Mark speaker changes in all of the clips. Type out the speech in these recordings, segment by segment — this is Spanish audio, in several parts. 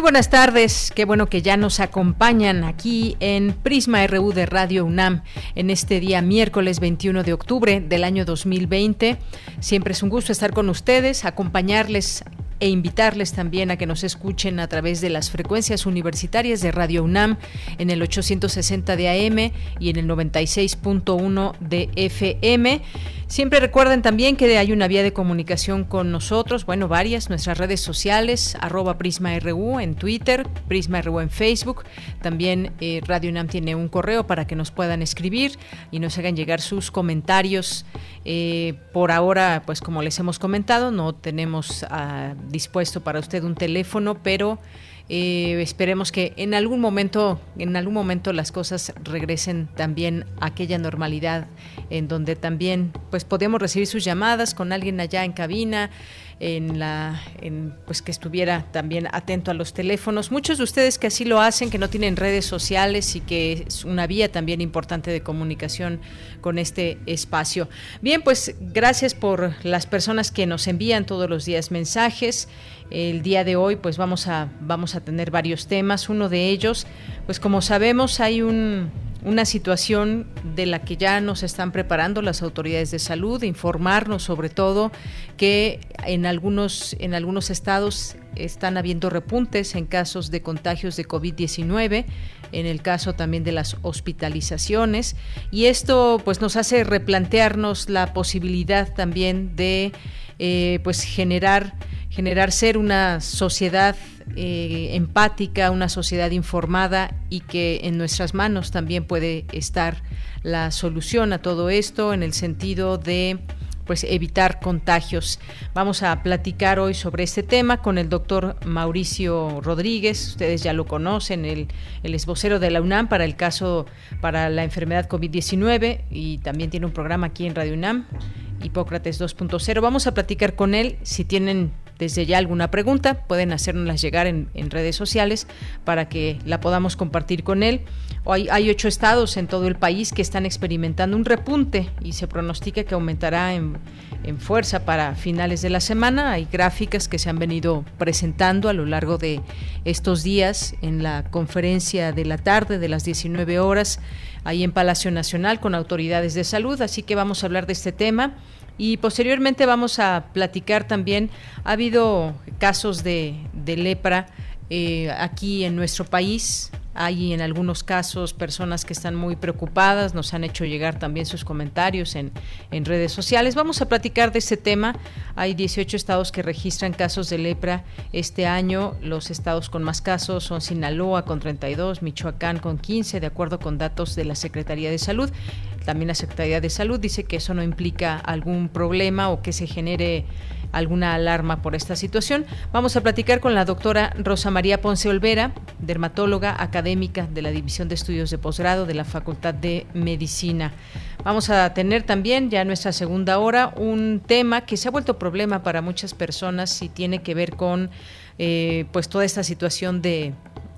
Speaker 1: Muy buenas tardes, qué bueno que ya nos acompañan aquí en Prisma RU de Radio UNAM en este día miércoles 21 de octubre del año 2020. Siempre es un gusto estar con ustedes, acompañarles e invitarles también a que nos escuchen a través de las frecuencias universitarias de Radio UNAM en el 860 de AM y en el 96.1 de FM. Siempre recuerden también que hay una vía de comunicación con nosotros, bueno, varias, nuestras redes sociales, arroba PrismaRU en Twitter, PrismaRU en Facebook. También eh, Radio UNAM tiene un correo para que nos puedan escribir y nos hagan llegar sus comentarios. Eh, por ahora, pues como les hemos comentado, no tenemos ah, dispuesto para usted un teléfono, pero eh, esperemos que en algún momento, en algún momento las cosas regresen también a aquella normalidad en donde también pues podemos recibir sus llamadas con alguien allá en cabina en la en, pues que estuviera también atento a los teléfonos. Muchos de ustedes que así lo hacen, que no tienen redes sociales y que es una vía también importante de comunicación con este espacio. Bien, pues gracias por las personas que nos envían todos los días mensajes. El día de hoy pues vamos a vamos a tener varios temas, uno de ellos, pues como sabemos hay un una situación de la que ya nos están preparando las autoridades de salud, informarnos sobre todo que en algunos, en algunos estados están habiendo repuntes en casos de contagios de COVID-19, en el caso también de las hospitalizaciones, y esto pues nos hace replantearnos la posibilidad también de eh, pues generar generar ser una sociedad eh, empática, una sociedad informada y que en nuestras manos también puede estar la solución a todo esto en el sentido de pues evitar contagios. Vamos a platicar hoy sobre este tema con el doctor Mauricio Rodríguez, ustedes ya lo conocen, el, el esbocero de la UNAM para el caso, para la enfermedad COVID-19 y también tiene un programa aquí en Radio UNAM, Hipócrates 2.0. Vamos a platicar con él si tienen desde ya alguna pregunta, pueden hacérnoslas llegar en, redes sociales para que la podamos compartir con él. Hay, ocho estados en todo el país que están experimentando un repunte y se pronostica que aumentará en, en fuerza para finales de la semana. Hay gráficas que se han venido presentando a lo largo de estos días en la conferencia de la tarde de las 19 horas ahí en Palacio Nacional con autoridades de salud. Así que vamos a hablar de este tema y posteriormente vamos a platicar también, ha habido casos de, lepra eh, aquí en nuestro país, hay en algunos casos personas que están muy preocupadas, nos han hecho llegar también sus comentarios en, en, redes sociales. Vamos a platicar de este tema. Hay 18 estados que registran casos de lepra este año. Los estados con más casos son Sinaloa con 32, Michoacán con 15, de acuerdo con datos de la Secretaría de Salud. También la Secretaría de Salud dice que eso no implica algún problema o que se genere alguna alarma por esta situación. Vamos a platicar con la doctora Rosa María Ponce Olvera, dermatóloga académica de la División de Estudios de Posgrado de la Facultad de Medicina. Vamos a tener también ya nuestra segunda hora un tema que se ha vuelto problema para muchas personas y tiene que ver con eh, pues toda esta situación de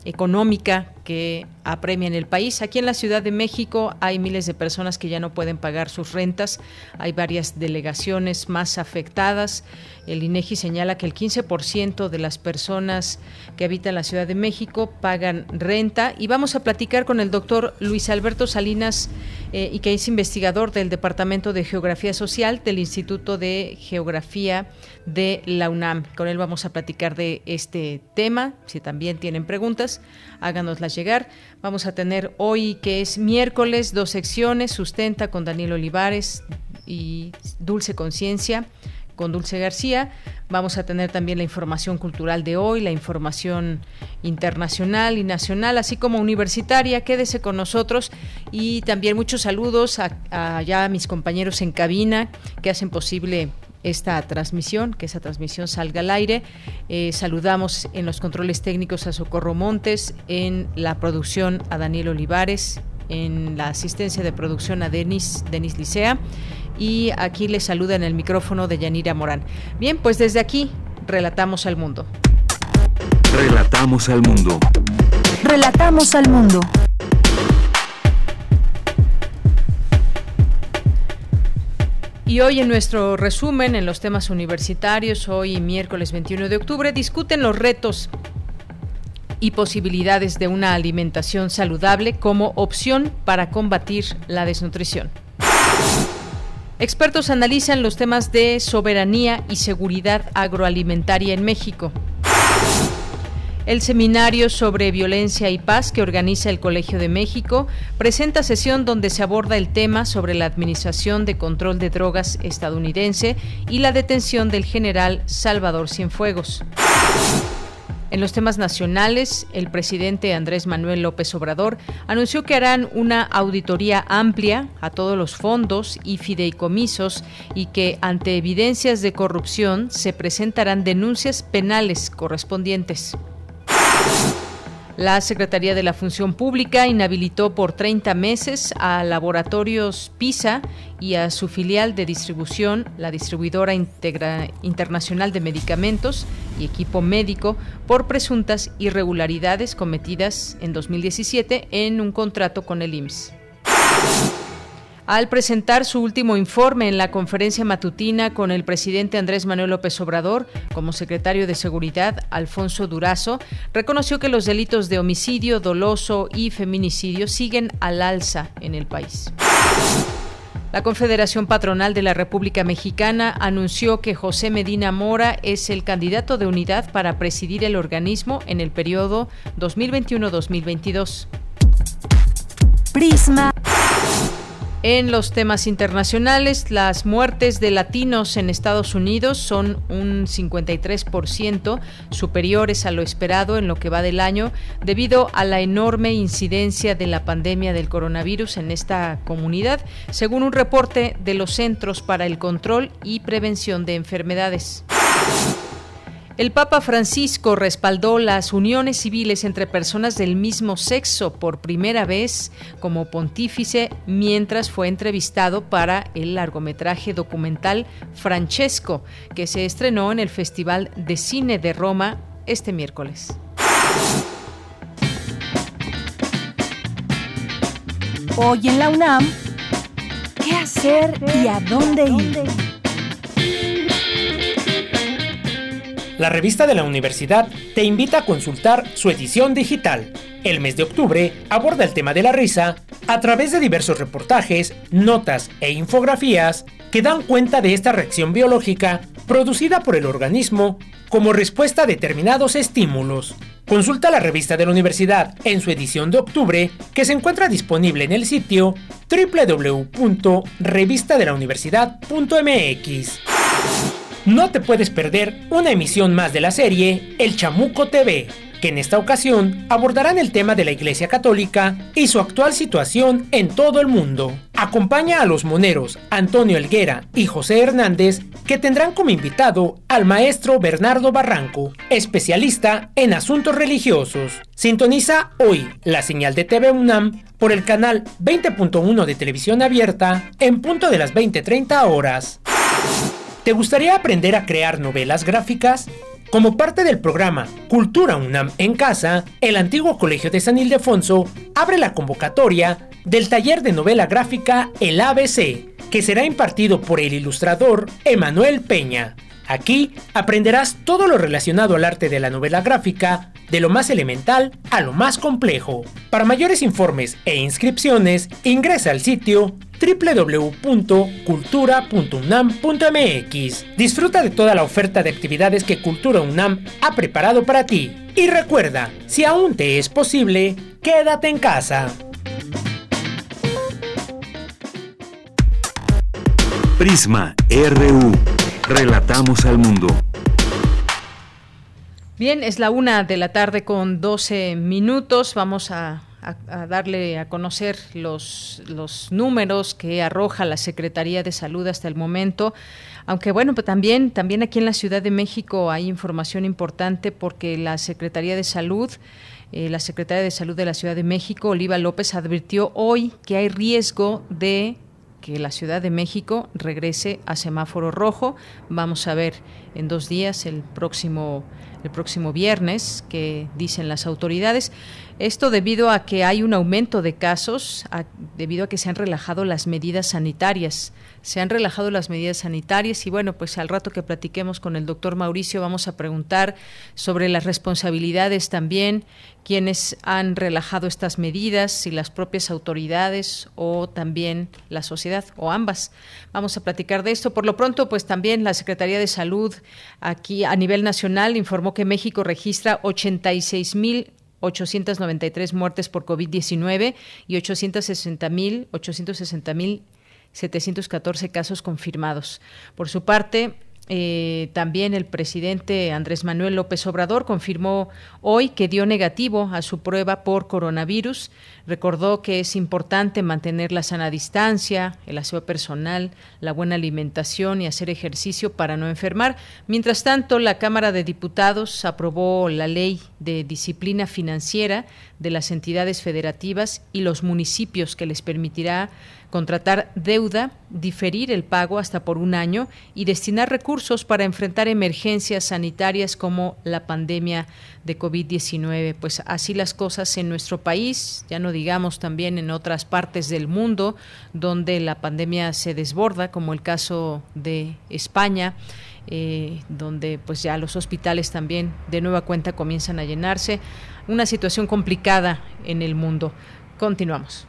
Speaker 1: económica que apremia en el país. Aquí en la Ciudad de México hay miles de personas que ya no pueden pagar sus rentas, hay varias delegaciones más afectadas. El INEGI señala que el 15% de las personas que habitan la Ciudad de México pagan renta y vamos a platicar con el doctor Luis Alberto Salinas eh, y que es investigador del Departamento de Geografía Social del Instituto de Geografía de la UNAM. Con él vamos a platicar de este tema. Si también tienen preguntas, háganoslas llegar. Vamos a tener hoy, que es miércoles, dos secciones, Sustenta con Daniel Olivares y Dulce Conciencia con Dulce García. Vamos a tener también la información cultural de hoy, la información internacional y nacional, así como universitaria. Quédese con nosotros y también muchos saludos a, a mis compañeros en cabina que hacen posible esta transmisión, que esa transmisión salga al aire. Eh, saludamos en los controles técnicos a Socorro Montes, en la producción a Daniel Olivares, en la asistencia de producción a Denis, Denis Licea y aquí le saluda en el micrófono de Yanira Morán. Bien, pues desde aquí relatamos al mundo.
Speaker 2: Relatamos al mundo.
Speaker 3: Relatamos al mundo.
Speaker 1: Y hoy en nuestro resumen en los temas universitarios, hoy miércoles 21 de octubre, discuten los retos y posibilidades de una alimentación saludable como opción para combatir la desnutrición. Expertos analizan los temas de soberanía y seguridad agroalimentaria en México. El seminario sobre violencia y paz que organiza el Colegio de México presenta sesión donde se aborda el tema sobre la Administración de Control de Drogas estadounidense y la detención del general Salvador Cienfuegos. En los temas nacionales, el presidente Andrés Manuel López Obrador anunció que harán una auditoría amplia a todos los fondos y fideicomisos y que ante evidencias de corrupción se presentarán denuncias penales correspondientes. La Secretaría de la Función Pública inhabilitó por 30 meses a Laboratorios PISA y a su filial de distribución, la distribuidora internacional de medicamentos y equipo médico, por presuntas irregularidades cometidas en 2017 en un contrato con el IMSS. Al presentar su último informe en la conferencia matutina con el presidente Andrés Manuel López Obrador, como secretario de Seguridad, Alfonso Durazo, reconoció que los delitos de homicidio doloso y feminicidio siguen al alza en el país. La Confederación Patronal de la República Mexicana anunció que José Medina Mora es el candidato de unidad para presidir el organismo en el periodo 2021-2022.
Speaker 3: Prisma
Speaker 1: en los temas internacionales, las muertes de latinos en Estados Unidos son un 53% superiores a lo esperado en lo que va del año debido a la enorme incidencia de la pandemia del coronavirus en esta comunidad, según un reporte de los Centros para el Control y Prevención de Enfermedades. El Papa Francisco respaldó las uniones civiles entre personas del mismo sexo por primera vez como pontífice mientras fue entrevistado para el largometraje documental Francesco, que se estrenó en el Festival de Cine de Roma este miércoles.
Speaker 3: Hoy en la UNAM, ¿qué hacer y a dónde ir?
Speaker 4: La revista de la universidad te invita a consultar su edición digital. El mes de octubre aborda el tema de la risa a través de diversos reportajes, notas e infografías que dan cuenta de esta reacción biológica producida por el organismo como respuesta a determinados estímulos. Consulta la revista de la universidad en su edición de octubre que se encuentra disponible en el sitio www.revistadelauniversidad.mx. No te puedes perder una emisión más de la serie El Chamuco TV, que en esta ocasión abordarán el tema de la Iglesia Católica y su actual situación en todo el mundo. Acompaña a los moneros Antonio Elguera y José Hernández, que tendrán como invitado al maestro Bernardo Barranco, especialista en asuntos religiosos. Sintoniza hoy la señal de TV UNAM por el canal 20.1 de televisión abierta en punto de las 20:30 horas. ¿Te gustaría aprender a crear novelas gráficas? Como parte del programa Cultura UNAM en Casa, el antiguo Colegio de San Ildefonso abre la convocatoria del taller de novela gráfica El ABC, que será impartido por el ilustrador Emanuel Peña. Aquí aprenderás todo lo relacionado al arte de la novela gráfica, de lo más elemental a lo más complejo. Para mayores informes e inscripciones, ingresa al sitio www.cultura.unam.mx. Disfruta de toda la oferta de actividades que Cultura UNAM ha preparado para ti. Y recuerda, si aún te es posible, quédate en casa.
Speaker 2: Prisma RU. Relatamos al mundo.
Speaker 1: Bien, es la una de la tarde con 12 minutos. Vamos a, darle a conocer los, los números que arroja la Secretaría de Salud hasta el momento. Aunque bueno, pues también, también aquí en la Ciudad de México hay información importante porque la Secretaría de Salud eh, la secretaria de Salud de la Ciudad de México, Oliva López, advirtió hoy que hay riesgo de que la Ciudad de México regrese a semáforo rojo. Vamos a ver en dos días, el próximo, el próximo viernes, que dicen las autoridades. Esto debido a que hay un aumento de casos, debido a que se han relajado las medidas sanitarias se han relajado las medidas sanitarias y bueno, pues al rato que platiquemos con el doctor Mauricio vamos a preguntar sobre las responsabilidades también, quienes han relajado estas medidas, si las propias autoridades o también la sociedad o ambas. Vamos a platicar de esto. Por lo pronto, pues también la Secretaría de Salud aquí a nivel nacional informó que México registra 86 mil 893 muertes por COVID-19 y 860 mil 860 mil 714 casos confirmados. Por su parte, eh, también el presidente Andrés Manuel López Obrador confirmó hoy que dio negativo a su prueba por coronavirus. Recordó que es importante mantener la sana distancia, el aseo personal, la buena alimentación y hacer ejercicio para no enfermar. Mientras tanto, la Cámara de Diputados aprobó la ley de disciplina financiera de las entidades federativas y los municipios que les permitirá contratar deuda, diferir el pago hasta por un año y destinar recursos para enfrentar emergencias sanitarias como la pandemia de COVID-19. Pues así las cosas en nuestro país, ya no digamos también en otras partes del mundo donde la pandemia se desborda, como el caso de España. Eh, donde pues ya los hospitales también de nueva cuenta comienzan a llenarse. Una situación complicada en el mundo. Continuamos.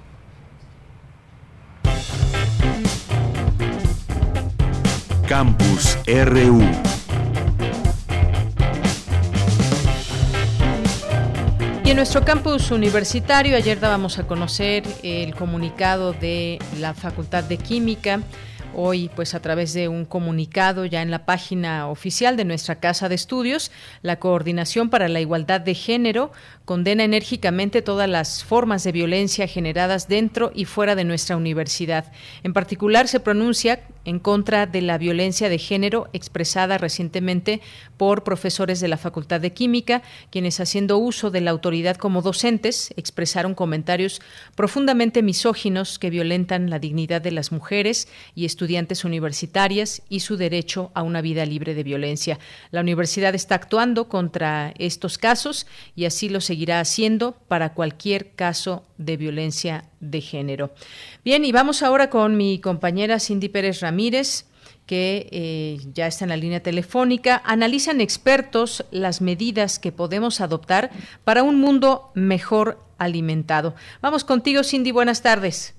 Speaker 2: Campus RU.
Speaker 1: Y en nuestro campus universitario, ayer dábamos a conocer el comunicado de la Facultad de Química Hoy, pues a través de un comunicado ya en la página oficial de nuestra Casa de Estudios, la Coordinación para la Igualdad de Género condena enérgicamente todas las formas de violencia generadas dentro y fuera de nuestra universidad. En particular, se pronuncia en contra de la violencia de género expresada recientemente por profesores de la Facultad de Química, quienes haciendo uso de la autoridad como docentes expresaron comentarios profundamente misóginos que violentan la dignidad de las mujeres y estudiantes universitarias y su derecho a una vida libre de violencia. La universidad está actuando contra estos casos y así lo seguirá haciendo para cualquier caso de violencia de género. Bien, y vamos ahora con mi compañera Cindy Pérez Ramírez que eh, ya está en la línea telefónica, analizan expertos las medidas que podemos adoptar para un mundo mejor alimentado. Vamos contigo, Cindy, buenas tardes.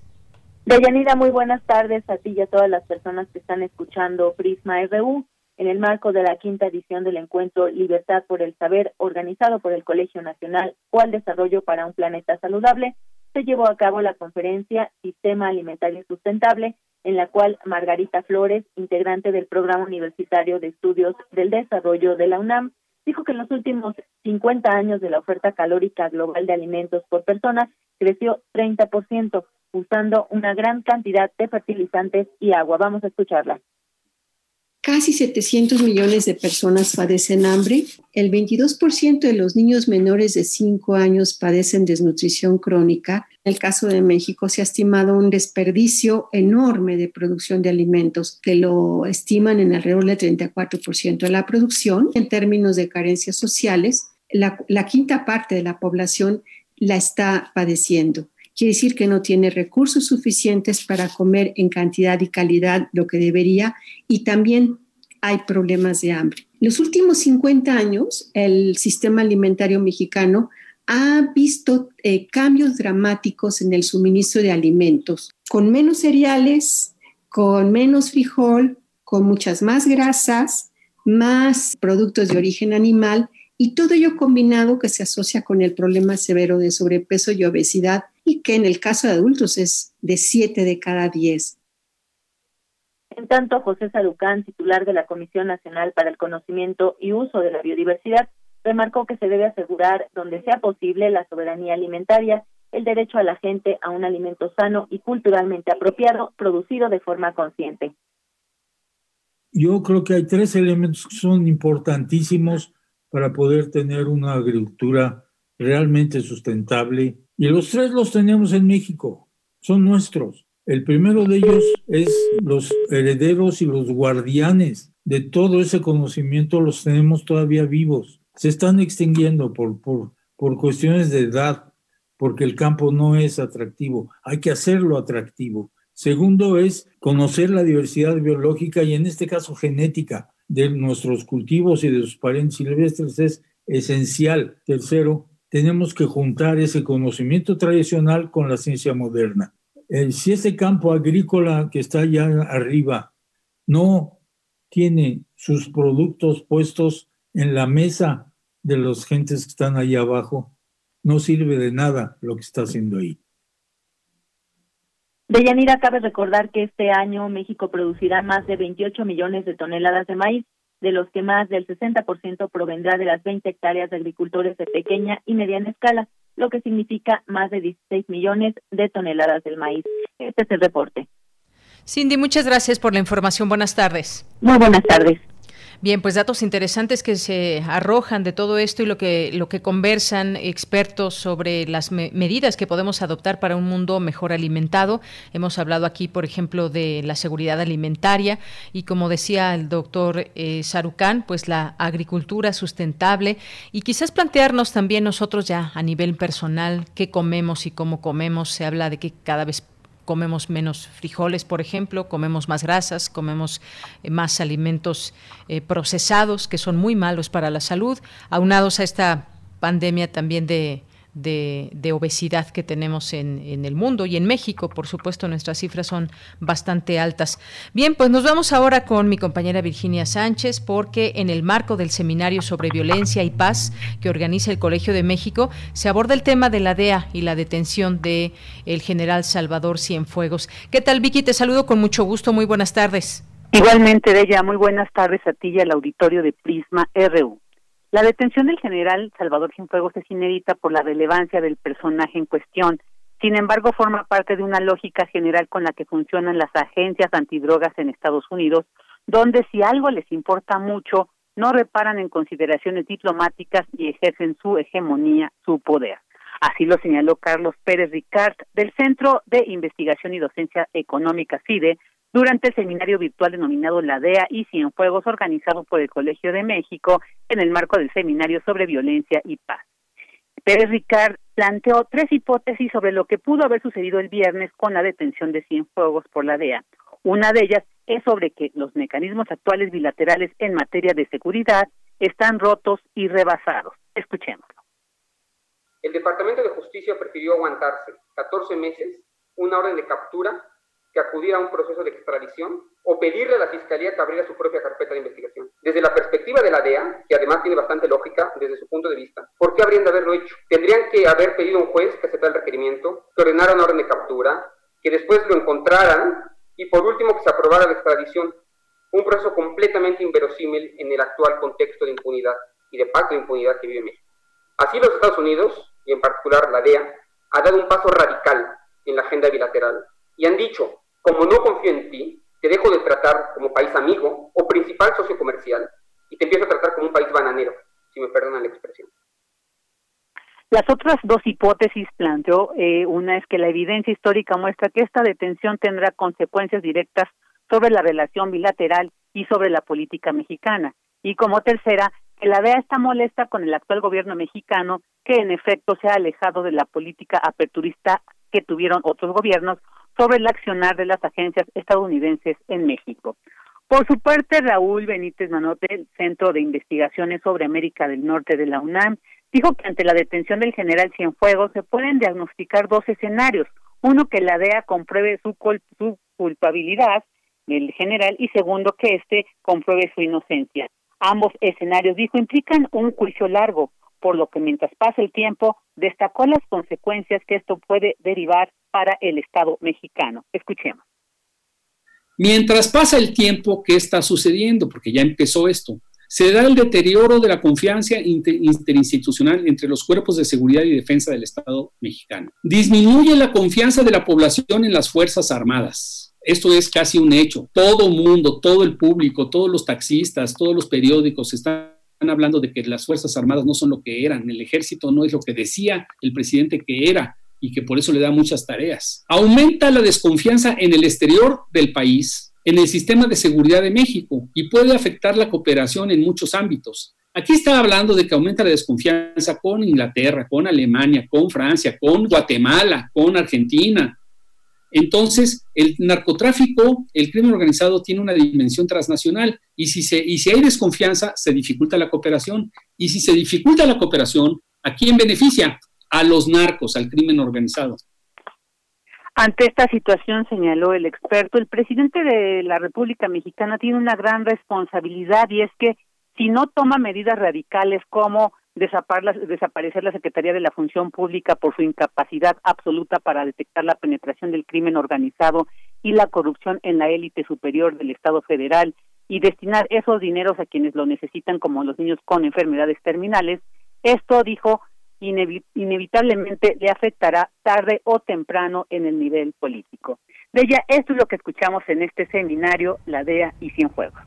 Speaker 5: Deyanira, muy buenas tardes a ti y a todas las personas que están escuchando Prisma RU en el marco de la quinta edición del encuentro Libertad por el Saber, organizado por el Colegio Nacional al Desarrollo para un Planeta Saludable, se llevó a cabo la conferencia Sistema Alimentario Sustentable, en la cual Margarita Flores, integrante del Programa Universitario de Estudios del Desarrollo de la UNAM, dijo que en los últimos 50 años de la oferta calórica global de alimentos por persona creció 30%, usando una gran cantidad de fertilizantes y agua. Vamos a escucharla.
Speaker 6: Casi 700 millones de personas padecen hambre. El 22% de los niños menores de 5 años padecen desnutrición crónica. En el caso de México se ha estimado un desperdicio enorme de producción de alimentos, que lo estiman en alrededor del 34% de la producción. En términos de carencias sociales, la, la quinta parte de la población la está padeciendo. Quiere decir que no tiene recursos suficientes para comer en cantidad y calidad lo que debería y también hay problemas de hambre. En los últimos 50 años, el sistema alimentario mexicano ha visto eh, cambios dramáticos en el suministro de alimentos, con menos cereales, con menos frijol, con muchas más grasas, más productos de origen animal y todo ello combinado que se asocia con el problema severo de sobrepeso y obesidad y que en el caso de adultos es de 7 de cada 10.
Speaker 5: En tanto, José Sarucán, titular de la Comisión Nacional para el Conocimiento y Uso de la Biodiversidad, remarcó que se debe asegurar, donde sea posible, la soberanía alimentaria, el derecho a la gente a un alimento sano y culturalmente apropiado, producido de forma consciente.
Speaker 7: Yo creo que hay tres elementos que son importantísimos para poder tener una agricultura realmente sustentable. Y los tres los tenemos en México, son nuestros. El primero de ellos es los herederos y los guardianes de todo ese conocimiento, los tenemos todavía vivos se están extinguiendo por, por, por cuestiones de edad, porque el campo no es atractivo. Hay que hacerlo atractivo. Segundo es conocer la diversidad biológica y en este caso genética de nuestros cultivos y de sus parientes silvestres es esencial. Tercero, tenemos que juntar ese conocimiento tradicional con la ciencia moderna. si ese campo agrícola que está allá arriba no tiene sus productos puestos en la mesa de los gentes que están ahí abajo, no sirve de nada lo que está haciendo ahí.
Speaker 5: Deyanira, cabe recordar que este año México producirá más de 28 millones de toneladas de maíz, de los que más del 60% provendrá de las 20 hectáreas de agricultores de pequeña y mediana escala, lo que significa más de 16 millones de toneladas del maíz. Este es el reporte.
Speaker 1: Cindy, muchas gracias por la información. Buenas tardes.
Speaker 5: Muy buenas tardes.
Speaker 1: Bien, pues datos interesantes que se arrojan de todo esto y lo que lo que conversan expertos sobre las medidas que podemos adoptar para un mundo mejor alimentado. Hemos hablado aquí, por ejemplo, de la seguridad alimentaria y como decía el doctor eh, pues la agricultura sustentable y quizás plantearnos también nosotros ya a nivel personal qué comemos y cómo comemos. Se habla de que cada vez comemos menos frijoles, por ejemplo, comemos más grasas, comemos eh, más alimentos eh, procesados que son muy malos para la salud, aunados a esta pandemia también de de, obesidad que tenemos en, en, el mundo y en México, por supuesto, nuestras cifras son bastante altas. Bien, pues nos vamos ahora con mi compañera Virginia Sánchez, porque en el marco del seminario sobre violencia y paz que organiza el Colegio de México, se aborda el tema de la DEA y la detención de el general Salvador Cienfuegos. ¿Qué tal, Vicky? Te saludo con mucho gusto. Muy buenas tardes.
Speaker 8: Igualmente, Bella, muy buenas tardes a ti y al auditorio de Prisma RU. La detención del general Salvador Cienfuegos es inédita por la relevancia del personaje en cuestión. Sin embargo, forma parte de una lógica general con la que funcionan las agencias antidrogas en Estados Unidos, donde si algo les importa mucho, no reparan en consideraciones diplomáticas y ejercen su hegemonía, su poder. Así lo señaló Carlos Pérez Ricard del Centro de Investigación y Docencia Económica CIDE, durante el seminario virtual denominado La DEA y Cienfuegos organizado por el Colegio de México en el marco del seminario sobre violencia y paz. Pérez Ricard planteó tres hipótesis sobre lo que pudo haber sucedido el viernes con la detención de Cienfuegos por la DEA. Una de ellas es sobre que los mecanismos actuales bilaterales en materia de seguridad están rotos y rebasados. Escuchémoslo.
Speaker 9: El Departamento de Justicia prefirió aguantarse 14 meses una orden de captura que acudir a un proceso de extradición o pedirle a la Fiscalía que abriera su propia carpeta de investigación. Desde la perspectiva de la DEA, que además tiene bastante lógica desde su punto de vista, ¿por qué habrían de haberlo hecho? Tendrían que haber pedido a un juez que aceptara el requerimiento, que ordenara una orden de captura, que después lo encontraran y por último que se aprobara la extradición. Un proceso completamente inverosímil en el actual contexto de impunidad y de pacto de impunidad que vive México. Así los Estados Unidos, y en particular la DEA, ha dado un paso radical en la agenda bilateral y han dicho como no confío en ti, te dejo de tratar como país amigo o principal socio comercial y te empiezo a tratar como un país bananero, si me perdonan la expresión.
Speaker 8: Las otras dos hipótesis planteó, eh, una es que la evidencia histórica muestra que esta detención tendrá consecuencias directas sobre la relación bilateral y sobre la política mexicana. Y como tercera, que la DEA está molesta con el actual gobierno mexicano, que en efecto se ha alejado de la política aperturista que tuvieron otros gobiernos sobre el accionar de las agencias estadounidenses en México. Por su parte, Raúl Benítez Manote, del Centro de Investigaciones sobre América del Norte de la UNAM, dijo que ante la detención del general Cienfuegos se pueden diagnosticar dos escenarios. Uno, que la DEA compruebe su, su culpabilidad del general y segundo, que éste compruebe su inocencia. Ambos escenarios, dijo, implican un juicio largo, por lo que mientras pasa el tiempo, destacó las consecuencias que esto puede derivar para el Estado mexicano. Escuchemos.
Speaker 10: Mientras pasa el tiempo, ¿qué está sucediendo? Porque ya empezó esto. Se da el deterioro de la confianza interinstitucional entre los cuerpos de seguridad y defensa del Estado mexicano. Disminuye la confianza de la población en las Fuerzas Armadas. Esto es casi un hecho. Todo mundo, todo el público, todos los taxistas, todos los periódicos están hablando de que las Fuerzas Armadas no son lo que eran, el ejército no es lo que decía el presidente que era y que por eso le da muchas tareas. Aumenta la desconfianza en el exterior del país, en el sistema de seguridad de México y puede afectar la cooperación en muchos ámbitos. Aquí está hablando de que aumenta la desconfianza con Inglaterra, con Alemania, con Francia, con Guatemala, con Argentina. Entonces, el narcotráfico, el crimen organizado tiene una dimensión transnacional y si, se, y si hay desconfianza, se dificulta la cooperación. Y si se dificulta la cooperación, ¿a quién beneficia? A los narcos, al crimen organizado.
Speaker 8: Ante esta situación, señaló el experto, el presidente de la República Mexicana tiene una gran responsabilidad y es que si no toma medidas radicales como desaparecer la Secretaría de la Función Pública por su incapacidad absoluta para detectar la penetración del crimen organizado y la corrupción en la élite superior del Estado federal y destinar esos dineros a quienes lo necesitan, como los niños con enfermedades terminales, esto, dijo, inevitablemente le afectará tarde o temprano en el nivel político. De ella, esto es lo que escuchamos en este seminario, La DEA y Cienfuegos.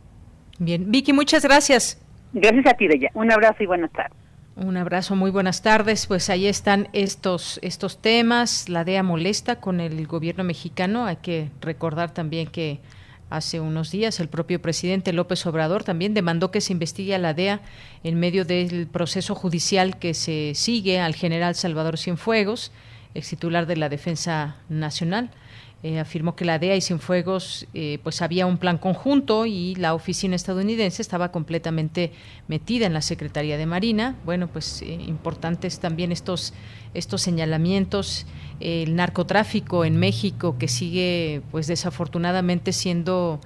Speaker 1: Bien, Vicky, muchas gracias.
Speaker 8: Gracias a ti, Deya. Un abrazo y buenas tardes.
Speaker 1: Un abrazo, muy buenas tardes. Pues ahí están estos, estos temas. La DEA molesta con el gobierno mexicano. Hay que recordar también que Hace unos días el propio presidente López Obrador también demandó que se investigue a la DEA en medio del proceso judicial que se sigue al general Salvador Cienfuegos, ex titular de la Defensa Nacional. Eh, afirmó que la DEA y Cienfuegos eh, pues había un plan conjunto y la oficina estadounidense estaba completamente metida en la Secretaría de Marina. Bueno, pues eh, importantes también estos estos señalamientos, el narcotráfico en México que sigue pues desafortunadamente siendo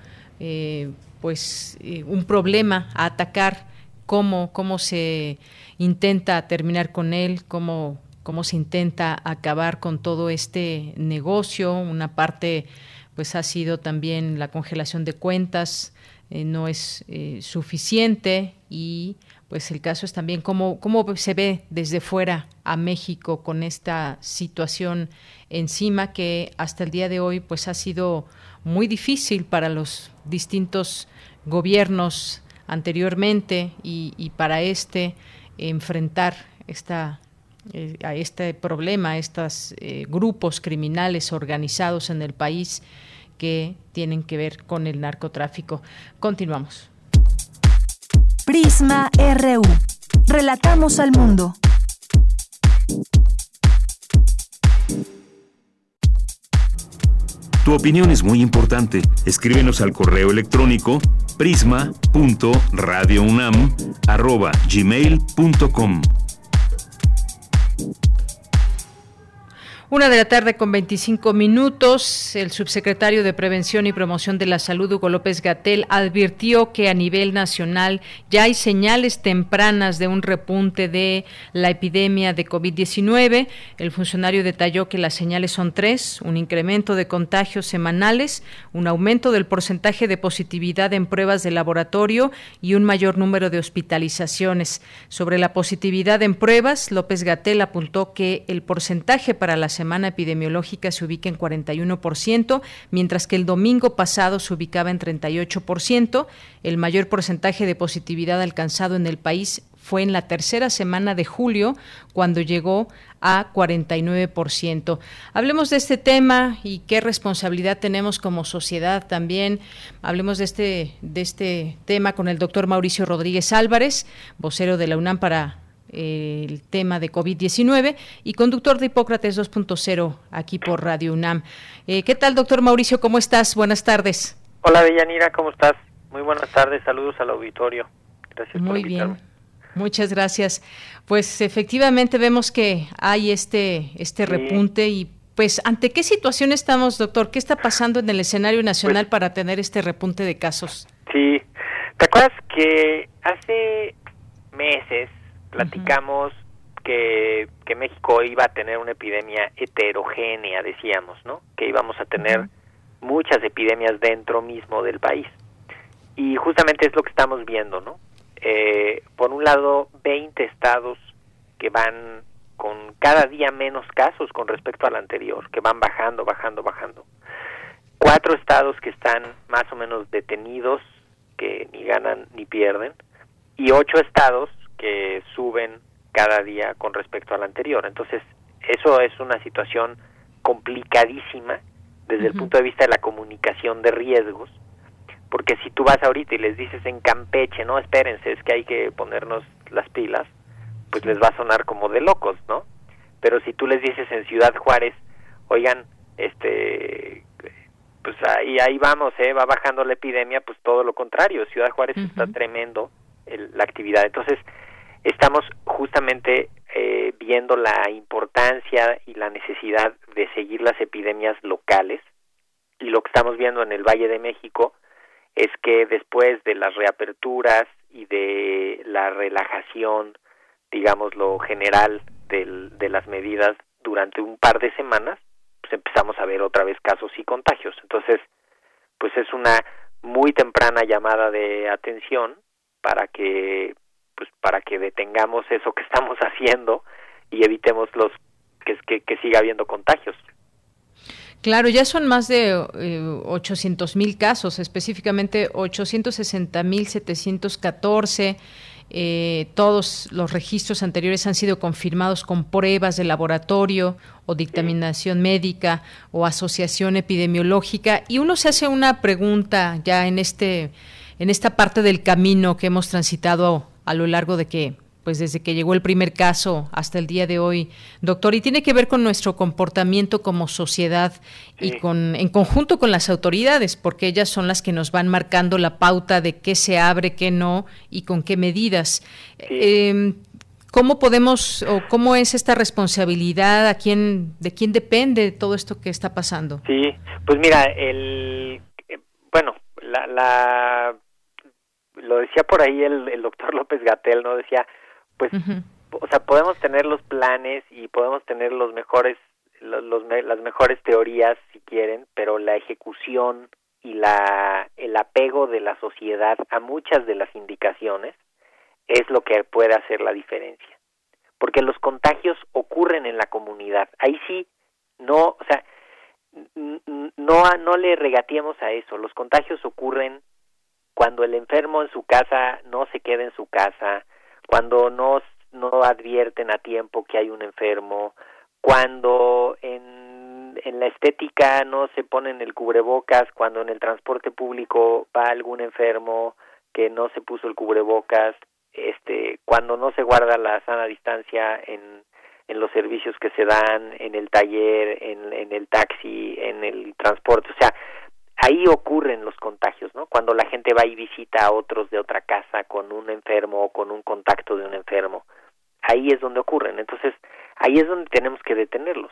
Speaker 1: pues un problema a atacar cómo cómo se intenta terminar con él, cómo cómo se intenta acabar con todo este negocio. Una parte pues ha sido también la congelación de cuentas, eh, no es eh, suficiente y pues el caso es también cómo, cómo se ve desde fuera a México con esta situación encima que hasta el día de hoy pues ha sido muy difícil para los distintos gobiernos anteriormente y, y para este enfrentar esta eh, a este problema, a estos eh, grupos criminales organizados en el país que tienen que ver con el narcotráfico. Continuamos.
Speaker 3: Prisma RU. Relatamos al mundo.
Speaker 2: Tu opinión es muy importante. Escríbenos al correo electrónico prisma.radiounam@gmail.com.
Speaker 1: Una de la tarde con 25 minutos, el subsecretario de Prevención y Promoción de la Salud, Hugo López Gatel, advirtió que a nivel nacional ya hay señales tempranas de un repunte de la epidemia de COVID-19. El funcionario detalló que las señales son tres, un incremento de contagios semanales, un aumento del porcentaje de positividad en pruebas de laboratorio y un mayor número de hospitalizaciones. Sobre la positividad en pruebas, López Gatel apuntó que el porcentaje para las semana epidemiológica se ubica en 41%, mientras que el domingo pasado se ubicaba en 38%. El mayor porcentaje de positividad alcanzado en el país fue en la tercera semana de julio, cuando llegó a 49%. Hablemos de este tema y qué responsabilidad tenemos como sociedad también. Hablemos de este, de este tema con el doctor Mauricio Rodríguez Álvarez, vocero de la UNAM para el tema de COVID-19 y conductor de Hipócrates 2.0 aquí por Radio UNAM. Eh, ¿Qué tal, doctor Mauricio? ¿Cómo estás? Buenas tardes.
Speaker 11: Hola, Deyanira, ¿cómo estás? Muy buenas tardes, saludos al auditorio.
Speaker 1: Gracias Muy bien. Muchas gracias. Pues efectivamente vemos que hay este, este repunte y pues ante qué situación estamos, doctor? ¿Qué está pasando en el escenario nacional pues para tener este repunte de casos?
Speaker 11: Sí, ¿te acuerdas que hace meses platicamos que, que México iba a tener una epidemia heterogénea, decíamos, ¿no? Que íbamos a tener muchas epidemias dentro mismo del país. Y justamente es lo que estamos viendo, ¿no? Eh, por un lado, 20 estados que van con cada día menos casos con respecto al anterior, que van bajando, bajando, bajando. Cuatro estados que están más o menos detenidos, que ni ganan ni pierden, y ocho estados que suben cada día con respecto al anterior. Entonces, eso es una situación complicadísima desde el punto de vista de la comunicación de riesgos, porque si tú vas ahorita y les dices en Campeche, no, espérense, es que hay que ponernos las pilas, pues les va a sonar como de locos, ¿no? Pero si tú les dices en Ciudad Juárez, oigan, este, pues ahí, ahí vamos, ¿eh? va bajando la epidemia, pues todo lo contrario, Ciudad Juárez está tremendo la actividad. Entonces, estamos justamente eh, viendo la importancia y la necesidad de seguir las epidemias locales y lo que estamos viendo en el Valle de México es que después de las reaperturas y de la relajación, digamos lo general del, de las medidas durante un par de semanas, pues empezamos a ver otra vez casos y contagios. Entonces, pues es una muy temprana llamada de atención para que pues para que detengamos eso que estamos haciendo y evitemos los que, que, siga habiendo contagios.
Speaker 1: Claro, ya son más de 800 eh, mil casos, específicamente 860 mil 714. Eh, todos los registros anteriores han sido confirmados con pruebas de laboratorio o dictaminación médica o asociación epidemiológica. Y uno se hace una pregunta ya en este en esta parte del camino que hemos transitado a lo largo de que pues desde que llegó el primer caso hasta el día de hoy, doctor, y tiene que ver con nuestro comportamiento como sociedad y con en conjunto con las autoridades, porque ellas son las que nos van marcando la pauta de qué se abre, qué no y con qué medidas. Em, ¿Cómo podemos o cómo es esta responsabilidad? ¿A quién, de quién depende todo esto que está pasando?
Speaker 11: Sí, pues mira, el, eh, bueno, la lo decía por ahí el, el doctor López Gatel, ¿no? Decía, pues, o sea, podemos tener los planes y podemos tener los mejores, los, las mejores teorías si quieren, pero la ejecución y la, el apego de la sociedad a muchas de las indicaciones es lo que puede hacer la diferencia. Porque los contagios ocurren en la comunidad. Ahí sí, no, o sea, no, no le regateemos a eso. Los contagios ocurren cuando el enfermo en su casa no se queda en su casa, cuando no, no advierten a tiempo que hay un enfermo, cuando en, en la estética no se ponen el cubrebocas, cuando en el transporte público va algún enfermo que no se puso el cubrebocas, este, cuando no se guarda la sana distancia en, en los servicios que se dan, en el taller, en, en el taxi, en el transporte, o sea, ahí ocurren los contagios, ¿no? Cuando la gente va y visita a otros de otra casa con un enfermo o con un contacto de un enfermo, ahí es donde ocurren. Entonces, ahí es donde tenemos que detenerlos.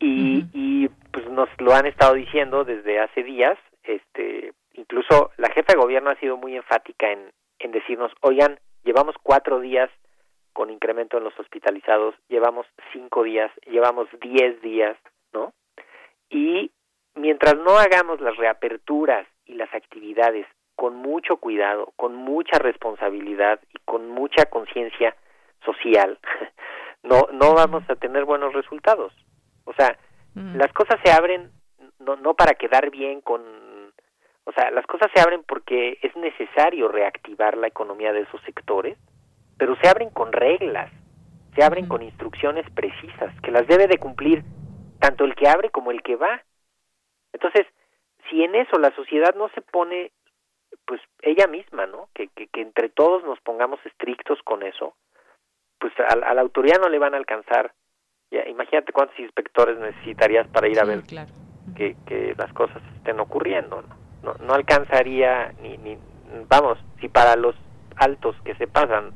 Speaker 11: Y, y pues nos lo han estado diciendo desde hace días, este, incluso la jefa de gobierno ha sido muy enfática en, en decirnos, oigan, llevamos cuatro días con incremento en los hospitalizados, llevamos cinco días, llevamos diez días, ¿no? Y mientras no hagamos las reaperturas y las actividades con mucho cuidado, con mucha responsabilidad y con mucha conciencia social, no no vamos a tener buenos resultados. O sea, las cosas se abren no no para quedar bien con o sea, las cosas se abren porque es necesario reactivar la economía de esos sectores, pero se abren con reglas, se abren con instrucciones precisas que las debe de cumplir tanto el que abre como el que va. Entonces, si en eso la sociedad no se pone, pues ella misma, ¿no? Que, que, entre todos nos pongamos estrictos con eso, pues a, la autoridad no le van a alcanzar. Ya, imagínate cuántos inspectores necesitarías para ir a ver que, que las cosas estén ocurriendo, ¿no? No, no alcanzaría ni, ni, vamos, si para los altos que se pasan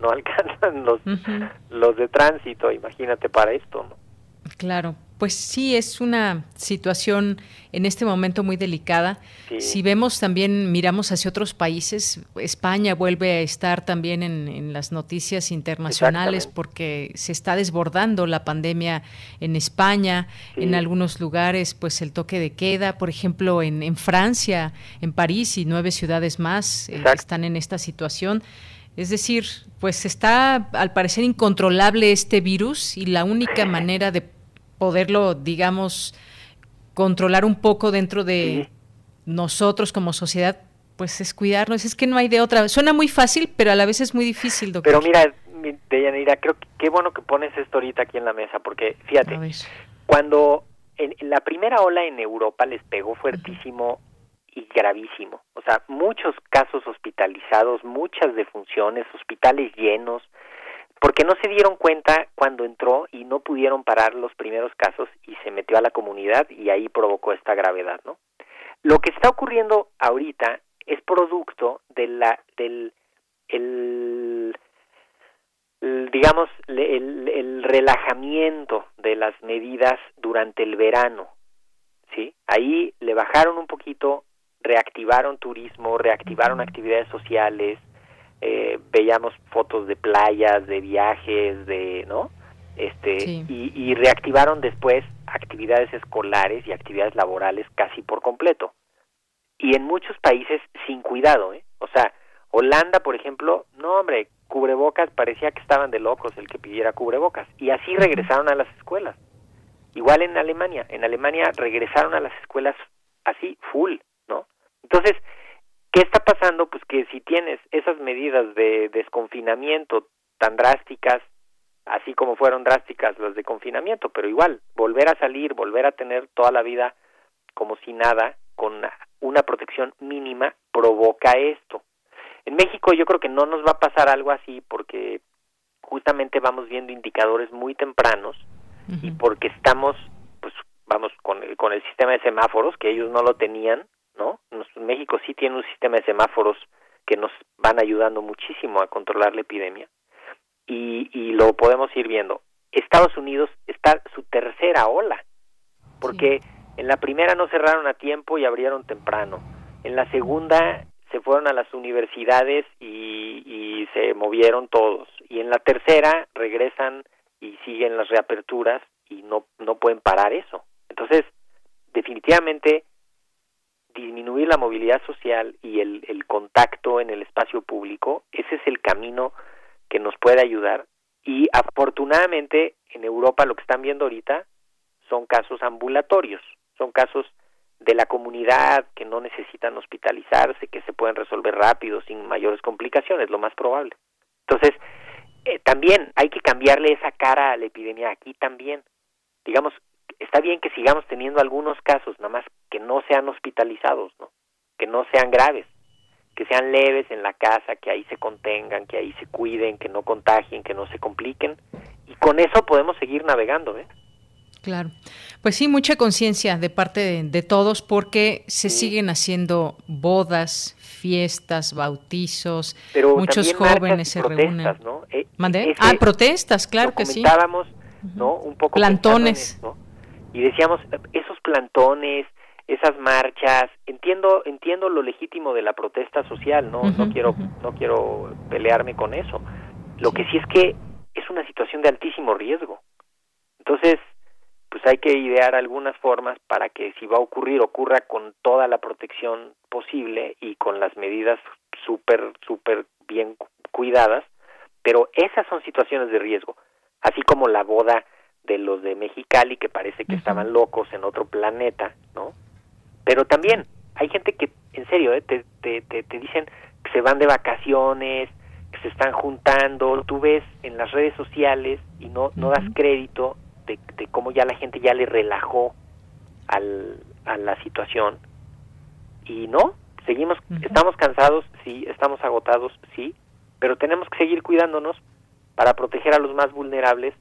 Speaker 11: no alcanzan los, los de tránsito, imagínate para esto, ¿no?
Speaker 1: Claro. Pues sí, es una situación en este momento muy delicada. Si vemos también, miramos hacia otros países, España vuelve a estar también en, las noticias internacionales porque se está desbordando la pandemia en España, en algunos lugares, pues el toque de queda, por ejemplo, en, Francia, en París y nueve ciudades más eh, están en esta situación. Es decir, pues está al parecer incontrolable este virus y la única manera de poderlo, digamos, controlar un poco dentro de nosotros como sociedad, pues es cuidarnos. Es que no hay de otra. Suena muy fácil, pero a la vez es muy difícil, doctor.
Speaker 11: Pero mira, Deyanira, creo que qué bueno que pones esto ahorita aquí en la mesa, porque fíjate, cuando en, la primera ola en Europa les pegó fuertísimo y gravísimo. O sea, muchos casos hospitalizados, muchas defunciones, hospitales llenos, porque no se dieron cuenta cuando entró y no pudieron parar los primeros casos y se metió a la comunidad y ahí provocó esta gravedad, ¿no? Lo que está ocurriendo ahorita es producto de la del el, digamos el, el, relajamiento de las medidas durante el verano, sí, ahí le bajaron un poquito, reactivaron turismo, reactivaron actividades sociales, eh, veíamos fotos de playas, de viajes, de, ¿no? Este, y, reactivaron después actividades escolares y actividades laborales casi por completo. Y en muchos países sin cuidado, ¿eh? O sea, Holanda, por ejemplo, no, hombre, cubrebocas, parecía que estaban de locos el que pidiera cubrebocas. Y así regresaron a las escuelas. Igual en Alemania. En Alemania regresaron a las escuelas así, full, ¿no? Entonces, ¿Qué está pasando? Pues que si tienes esas medidas de desconfinamiento tan drásticas, así como fueron drásticas las de confinamiento, pero igual, volver a salir, volver a tener toda la vida como si nada, con una protección mínima, provoca esto. En México yo creo que no nos va a pasar algo así porque justamente vamos viendo indicadores muy tempranos y porque estamos, pues vamos, con el, con el sistema de semáforos, que ellos no lo tenían, ¿no? México sí tiene un sistema de semáforos que nos van ayudando muchísimo a controlar la epidemia y, y lo podemos ir viendo. Estados Unidos está su tercera ola, porque en la primera no cerraron a tiempo y abrieron temprano. En la segunda se fueron a las universidades y, y se movieron todos. Y en la tercera regresan y siguen las reaperturas y no, no pueden parar eso. Entonces, definitivamente disminuir la movilidad social y el, el contacto en el espacio público, ese es el camino que nos puede ayudar. Y afortunadamente en Europa lo que están viendo ahorita son casos ambulatorios, son casos de la comunidad que no necesitan hospitalizarse, que se pueden resolver rápido, sin mayores complicaciones, lo más probable. Entonces, eh, también hay que cambiarle esa cara a la epidemia aquí también. Digamos, está bien que sigamos teniendo algunos casos, nada más que no sean hospitalizados, ¿no? Que no sean graves, que sean leves en la casa, que ahí se contengan, que ahí se cuiden, que no contagien, que no se compliquen y con eso podemos seguir navegando, ¿eh?
Speaker 1: Claro. Pues sí, mucha conciencia de parte de, todos porque se siguen haciendo bodas, fiestas, bautizos, muchos jóvenes se reúnen. ¿no? E, ah, protestas, claro que sí.
Speaker 11: ¿no? Un poco
Speaker 1: plantones,
Speaker 11: ¿no? Y decíamos esos plantones esas marchas entiendo entiendo lo legítimo de la protesta social no no quiero no quiero pelearme con eso. Lo que sí es que es una situación de altísimo riesgo. Entonces pues hay que idear algunas formas para que si va a ocurrir ocurra con toda la protección posible y con las medidas súper súper bien cuidadas pero esas son situaciones de riesgo así como la boda de los de Mexicali que parece que estaban locos en otro planeta, ¿no? Pero también hay gente que, en serio, ¿eh? te, te, te, dicen que se van de vacaciones, que se están juntando, tú ves en las redes sociales y no, no das crédito de, de cómo ya la gente ya le relajó al, a la situación y no, seguimos, estamos cansados, sí, estamos agotados, sí, pero tenemos que seguir cuidándonos para proteger a los más vulnerables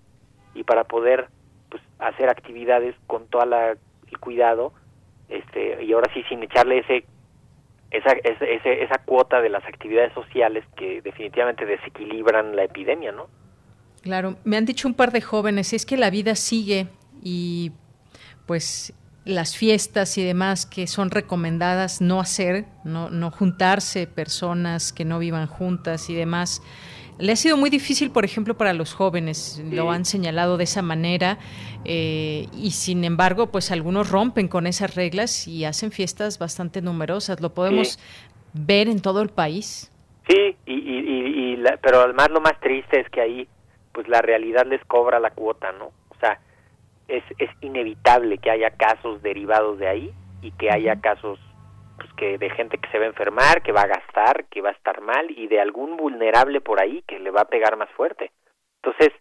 Speaker 11: y para poder pues, hacer actividades con todo el cuidado este y ahora sí sin echarle ese esa, ese, esa cuota de las actividades sociales que definitivamente desequilibran la epidemia, ¿no?
Speaker 1: Claro, me han dicho un par de jóvenes, es que la vida sigue y pues las fiestas y demás que son recomendadas no hacer, no, no juntarse personas que no vivan juntas y demás. Le ha sido muy difícil, por ejemplo, para los jóvenes, lo han señalado de esa manera, eh, y sin embargo, pues algunos rompen con esas reglas y hacen fiestas bastante numerosas. Lo podemos ver en todo el país.
Speaker 11: Sí, y, y, pero además lo más triste es que ahí, pues la realidad les cobra la cuota, ¿no? O sea, es, es inevitable que haya casos derivados de ahí y que haya casos pues que de gente que se va a enfermar, que va a gastar, que va a estar mal y de algún vulnerable por ahí que le va a pegar más fuerte. Entonces,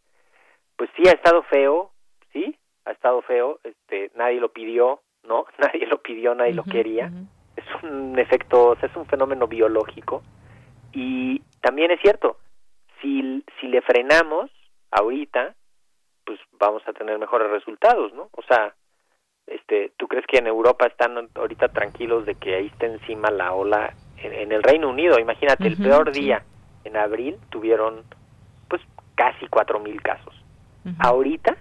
Speaker 11: pues sí ha estado feo, sí, ha estado feo, este nadie lo pidió, ¿no? Nadie lo pidió, nadie lo quería. Es un efecto, es un fenómeno biológico y también es cierto, si si le frenamos ahorita, pues vamos a tener mejores resultados, ¿no? O sea, este, ¿tú crees que en Europa están ahorita tranquilos de que ahí esté encima la ola? En, el Reino Unido, imagínate, el peor día en abril tuvieron pues casi cuatro mil casos. Ahorita,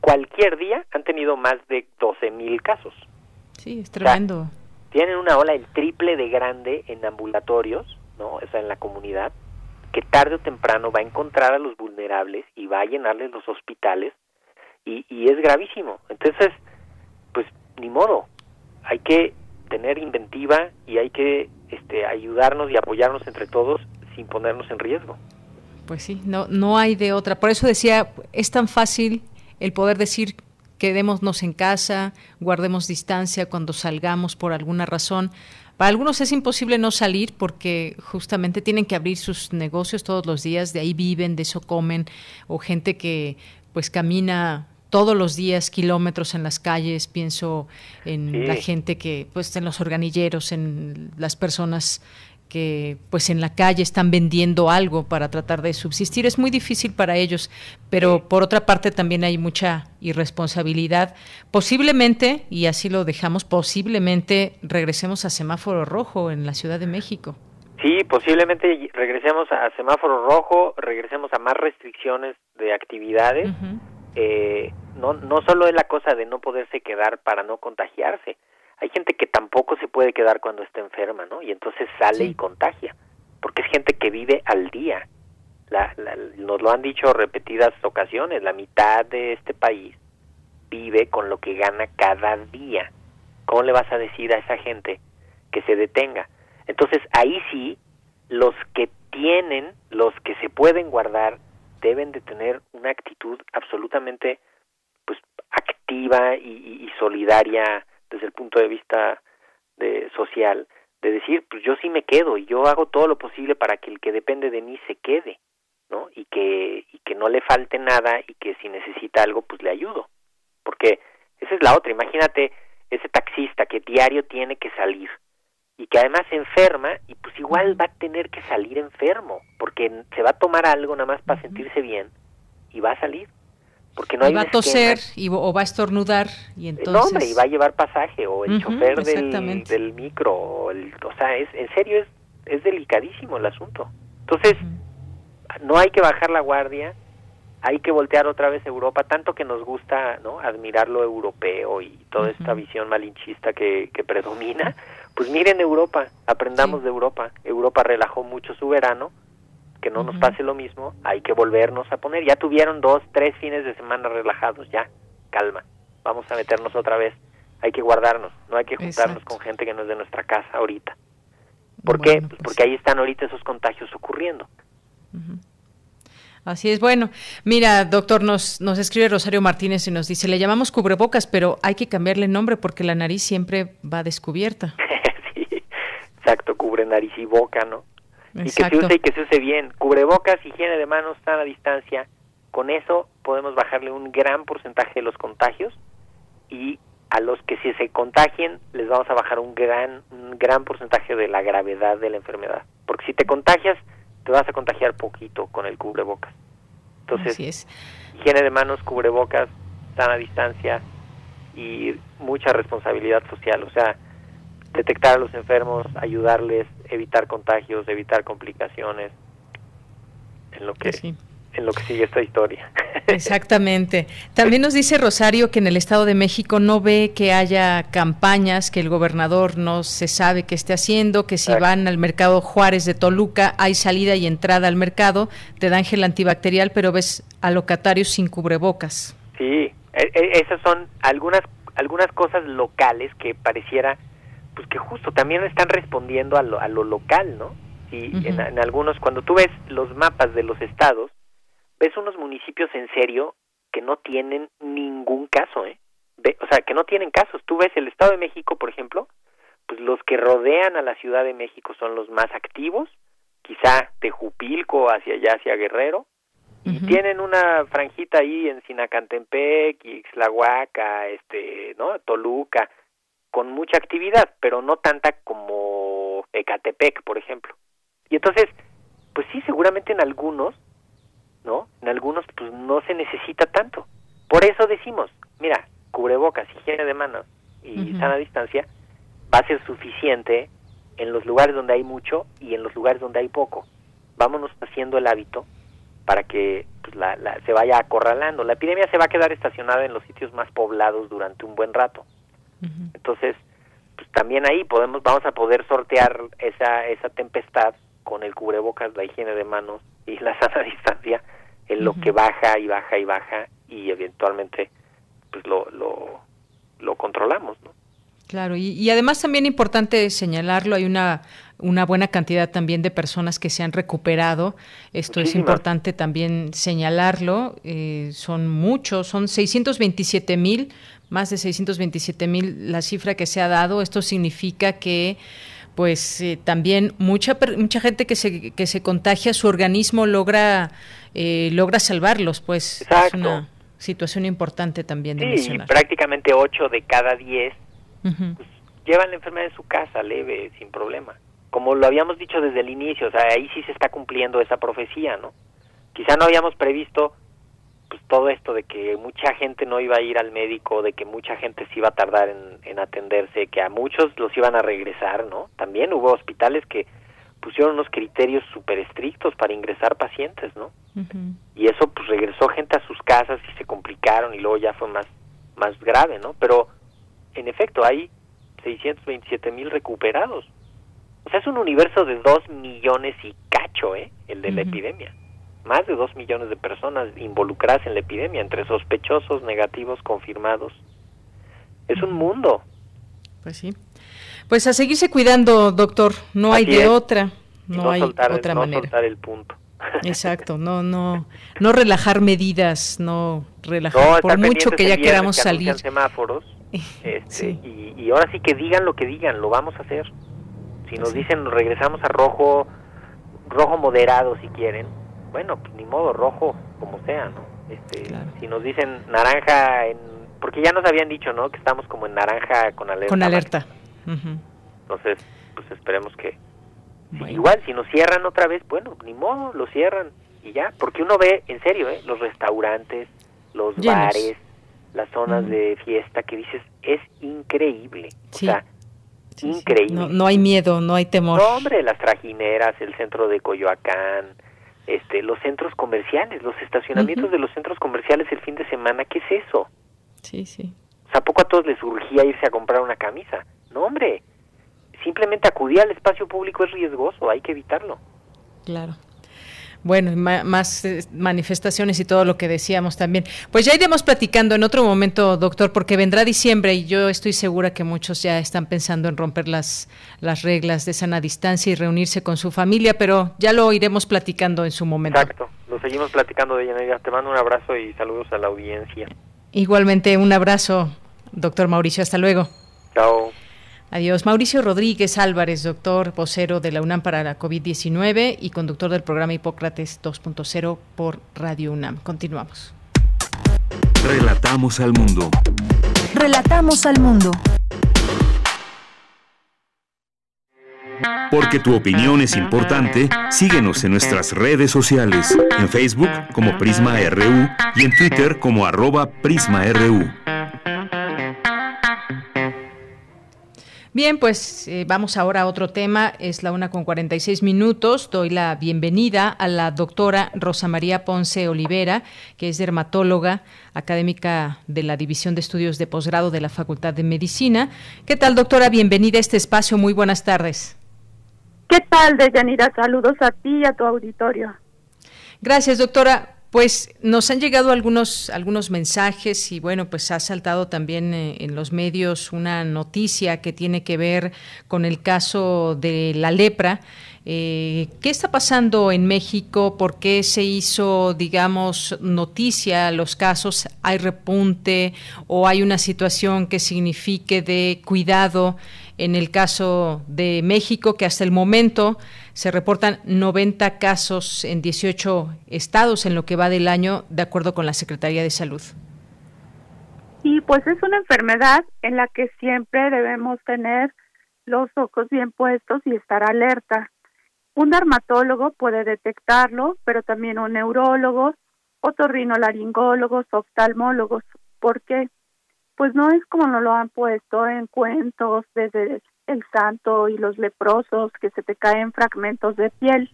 Speaker 11: cualquier día han tenido más de doce mil casos.
Speaker 1: Sí, es tremendo.
Speaker 11: tienen una ola el triple de grande en ambulatorios, ¿no? O sea, en la comunidad, que tarde o temprano va a encontrar a los vulnerables y va a llenarles los hospitales y, y es gravísimo. Entonces, pues ni modo, hay que tener inventiva y hay que este, ayudarnos y apoyarnos entre todos sin ponernos en riesgo.
Speaker 1: Pues sí, no, no hay de otra. Por eso decía, es tan fácil el poder decir quedémonos en casa, guardemos distancia cuando salgamos por alguna razón. Para algunos es imposible no salir porque justamente tienen que abrir sus negocios todos los días, de ahí viven, de eso comen, o gente que pues camina todos los días kilómetros en las calles, pienso en la gente que, pues en los organilleros, en las personas que pues en la calle están vendiendo algo para tratar de subsistir. Es muy difícil para ellos, pero por otra parte también hay mucha irresponsabilidad. Posiblemente, y así lo dejamos, posiblemente regresemos a semáforo rojo en la Ciudad de México.
Speaker 11: Sí, posiblemente regresemos a semáforo rojo, regresemos a más restricciones de actividades eh, no, no solo es la cosa de no poderse quedar para no contagiarse, hay gente que tampoco se puede quedar cuando está enferma, ¿no? Y entonces sale y contagia, porque es gente que vive al día. La, nos lo han dicho repetidas ocasiones, la mitad de este país vive con lo que gana cada día. ¿Cómo le vas a decir a esa gente que se detenga? Entonces ahí sí, los que tienen, los que se pueden guardar, deben de tener una actitud absolutamente pues activa y, solidaria desde el punto de vista de social de decir pues yo sí me quedo y yo hago todo lo posible para que el que depende de mí se quede no y que y que no le falte nada y que si necesita algo pues le ayudo. Porque esa es la otra imagínate ese taxista que diario tiene que salir y que además se enferma y pues igual va a tener que salir enfermo porque se va a tomar algo nada más para sentirse bien y va a salir porque no hay
Speaker 1: va a toser y, o va a estornudar y entonces no
Speaker 11: hombre y va a llevar pasaje o el chofer del, del, micro o, el, o sea es en serio es es delicadísimo el asunto. Entonces no hay que bajar la guardia hay que voltear otra vez Europa tanto que nos gusta no admirar lo europeo y toda esta visión malinchista que, que predomina pues miren Europa, aprendamos de Europa. Europa relajó mucho su verano, que no nos pase lo mismo, hay que volvernos a poner. Ya tuvieron dos, tres fines de semana relajados, ya, calma, vamos a meternos otra vez. Hay que guardarnos, no hay que juntarnos con gente que no es de nuestra casa ahorita. ¿Por qué? Pues, pues porque ahí están ahorita esos contagios ocurriendo.
Speaker 1: Así es, bueno, mira, doctor, nos, nos escribe Rosario Martínez y nos dice, le llamamos cubrebocas, pero hay que cambiarle nombre porque la nariz siempre va descubierta.
Speaker 11: Exacto, cubre nariz y boca, ¿no? Y que se use y que se use bien. Cubrebocas, higiene de manos, a distancia. Con eso podemos bajarle un gran porcentaje de los contagios y a los que si se contagien les vamos a bajar un gran un gran porcentaje de la gravedad de la enfermedad. Porque si te contagias, te vas a contagiar poquito con el cubrebocas. Entonces, higiene de manos, cubrebocas, sana distancia y mucha responsabilidad social. O sea, detectar a los enfermos, ayudarles, evitar contagios, evitar complicaciones, en lo que en en lo que sigue esta historia.
Speaker 1: Exactamente. También nos dice Rosario que en el Estado de México no ve que haya campañas, que el gobernador no se sabe qué esté haciendo, que si van al mercado Juárez de Toluca hay salida y entrada al mercado, te dan gel antibacterial, pero ves a locatarios sin cubrebocas.
Speaker 11: Sí, e, e, esas son algunas algunas cosas locales que pareciera pues que justo también están respondiendo a lo, a lo local, ¿no? Y en, en, algunos, cuando tú ves los mapas de los estados, ves unos municipios en serio que no tienen ningún caso, ¿eh? o sea, que no tienen casos. Tú ves el Estado de México, por ejemplo, pues los que rodean a la Ciudad de México son los más activos, quizá Tejupilco hacia allá, hacia Guerrero, y tienen una franjita ahí en Sinacantempec, Ixlahuaca, este, ¿no? Toluca, con mucha actividad, pero no tanta como Ecatepec, por ejemplo. Y entonces, pues sí, seguramente en algunos, ¿no? En algunos, pues no se necesita tanto. Por eso decimos, mira, cubrebocas, higiene de manos y sana distancia va a ser suficiente en los lugares donde hay mucho y en los lugares donde hay poco. Vámonos haciendo el hábito para que pues, la, se vaya acorralando. La epidemia se va a quedar estacionada en los sitios más poblados durante un buen rato. Entonces, pues también ahí podemos vamos a poder sortear esa esa tempestad con el cubrebocas, la higiene de manos y la sana distancia en lo que baja y baja y baja y eventualmente pues lo lo, lo controlamos, ¿no?
Speaker 1: Claro, y, además también importante señalarlo, hay una, una buena cantidad también de personas que se han recuperado. Esto es importante también señalarlo. Eh, son muchos, son 627 mil, más de 627 mil la cifra que se ha dado. Esto significa que pues eh, también mucha mucha gente que se que se contagia su organismo logra eh, logra salvarlos pues es una situación importante también de
Speaker 11: sí, prácticamente 8 de cada 10 pues, llevan la enfermedad en su casa, leve, sin problema. Como lo habíamos dicho desde el inicio, o sea, ahí sí se está cumpliendo esa profecía, ¿no? Quizá no habíamos previsto pues todo esto de que mucha gente no iba a ir al médico, de que mucha gente se iba a tardar en, atenderse, que a muchos los iban a regresar, ¿no? También hubo hospitales que pusieron unos criterios súper estrictos para ingresar pacientes, ¿no? Y eso pues regresó gente a sus casas y se complicaron y luego ya fue más, más grave, ¿no? Pero en efecto, hay 627 mil recuperados. O sea, es un universo de 2 millones y cacho, ¿eh? El de la epidemia. Más de 2 millones de personas involucradas en la epidemia, entre sospechosos, negativos, confirmados. Es un mundo.
Speaker 1: Pues sí. Pues a seguirse cuidando, doctor. No hay de otra. No, hay otra
Speaker 11: no
Speaker 1: manera.
Speaker 11: soltar el punto.
Speaker 1: Exacto, no, no, no relajar medidas, no relajar, por mucho que ya queramos salir.
Speaker 11: semáforos, este, y, ahora sí que digan lo que digan, lo vamos a hacer. Si nos dicen regresamos a rojo, rojo moderado si quieren, bueno, pues ni modo, rojo como sea, ¿no? Este, Si nos dicen naranja, en, porque ya nos habían dicho, ¿no? Que estamos como en naranja con alerta.
Speaker 1: Con alerta.
Speaker 11: Entonces, pues esperemos que... igual, si nos cierran otra vez, bueno, ni modo, lo cierran y ya, porque uno ve, en serio, ¿eh? Los restaurantes, los bares, las zonas de fiesta que dices, es increíble. O sea, increíble.
Speaker 1: No, hay miedo, no hay temor.
Speaker 11: No, hombre, las trajineras, el centro de Coyoacán, este, los centros comerciales, los estacionamientos de los centros comerciales el fin de semana, ¿qué es eso?
Speaker 1: Sí, sí.
Speaker 11: O sea, ¿a poco a todos les urgía irse a comprar una camisa? No, hombre, simplemente acudir al espacio público es riesgoso, hay que evitarlo.
Speaker 1: Claro bueno, más eh, manifestaciones y todo lo que decíamos también. Pues ya iremos platicando en otro momento, doctor, porque vendrá diciembre y yo estoy segura que muchos ya están pensando en romper las, las reglas de sana distancia y reunirse con su familia, pero ya lo iremos platicando en su momento.
Speaker 11: Exacto, lo seguimos platicando de Yanira. Te mando un abrazo y saludos a la audiencia.
Speaker 1: Igualmente, un abrazo, doctor Mauricio. Hasta luego.
Speaker 11: Chao.
Speaker 1: Adiós. Mauricio Rodríguez Álvarez, doctor vocero de la UNAM para la COVID-19 y conductor del programa Hipócrates 2.0 por Radio UNAM. Continuamos.
Speaker 2: Relatamos al mundo.
Speaker 3: Relatamos al mundo.
Speaker 2: Porque tu opinión es importante, síguenos en nuestras redes sociales, en Facebook como Prisma RU y en Twitter como arroba PrismaRU.
Speaker 1: Bien, pues eh, vamos ahora a otro tema. Es la una con 46 minutos. Doy la bienvenida a la doctora Rosa María Ponce Olivera, que es dermatóloga, académica de la División de Estudios de Posgrado de la Facultad de Medicina. ¿Qué tal, doctora? Bienvenida a este espacio. Muy buenas tardes.
Speaker 12: ¿Qué tal, Deyanira? Saludos a ti y a tu auditorio.
Speaker 1: Gracias, doctora. Pues nos han llegado algunos, algunos mensajes y bueno, pues ha saltado también eh, en los medios una noticia que tiene que ver con el caso de la lepra. Eh, ¿Qué está pasando en México? ¿Por qué se hizo, digamos, noticia los casos? ¿Hay repunte o hay una situación que signifique de cuidado? En el caso de México, que hasta el momento se reportan 90 casos en 18 estados en lo que va del año, de acuerdo con la Secretaría de Salud.
Speaker 12: Y pues es una enfermedad en la que siempre debemos tener los ojos bien puestos y estar alerta. Un dermatólogo puede detectarlo, pero también un neurólogo, otorrinolaringólogos, oftalmólogos. ¿Por qué? Pues no es como nos lo han puesto en cuentos desde el santo y los leprosos que se te caen fragmentos de piel.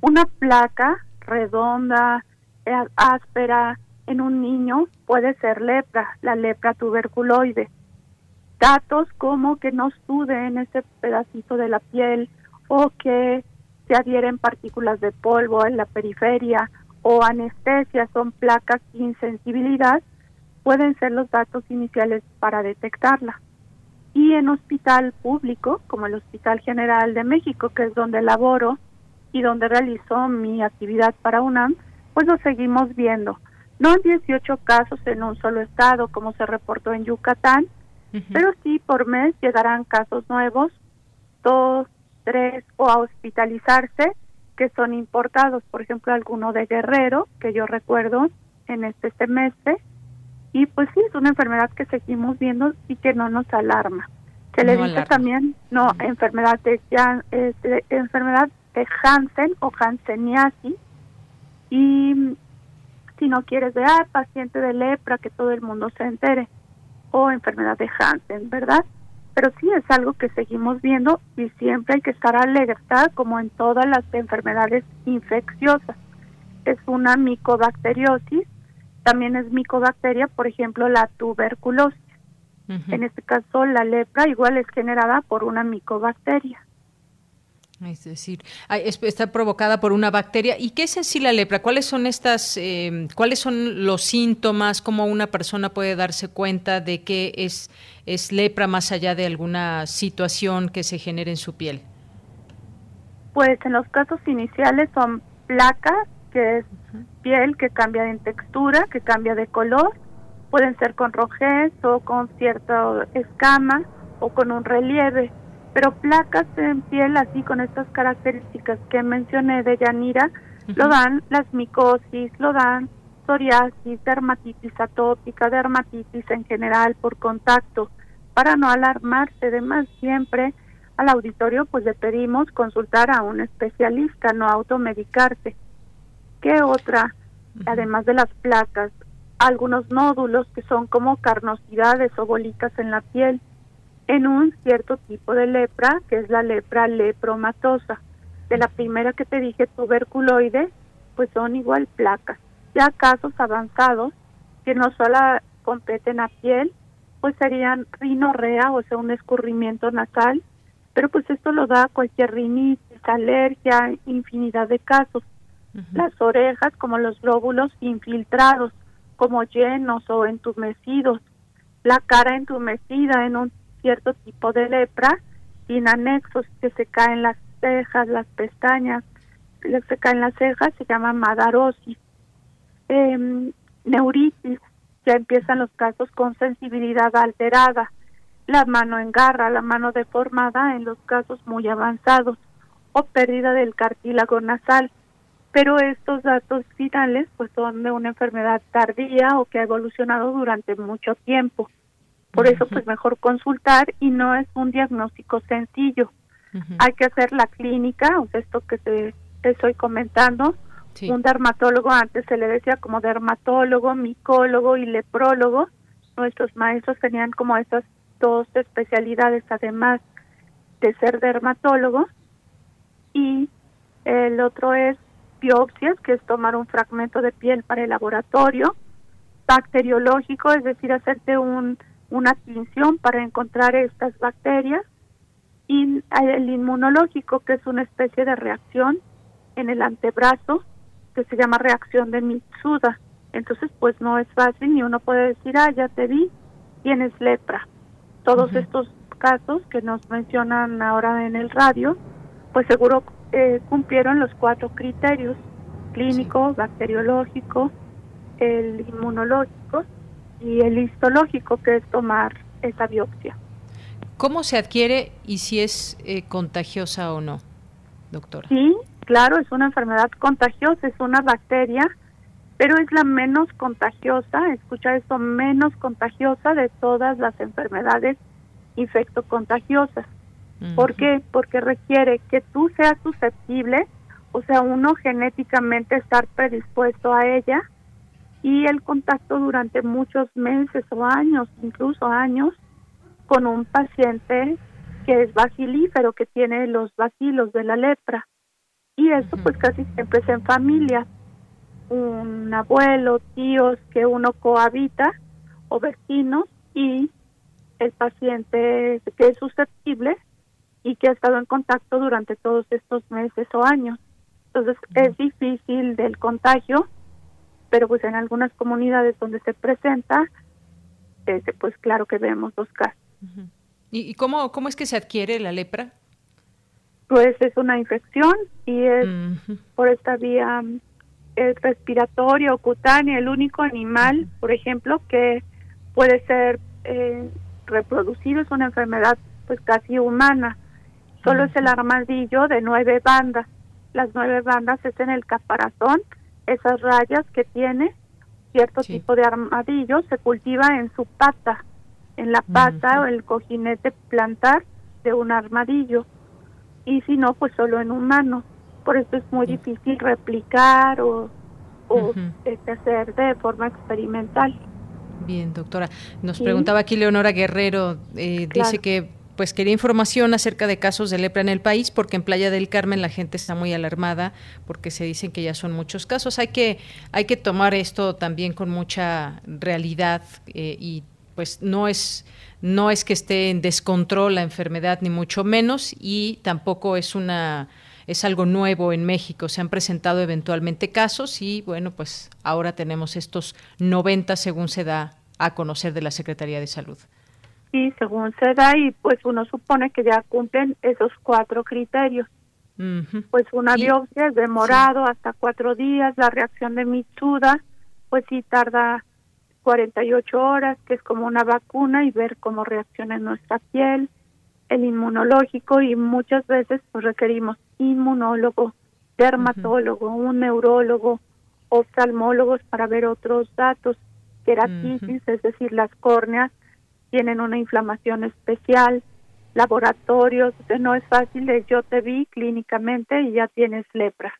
Speaker 12: Una placa redonda, eh, áspera en un niño puede ser lepra, la lepra tuberculoide. Datos como que no sude en ese pedacito de la piel o que se adhieren partículas de polvo en la periferia o anestesia son placas sin sensibilidad pueden ser los datos iniciales para detectarla. Y en hospital público, como el Hospital General de México, que es donde laboro y donde realizo mi actividad para UNAM, pues lo seguimos viendo. No en 18 casos en un solo estado, como se reportó en Yucatán, pero sí por mes llegarán casos nuevos, dos, tres, o a hospitalizarse, que son importados, por ejemplo, alguno de Guerrero, que yo recuerdo en este semestre, y pues sí, es una enfermedad que seguimos viendo y que no nos alarma. Se le dice también, no, enfermedad de, este, enfermedad de Hansen o Hanseniasis. Y si no quieres ver, ah, paciente de lepra, que todo el mundo se entere. O enfermedad de Hansen, ¿verdad? Pero sí es algo que seguimos viendo y siempre hay que estar alerta, como en todas las enfermedades infecciosas. Es una micobacteriosis también es micobacteria, por ejemplo, la tuberculosis. En este caso, la lepra igual es generada por una micobacteria.
Speaker 1: Es decir, está provocada por una bacteria. ¿Y qué es en sí la lepra? ¿Cuáles son estas, eh, cuáles son los síntomas? ¿Cómo una persona puede darse cuenta de que es, es lepra más allá de alguna situación que se genere en su piel?
Speaker 12: Pues en los casos iniciales son placas que es piel que cambia en textura, que cambia de color, pueden ser con rojez o con cierta escama o con un relieve, pero placas en piel así con estas características que mencioné de Yanira, lo dan las micosis, lo dan psoriasis, dermatitis atópica, dermatitis en general por contacto. Para no alarmarse, además siempre al auditorio pues le pedimos consultar a un especialista, no automedicarse. ¿Qué otra? Además de las placas, algunos nódulos que son como carnosidades o bolitas en la piel, en un cierto tipo de lepra, que es la lepra lepromatosa. De la primera que te dije, tuberculoide, pues son igual placas. Ya casos avanzados, que no solo competen a piel, pues serían rinorrea, o sea, un escurrimiento nasal, pero pues esto lo da cualquier rinitis, alergia, infinidad de casos las orejas como los glóbulos infiltrados, como llenos o entumecidos, la cara entumecida en un cierto tipo de lepra, sin anexos que se caen las cejas, las pestañas, que se caen las cejas, se llama madarosis. Eh, neuritis, ya empiezan los casos con sensibilidad alterada, la mano en garra, la mano deformada en los casos muy avanzados, o pérdida del cartílago nasal, pero estos datos finales pues son de una enfermedad tardía o que ha evolucionado durante mucho tiempo. Por eso pues mejor consultar y no es un diagnóstico sencillo. Hay que hacer la clínica, o sea, esto que te, estoy comentando. Un dermatólogo antes se le decía como dermatólogo, micólogo y leprólogo. Nuestros maestros tenían como esas dos especialidades además de ser dermatólogo y el otro es biopsias, que es tomar un fragmento de piel para el laboratorio, bacteriológico, es decir, hacerte un, una tinción para encontrar estas bacterias, y el inmunológico, que es una especie de reacción en el antebrazo, que se llama reacción de Mitsuda. Entonces, pues no es fácil ni uno puede decir, ah, ya te vi, tienes lepra. Todos estos casos que nos mencionan ahora en el radio, pues seguro eh, cumplieron los cuatro criterios, clínico, bacteriológico, el inmunológico y el histológico, que es tomar esa biopsia.
Speaker 1: ¿Cómo se adquiere y si es eh, contagiosa o no, doctora?
Speaker 12: Sí, claro, es una enfermedad contagiosa, es una bacteria, pero es la menos contagiosa, escucha esto, menos contagiosa de todas las enfermedades infectocontagiosas. ¿Por qué? Porque requiere que tú seas susceptible, o sea, uno genéticamente estar predispuesto a ella y el contacto durante muchos meses o años, incluso años, con un paciente que es bacilífero, que tiene los bacilos de la lepra. Y eso pues casi siempre es en familia. Un abuelo, tíos que uno cohabita o vecinos y el paciente que es susceptible y que ha estado en contacto durante todos estos meses o años. Entonces es difícil del contagio, pero pues en algunas comunidades donde se presenta, este, pues claro que vemos los casos.
Speaker 1: ¿Y, cómo, cómo es que se adquiere la lepra?
Speaker 12: Pues es una infección y es por esta vía respiratoria o cutánea, el único animal, por ejemplo, que puede ser eh, reproducido es una enfermedad pues casi humana. Solo es el armadillo de nueve bandas. Las nueve bandas es en el caparazón, esas rayas que tiene cierto tipo de armadillo se cultiva en su pata. En la pata o el cojinete plantar de un armadillo. Y si no pues solo en humano por eso es muy difícil replicar o, o este, hacer de forma experimental.
Speaker 1: Bien doctora. Nos preguntaba aquí Leonora Guerrero eh, dice que pues quería información acerca de casos de lepra en el país porque en Playa del Carmen la gente está muy alarmada porque se dicen que ya son muchos casos hay que hay que tomar esto también con mucha realidad eh, y pues no es no es que esté en descontrol la enfermedad ni mucho menos y tampoco es una es algo nuevo en México. Se han presentado eventualmente casos y bueno, pues ahora tenemos estos 90 según se da a conocer de la Secretaría de Salud.
Speaker 12: Sí, según se da y pues uno supone que ya cumplen esos cuatro criterios. Pues una biopsia es demorado hasta cuatro días, la reacción de Mitsuda pues sí tarda 48 horas, que es como una vacuna, y ver cómo reacciona nuestra piel, el inmunológico, y muchas veces pues requerimos inmunólogo, dermatólogo, un neurólogo, oftalmólogos para ver otros datos, queratitis, es decir, las córneas tienen una inflamación especial, laboratorios, no es fácil de yo te vi clínicamente y ya tienes lepra.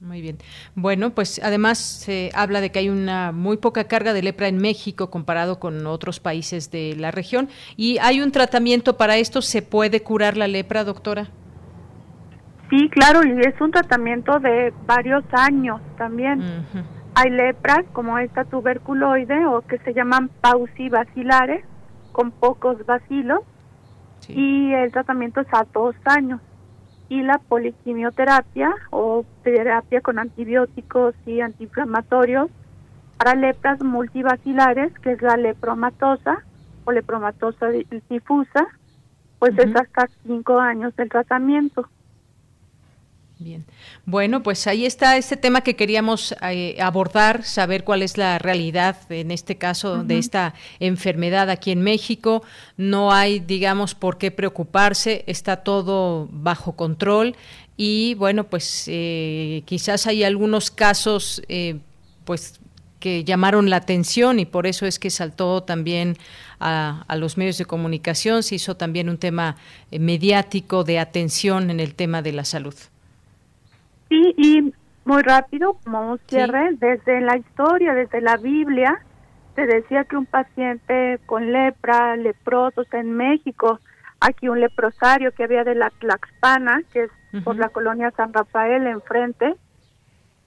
Speaker 1: Muy bien. Bueno, pues además se habla de que hay una muy poca carga de lepra en México comparado con otros países de la región. ¿Y hay un tratamiento para esto? ¿Se puede curar la lepra, doctora?
Speaker 12: Sí, claro, y es un tratamiento de varios años también. Hay lepras como esta tuberculoide o que se llaman paucibacilares con pocos bacilos y el tratamiento es a dos años. Y la poliquimioterapia o terapia con antibióticos y antiinflamatorios para lepras multivacilares, que es la lepromatosa o lepromatosa difusa, pues es hasta cinco años del tratamiento.
Speaker 1: Bien. Bueno, pues ahí está este tema que queríamos eh, abordar, saber cuál es la realidad en este caso de esta enfermedad aquí en México. No hay, digamos, por qué preocuparse, está todo bajo control y bueno, pues eh, quizás hay algunos casos, eh, pues que llamaron la atención y por eso es que saltó también a, a, los medios de comunicación, se hizo también un tema mediático de atención en el tema de la salud.
Speaker 12: Sí, y muy rápido, como un cierre, desde la historia, desde la Biblia, se decía que un paciente con lepra, leprosos en México, aquí un leprosario que había de la Tlaxpana, que es por la colonia San Rafael enfrente,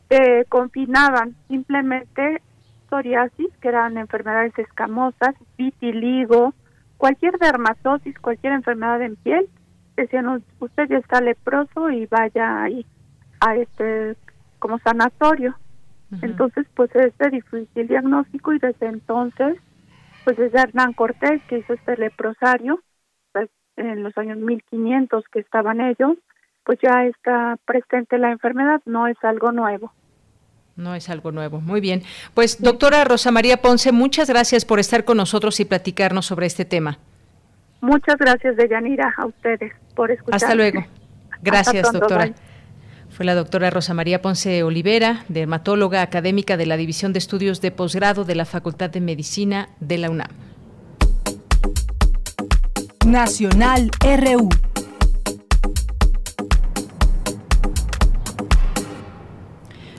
Speaker 12: eh, confinaban simplemente psoriasis, que eran enfermedades escamosas, vitiligo, cualquier dermatosis, cualquier enfermedad en piel, decían usted ya está leproso y vaya ahí a este como sanatorio. Entonces, pues este difícil diagnóstico y desde entonces, pues desde Hernán Cortés que hizo este leprosario, pues, en los años 1500 que estaban ellos, pues ya está presente la enfermedad, no es algo nuevo.
Speaker 1: No es algo nuevo. Muy bien. Pues doctora Rosa María Ponce, muchas gracias por estar con nosotros y platicarnos sobre este tema.
Speaker 12: Muchas gracias, Deyanira, a ustedes por escuchar.
Speaker 1: Hasta luego. Gracias, doctora. Fue la doctora Rosa María Ponce Olivera, dermatóloga académica de la División de Estudios de Posgrado de la Facultad de Medicina de la UNAM.
Speaker 3: Nacional RU.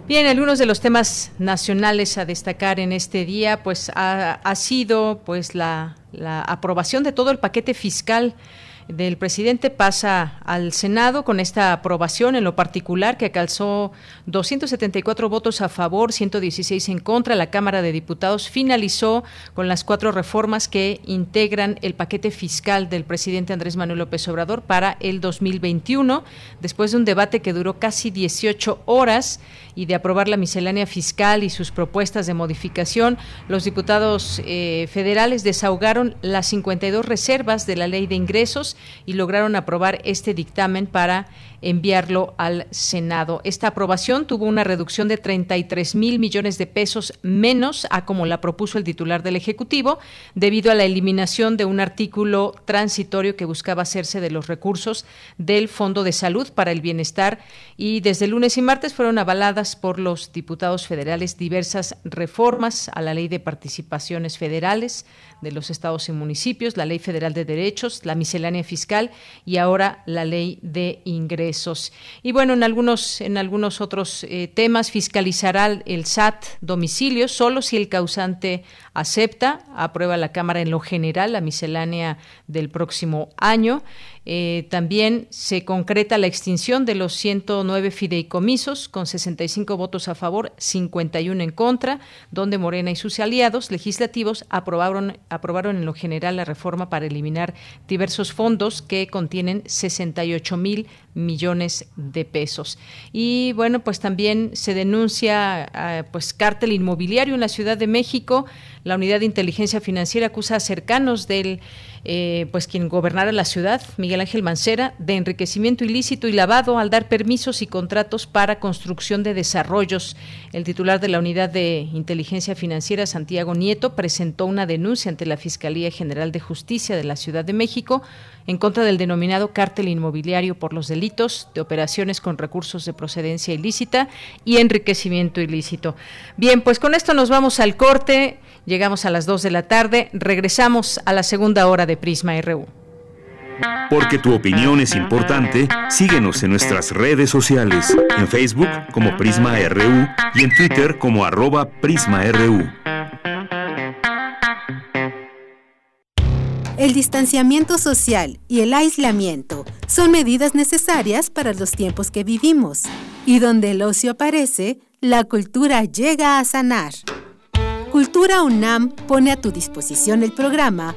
Speaker 1: Bien, algunos de los temas nacionales a destacar en este día, pues ha, sido pues la, la aprobación de todo el paquete fiscal del presidente pasa al Senado con esta aprobación en lo particular que calzó 274 votos a favor, 116 en contra. La Cámara de Diputados finalizó con las cuatro reformas que integran el paquete fiscal del presidente Andrés Manuel López Obrador para el 2021, después de un debate que duró casi 18 horas y de aprobar la miscelánea fiscal y sus propuestas de modificación, los diputados eh, federales desahogaron las 52 reservas de la ley de ingresos y lograron aprobar este dictamen para enviarlo al Senado. Esta aprobación tuvo una reducción de 33 mil millones de pesos menos a como la propuso el titular del Ejecutivo, debido a la eliminación de un artículo transitorio que buscaba hacerse de los recursos del Fondo de Salud para el Bienestar y desde lunes y martes fueron avaladas por los diputados federales diversas reformas a la Ley de Participaciones Federales, de los estados y municipios, la Ley Federal de Derechos, la miscelánea fiscal y ahora la Ley de Ingresos. Y bueno, en algunos, en algunos otros eh, temas fiscalizará el SAT domicilio solo si el causante acepta, aprueba la Cámara en lo general la miscelánea del próximo año. Eh, también se concreta la extinción de los 109 fideicomisos con 65 votos a favor, 51 en contra, donde Morena y sus aliados legislativos aprobaron, aprobaron en lo general la reforma para eliminar diversos fondos que contienen 68 mil millones de pesos. Y bueno, pues también se denuncia ah, pues cártel inmobiliario en la Ciudad de México. La Unidad de Inteligencia Financiera acusa a cercanos del eh, pues quien gobernara la ciudad, Miguel Ángel Mancera, de enriquecimiento ilícito y lavado al dar permisos y contratos para construcción de desarrollos. El titular de la Unidad de Inteligencia Financiera, Santiago Nieto, presentó una denuncia ante la Fiscalía General de Justicia de la Ciudad de México en contra del denominado cártel inmobiliario por los delitos de operaciones con recursos de procedencia ilícita y enriquecimiento ilícito. Bien, pues con esto nos vamos al corte. Llegamos a las 2 de la tarde, regresamos a la segunda hora de Prisma RU.
Speaker 2: Porque tu opinión es importante, síguenos en nuestras redes sociales, en Facebook como Prisma RU y en Twitter como arroba PrismaRU.
Speaker 13: El distanciamiento social y el aislamiento son medidas necesarias para los tiempos que vivimos, y donde el ocio aparece, la cultura llega a sanar. Cultura UNAM pone a tu disposición el programa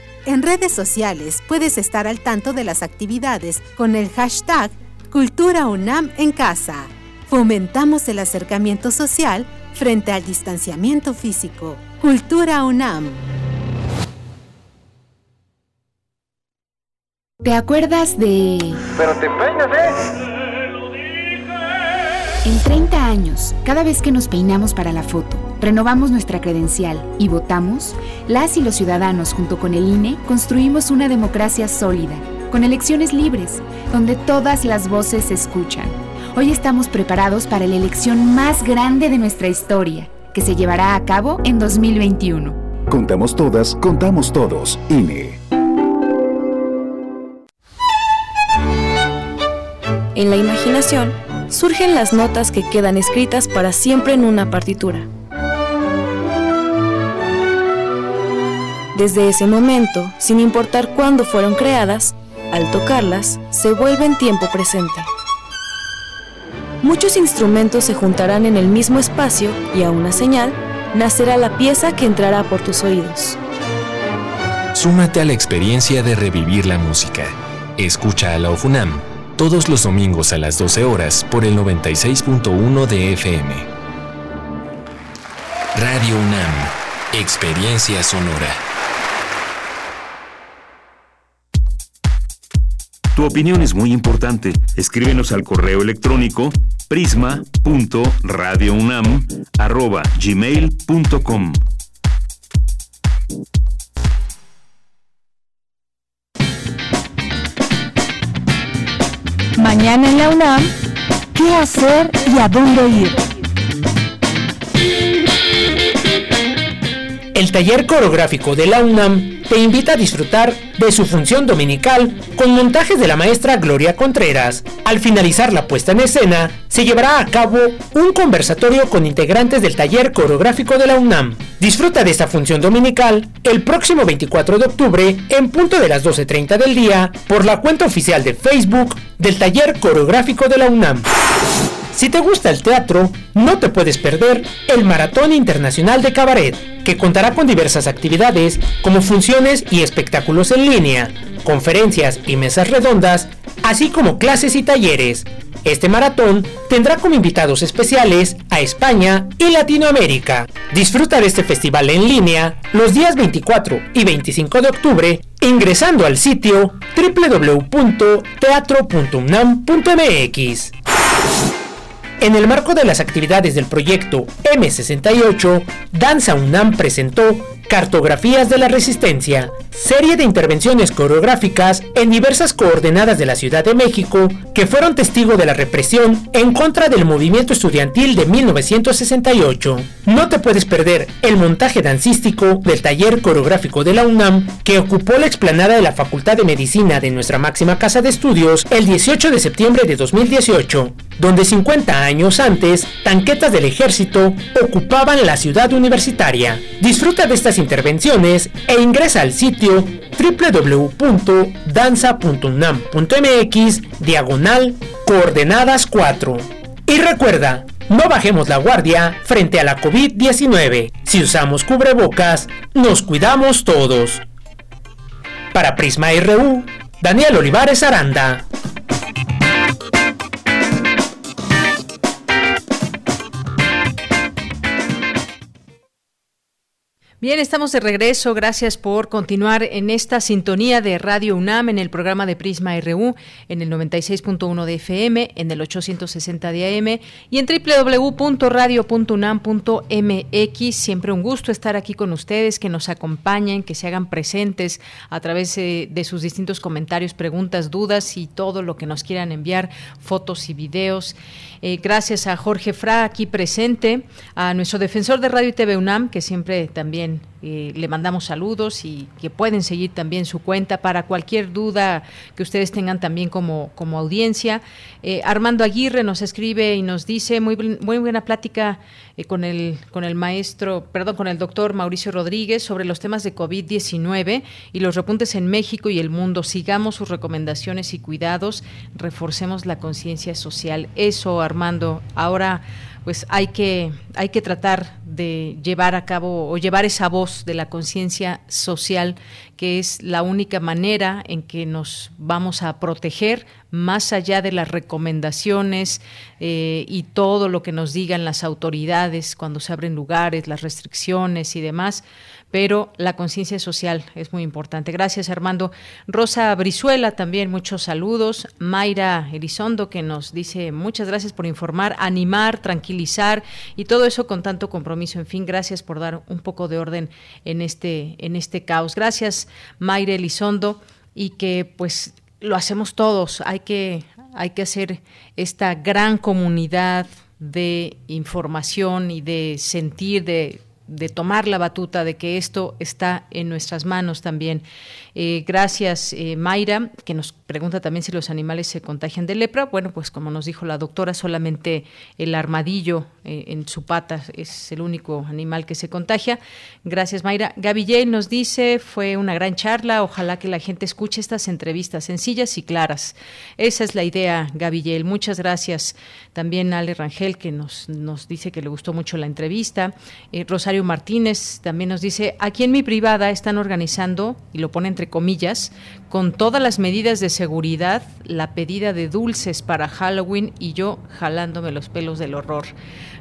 Speaker 13: En redes sociales puedes estar al tanto de las actividades con el hashtag Cultura UNAM en casa. Fomentamos el acercamiento social frente al distanciamiento físico. Cultura UNAM.
Speaker 14: ¿Te acuerdas de...
Speaker 15: Pero te peinas, ¿eh?
Speaker 14: En 30 años, cada vez que nos peinamos para la foto, renovamos nuestra credencial y votamos, las y los ciudadanos junto con el INE construimos una democracia sólida, con elecciones libres, donde todas las voces se escuchan. Hoy estamos preparados para la elección más grande de nuestra historia, que se llevará a cabo en 2021.
Speaker 16: Contamos todas, contamos todos, INE.
Speaker 17: En la imaginación surgen las notas que quedan escritas para siempre en una partitura. Desde ese momento, sin importar cuándo fueron creadas, al tocarlas, se vuelven tiempo presente. Muchos instrumentos se juntarán en el mismo espacio y a una señal nacerá la pieza que entrará por tus oídos.
Speaker 18: Súmate a la experiencia de revivir la música. Escucha a la OFUNAM todos los domingos a las 12 horas por el 96.1 de FM. Radio UNAM, Experiencia Sonora.
Speaker 2: Tu opinión es muy importante. Escríbenos al correo electrónico prisma.radiounam@gmail.com.
Speaker 3: Mañana en la UNAM, ¿qué hacer y a dónde ir?
Speaker 4: El taller coreográfico de la UNAM te invita a disfrutar de su función dominical con montajes de la maestra Gloria Contreras. Al finalizar la puesta en escena, se llevará a cabo un conversatorio con integrantes del taller coreográfico de la UNAM. Disfruta de esta función dominical el próximo 24 de octubre en punto de las 12.30 del día por la cuenta oficial de Facebook del taller coreográfico de la UNAM. Si te gusta el teatro, no te puedes perder el Maratón Internacional de Cabaret, que contará con diversas actividades como funciones y espectáculos en línea, conferencias y mesas redondas, así como clases y talleres. Este maratón tendrá como invitados especiales a España y Latinoamérica. Disfruta de este festival en línea los días 24 y 25 de octubre ingresando al sitio www.teatro.unam.mx. En el marco de las actividades del proyecto M68, Danza UNAM presentó Cartografías de la Resistencia, serie de intervenciones coreográficas en diversas coordenadas de la Ciudad de México que fueron testigo de la represión en contra del movimiento estudiantil de 1968. No te puedes perder el montaje dancístico del taller coreográfico de la UNAM que ocupó la explanada de la Facultad de Medicina de nuestra máxima casa de estudios el 18 de septiembre de 2018, donde 50 años antes, tanquetas del ejército ocupaban la ciudad universitaria. Disfruta de intervenciones e ingresa al sitio www.danza.unam.mx diagonal coordenadas 4. Y recuerda, no bajemos la guardia frente a la COVID-19. Si usamos cubrebocas, nos cuidamos todos. Para Prisma RU, Daniel Olivares Aranda.
Speaker 1: Bien, estamos de regreso. Gracias por continuar en esta sintonía de Radio UNAM en el programa de Prisma RU en el 96.1 de FM, en el 860 de AM y en www.radio.unam.mx. Siempre un gusto estar aquí con ustedes, que nos acompañen, que se hagan presentes a través de, de sus distintos comentarios, preguntas, dudas y todo lo que nos quieran enviar, fotos y videos. Eh, gracias a Jorge Fra aquí presente, a nuestro defensor de Radio y TV UNAM, que siempre también eh, le mandamos saludos y que pueden seguir también su cuenta para cualquier duda que ustedes tengan también como, como audiencia. Eh, Armando Aguirre nos escribe y nos dice muy, buena plática con, el, con el maestro, perdón, con el doctor Mauricio Rodríguez sobre los temas de COVID-19 y los repuntes en México y el mundo. Sigamos sus recomendaciones y cuidados, reforcemos la conciencia social. Eso, Armando, ahora pues hay que, hay que tratar de llevar a cabo o llevar esa voz de la conciencia social, que es la única manera en que nos vamos a proteger más allá de las recomendaciones eh, y todo lo que nos digan las autoridades cuando se abren lugares, las restricciones y demás, pero la conciencia social es muy importante. Gracias, Armando. Rosa Brizuela, también muchos saludos. Mayra Elizondo, que nos dice muchas gracias por informar, animar, tranquilizar y todo eso con tanto compromiso. En fin, gracias por dar un poco de orden en este, en este caos. Gracias, Mayre Elizondo, y que pues lo hacemos todos. Hay que, hay que hacer esta gran comunidad de información y de sentir, de de tomar la batuta de que esto está en nuestras manos también. Eh, gracias, eh, Mayra, que nos pregunta también si los animales se contagian de lepra. Bueno, pues como nos dijo la doctora, solamente el armadillo eh, en su pata es el único animal que se contagia. Gracias, Mayra. Gaby J. nos dice, fue una gran charla, ojalá que la gente escuche estas entrevistas sencillas y claras. Esa es la idea, Gaby J. Muchas gracias. También Ale Rangel, que nos, nos dice que le gustó mucho la entrevista. Rosario Martínez también nos dice, aquí en mi privada están organizando, y lo pone comillas, con todas las medidas de seguridad, la pedida de dulces para Halloween y yo jalándome los pelos del horror.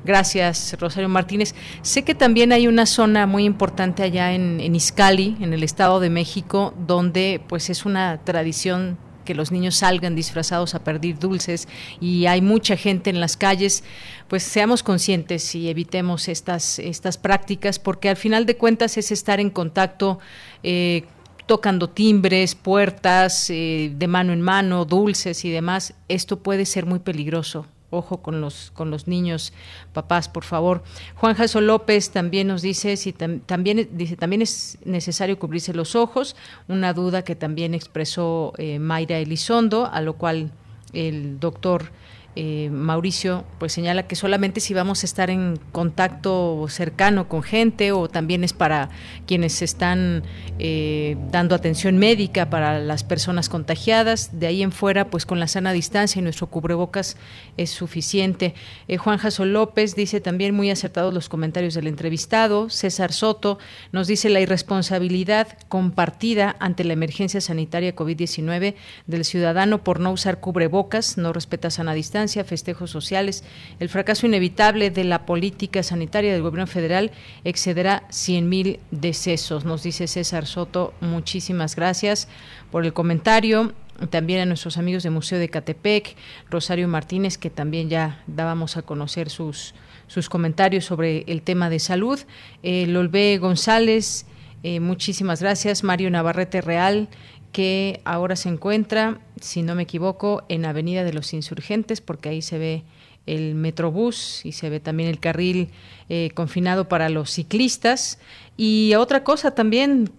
Speaker 1: Gracias, Rosario Martínez. Sé que también hay una zona muy importante allá en, en Izcali, en el Estado de México, donde pues es una tradición que los niños salgan disfrazados a pedir dulces y hay mucha gente en las calles, pues seamos conscientes y evitemos estas, estas prácticas porque al final de cuentas es estar en contacto eh, tocando timbres, puertas, eh, de mano en mano, dulces y demás. Esto puede ser muy peligroso ojo con los con los niños, papás, por favor. Juan Jaso López también nos dice si también dice también es necesario cubrirse los ojos, una duda que también expresó eh, Mayra Elizondo, a lo cual el doctor eh, Mauricio pues señala que solamente si vamos a estar en contacto cercano con gente o también es para quienes están eh, dando atención médica para las personas contagiadas. De ahí en fuera, pues con la sana distancia y nuestro cubrebocas es suficiente. Eh, Juan Jaso López dice también muy acertados los comentarios del entrevistado. César Soto nos dice la irresponsabilidad compartida ante la emergencia sanitaria COVID-19 del ciudadano por no usar cubrebocas, no respeta sana distancia festejos sociales. El fracaso inevitable de la política sanitaria del gobierno federal excederá 100.000 decesos, nos dice César Soto. Muchísimas gracias por el comentario también a nuestros amigos de Museo de Catepec, Rosario Martínez, que también ya dábamos a conocer sus, sus comentarios sobre el tema de salud, eh, Lolbe González, eh, muchísimas gracias, Mario Navarrete Real, que ahora se encuentra, si no me equivoco, en Avenida de los Insurgentes, porque ahí se ve el Metrobús y se ve también el carril eh, confinado para los ciclistas. Y otra cosa también,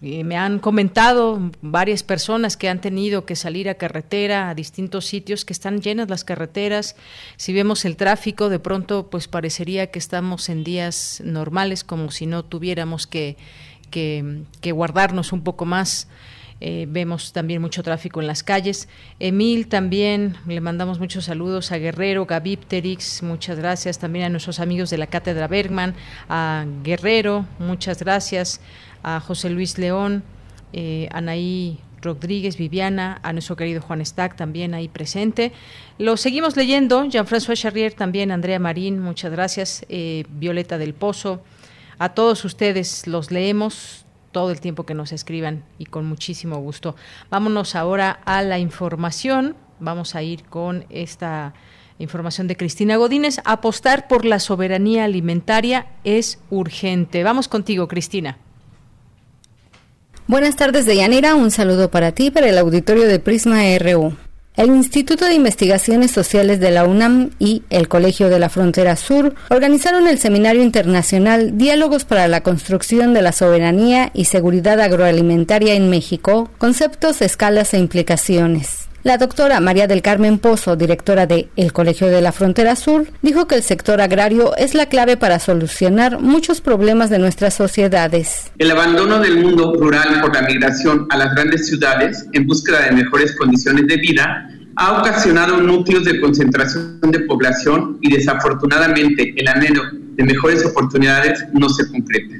Speaker 1: me han comentado varias personas que han tenido que salir a carretera a distintos sitios que están llenas las carreteras. Si vemos el tráfico, de pronto pues parecería que estamos en días normales, como si no tuviéramos que que, guardarnos un poco más. Eh, vemos también mucho tráfico en las calles. Emil también, le mandamos muchos saludos a Guerrero, Gavipterix, muchas gracias. También a nuestros amigos de la Cátedra Bergman, a Guerrero, muchas gracias. A José Luis León, eh, Anaí Rodríguez, Viviana, a nuestro querido Juan Stack también ahí presente. Lo seguimos leyendo, Jean-François Charrier también, Andrea Marín, muchas gracias, eh, Violeta del Pozo, a todos ustedes los leemos todo el tiempo que nos escriban y con muchísimo gusto. Vámonos ahora a la información. Vamos a ir con esta información de Cristina Godínez. Apostar por la soberanía alimentaria es urgente. Vamos contigo, Cristina.
Speaker 19: Buenas tardes, Deyanira. Un saludo para ti, para el auditorio de Prisma RU. El Instituto de Investigaciones Sociales de la UNAM y el Colegio de la Frontera Sur organizaron el Seminario Internacional Diálogos para la Construcción de la Soberanía y Seguridad Agroalimentaria en México, Conceptos, Escalas e Implicaciones. La doctora María del Carmen Pozo, directora de El Colegio de la Frontera Sur, dijo que el sector agrario es la clave para solucionar muchos problemas de nuestras sociedades.
Speaker 20: El abandono del mundo rural por la migración a las grandes ciudades en búsqueda de mejores condiciones de vida ha ocasionado núcleos de concentración de población y desafortunadamente el anhelo de mejores oportunidades no se concreta,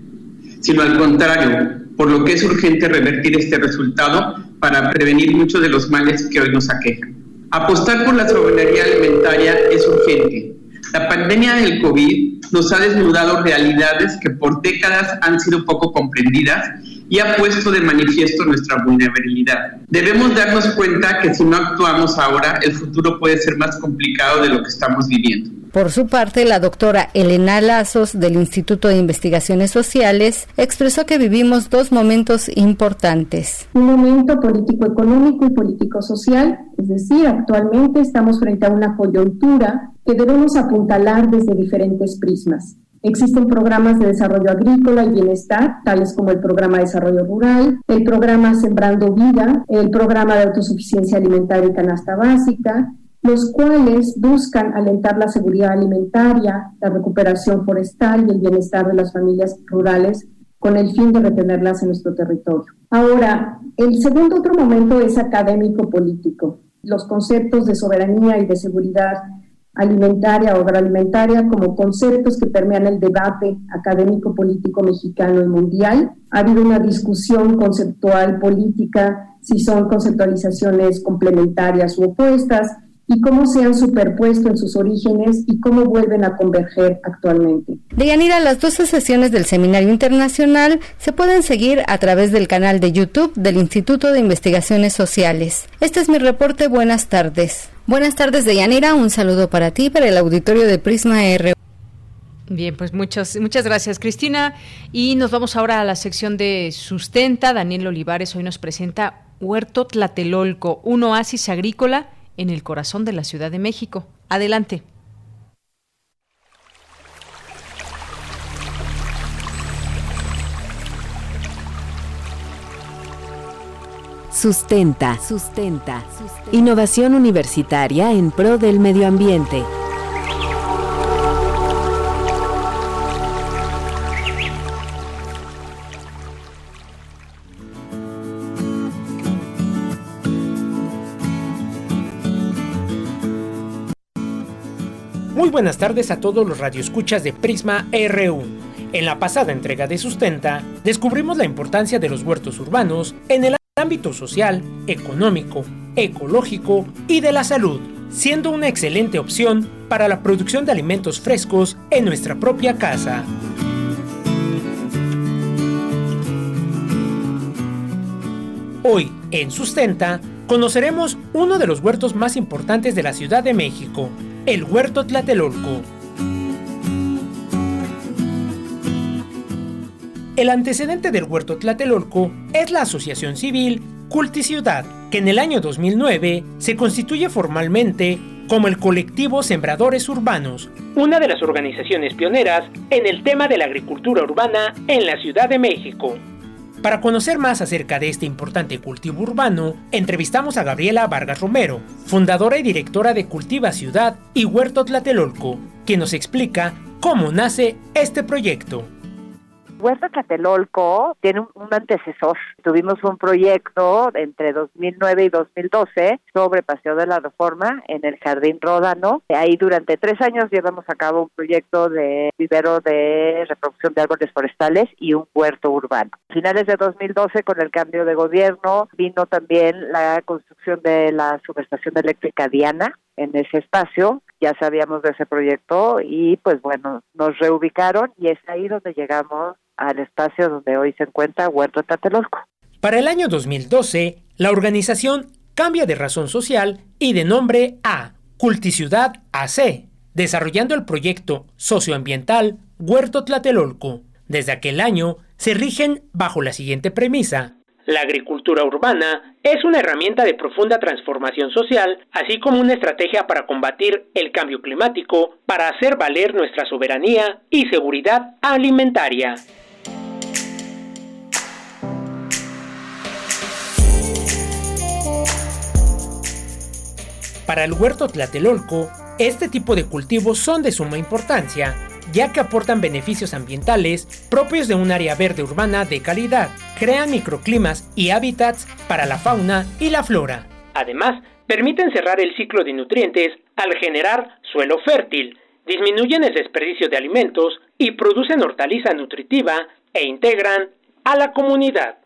Speaker 20: sino al contrario, por lo que es urgente revertir este resultado para prevenir muchos de los males que hoy nos aquejan. Apostar por la soberanía alimentaria es urgente. La pandemia del COVID nos ha desnudado realidades que por décadas han sido poco comprendidas y ha puesto de manifiesto nuestra vulnerabilidad. Debemos darnos cuenta que si no actuamos ahora, el futuro puede ser más complicado de lo que estamos viviendo.
Speaker 19: Por su parte, la doctora Elena Lazos del Instituto de Investigaciones Sociales expresó que vivimos dos momentos importantes.
Speaker 6: Un momento político-económico y político-social, es decir, actualmente estamos frente a una coyuntura que debemos apuntalar desde diferentes prismas. Existen programas de desarrollo agrícola y bienestar, tales como el programa de desarrollo rural, el programa Sembrando Vida, el programa de autosuficiencia alimentaria y canasta básica, los cuales buscan alentar la seguridad alimentaria, la recuperación forestal y el bienestar de las familias rurales con el fin de retenerlas en nuestro territorio. Ahora, el segundo otro momento es académico-político. Los conceptos de soberanía y de seguridad alimentaria o agroalimentaria como conceptos que permean el debate académico, político mexicano y mundial. Ha habido una discusión conceptual política, si son conceptualizaciones complementarias u opuestas, y cómo se han superpuesto en sus orígenes y cómo vuelven a converger actualmente.
Speaker 19: Deyanira, las 12 sesiones del Seminario Internacional se pueden seguir a través del canal de YouTube del Instituto de Investigaciones Sociales. Este es mi reporte. Buenas tardes. Buenas tardes, Deyanira. Un saludo para ti, para el auditorio de Prisma R.
Speaker 1: Bien, pues muchas, muchas gracias, Cristina. Y nos vamos ahora a la sección de Sustenta. Daniel Olivares hoy nos presenta Huerto Tlatelolco, un oasis agrícola en el corazón de la Ciudad de México. Adelante.
Speaker 17: Sustenta, sustenta, Innovación universitaria en pro del medio ambiente.
Speaker 4: Buenas tardes a todos los radioescuchas de Prisma RU. En la pasada entrega de Sustenta, descubrimos la importancia de los huertos urbanos en el ámbito social, económico, ecológico y de la salud, siendo una excelente opción para la producción de alimentos frescos en nuestra propia casa. Hoy, en Sustenta, conoceremos uno de los huertos más importantes de la Ciudad de México, el Huerto Tlatelolco. El antecedente del Huerto Tlatelolco es la asociación civil Culticiudad, que en el año 2009 se constituye formalmente como el colectivo Sembradores Urbanos, una de las organizaciones pioneras en el tema de la agricultura urbana en la Ciudad de México. Para conocer más acerca de este importante cultivo urbano, entrevistamos a Gabriela Vargas Romero, fundadora y directora de Cultiva Ciudad y Huerto Tlatelolco, quien nos explica cómo nace este proyecto.
Speaker 21: Huerta Tlatelolco tiene un, antecesor. Tuvimos un proyecto entre 2009 y 2012 sobre Paseo de la Reforma en el Jardín Ródano. Ahí durante tres años llevamos a cabo un proyecto de vivero de reproducción de árboles forestales y un huerto urbano. A finales de 2012, con el cambio de gobierno, vino también la construcción de la subestación eléctrica Diana en ese espacio ya sabíamos de ese proyecto y pues bueno, nos reubicaron y es ahí donde llegamos al espacio donde hoy se encuentra Huerto Tatelolco.
Speaker 4: Para el año 2012, la organización cambia de razón social y de nombre a Culticiudad AC, desarrollando el proyecto socioambiental Huerto Tlatelolco. Desde aquel año se rigen bajo la siguiente premisa. La agricultura urbana es una herramienta de profunda transformación social, así como una estrategia para combatir el cambio climático, para hacer valer nuestra soberanía y seguridad alimentaria. Para el huerto tlatelolco, este tipo de cultivos son de suma importancia, ya que aportan beneficios ambientales propios de un área verde urbana de calidad, crean microclimas y hábitats para la fauna y la flora. Además, permiten cerrar el ciclo de nutrientes al generar suelo fértil, disminuyen el desperdicio de alimentos y producen hortaliza nutritiva e integran a la comunidad.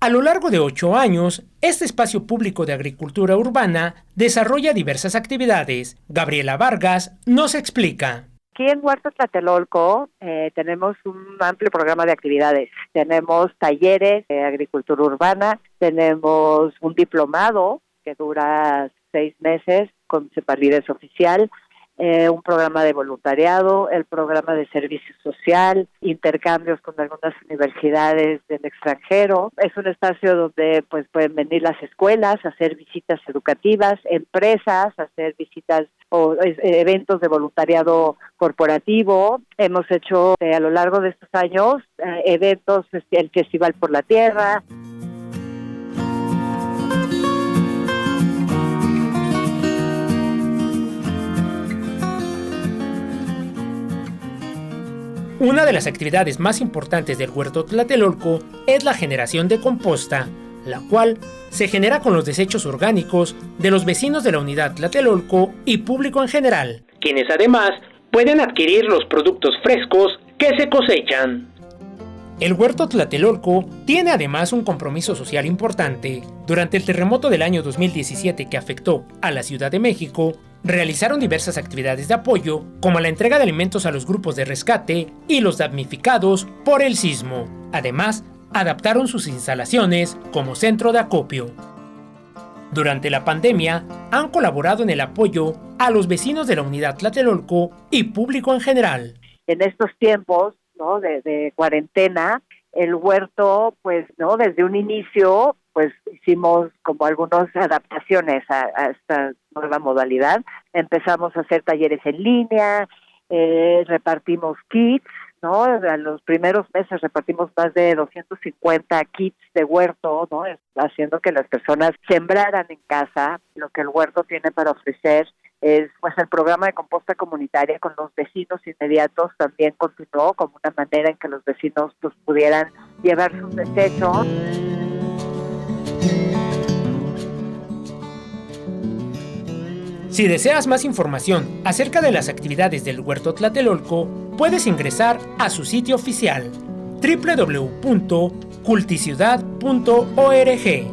Speaker 4: A lo largo de ocho años, este espacio público de agricultura urbana desarrolla diversas actividades. Gabriela Vargas nos explica.
Speaker 21: Aquí en Huerto Tlatelolco eh, tenemos un amplio programa de actividades. Tenemos talleres de agricultura urbana, tenemos un diplomado que dura seis meses con validez oficial, eh, un programa de voluntariado, el programa de servicio social, intercambios con algunas universidades del extranjero. Es un espacio donde pues pueden venir las escuelas, hacer visitas educativas, empresas, hacer visitas o eh, eventos de voluntariado corporativo. Hemos hecho eh, a lo largo de estos años eventos, el Festival por la Tierra.
Speaker 4: Una de las actividades más importantes del huerto Tlatelolco es la generación de composta, la cual se genera con los desechos orgánicos de los vecinos de la unidad Tlatelolco y público en general, quienes además pueden adquirir los productos frescos que se cosechan. El huerto Tlatelolco tiene además un compromiso social importante. Durante el terremoto del año 2017 que afectó a la Ciudad de México, realizaron diversas actividades de apoyo, como la entrega de alimentos a los grupos de rescate y los damnificados por el sismo. Además, adaptaron sus instalaciones como centro de acopio. Durante la pandemia, han colaborado en el apoyo a los vecinos de la unidad Tlatelolco y público en general.
Speaker 21: En estos tiempos de, de cuarentena, el huerto, pues, ¿no? Desde un inicio pues hicimos como algunas adaptaciones a, esta nueva modalidad. Empezamos a hacer talleres en línea, eh, repartimos kits, ¿no? A los primeros meses repartimos más de 250 kits de huerto, ¿no? Haciendo que las personas sembraran en casa lo que el huerto tiene para ofrecer es pues el programa de composta comunitaria con los vecinos inmediatos también continuó como una manera en que los vecinos pues pudieran llevar sus desechos
Speaker 4: Si deseas más información acerca de las actividades del Huerto Tlatelolco, puedes ingresar a su sitio oficial www.culticiudad.org.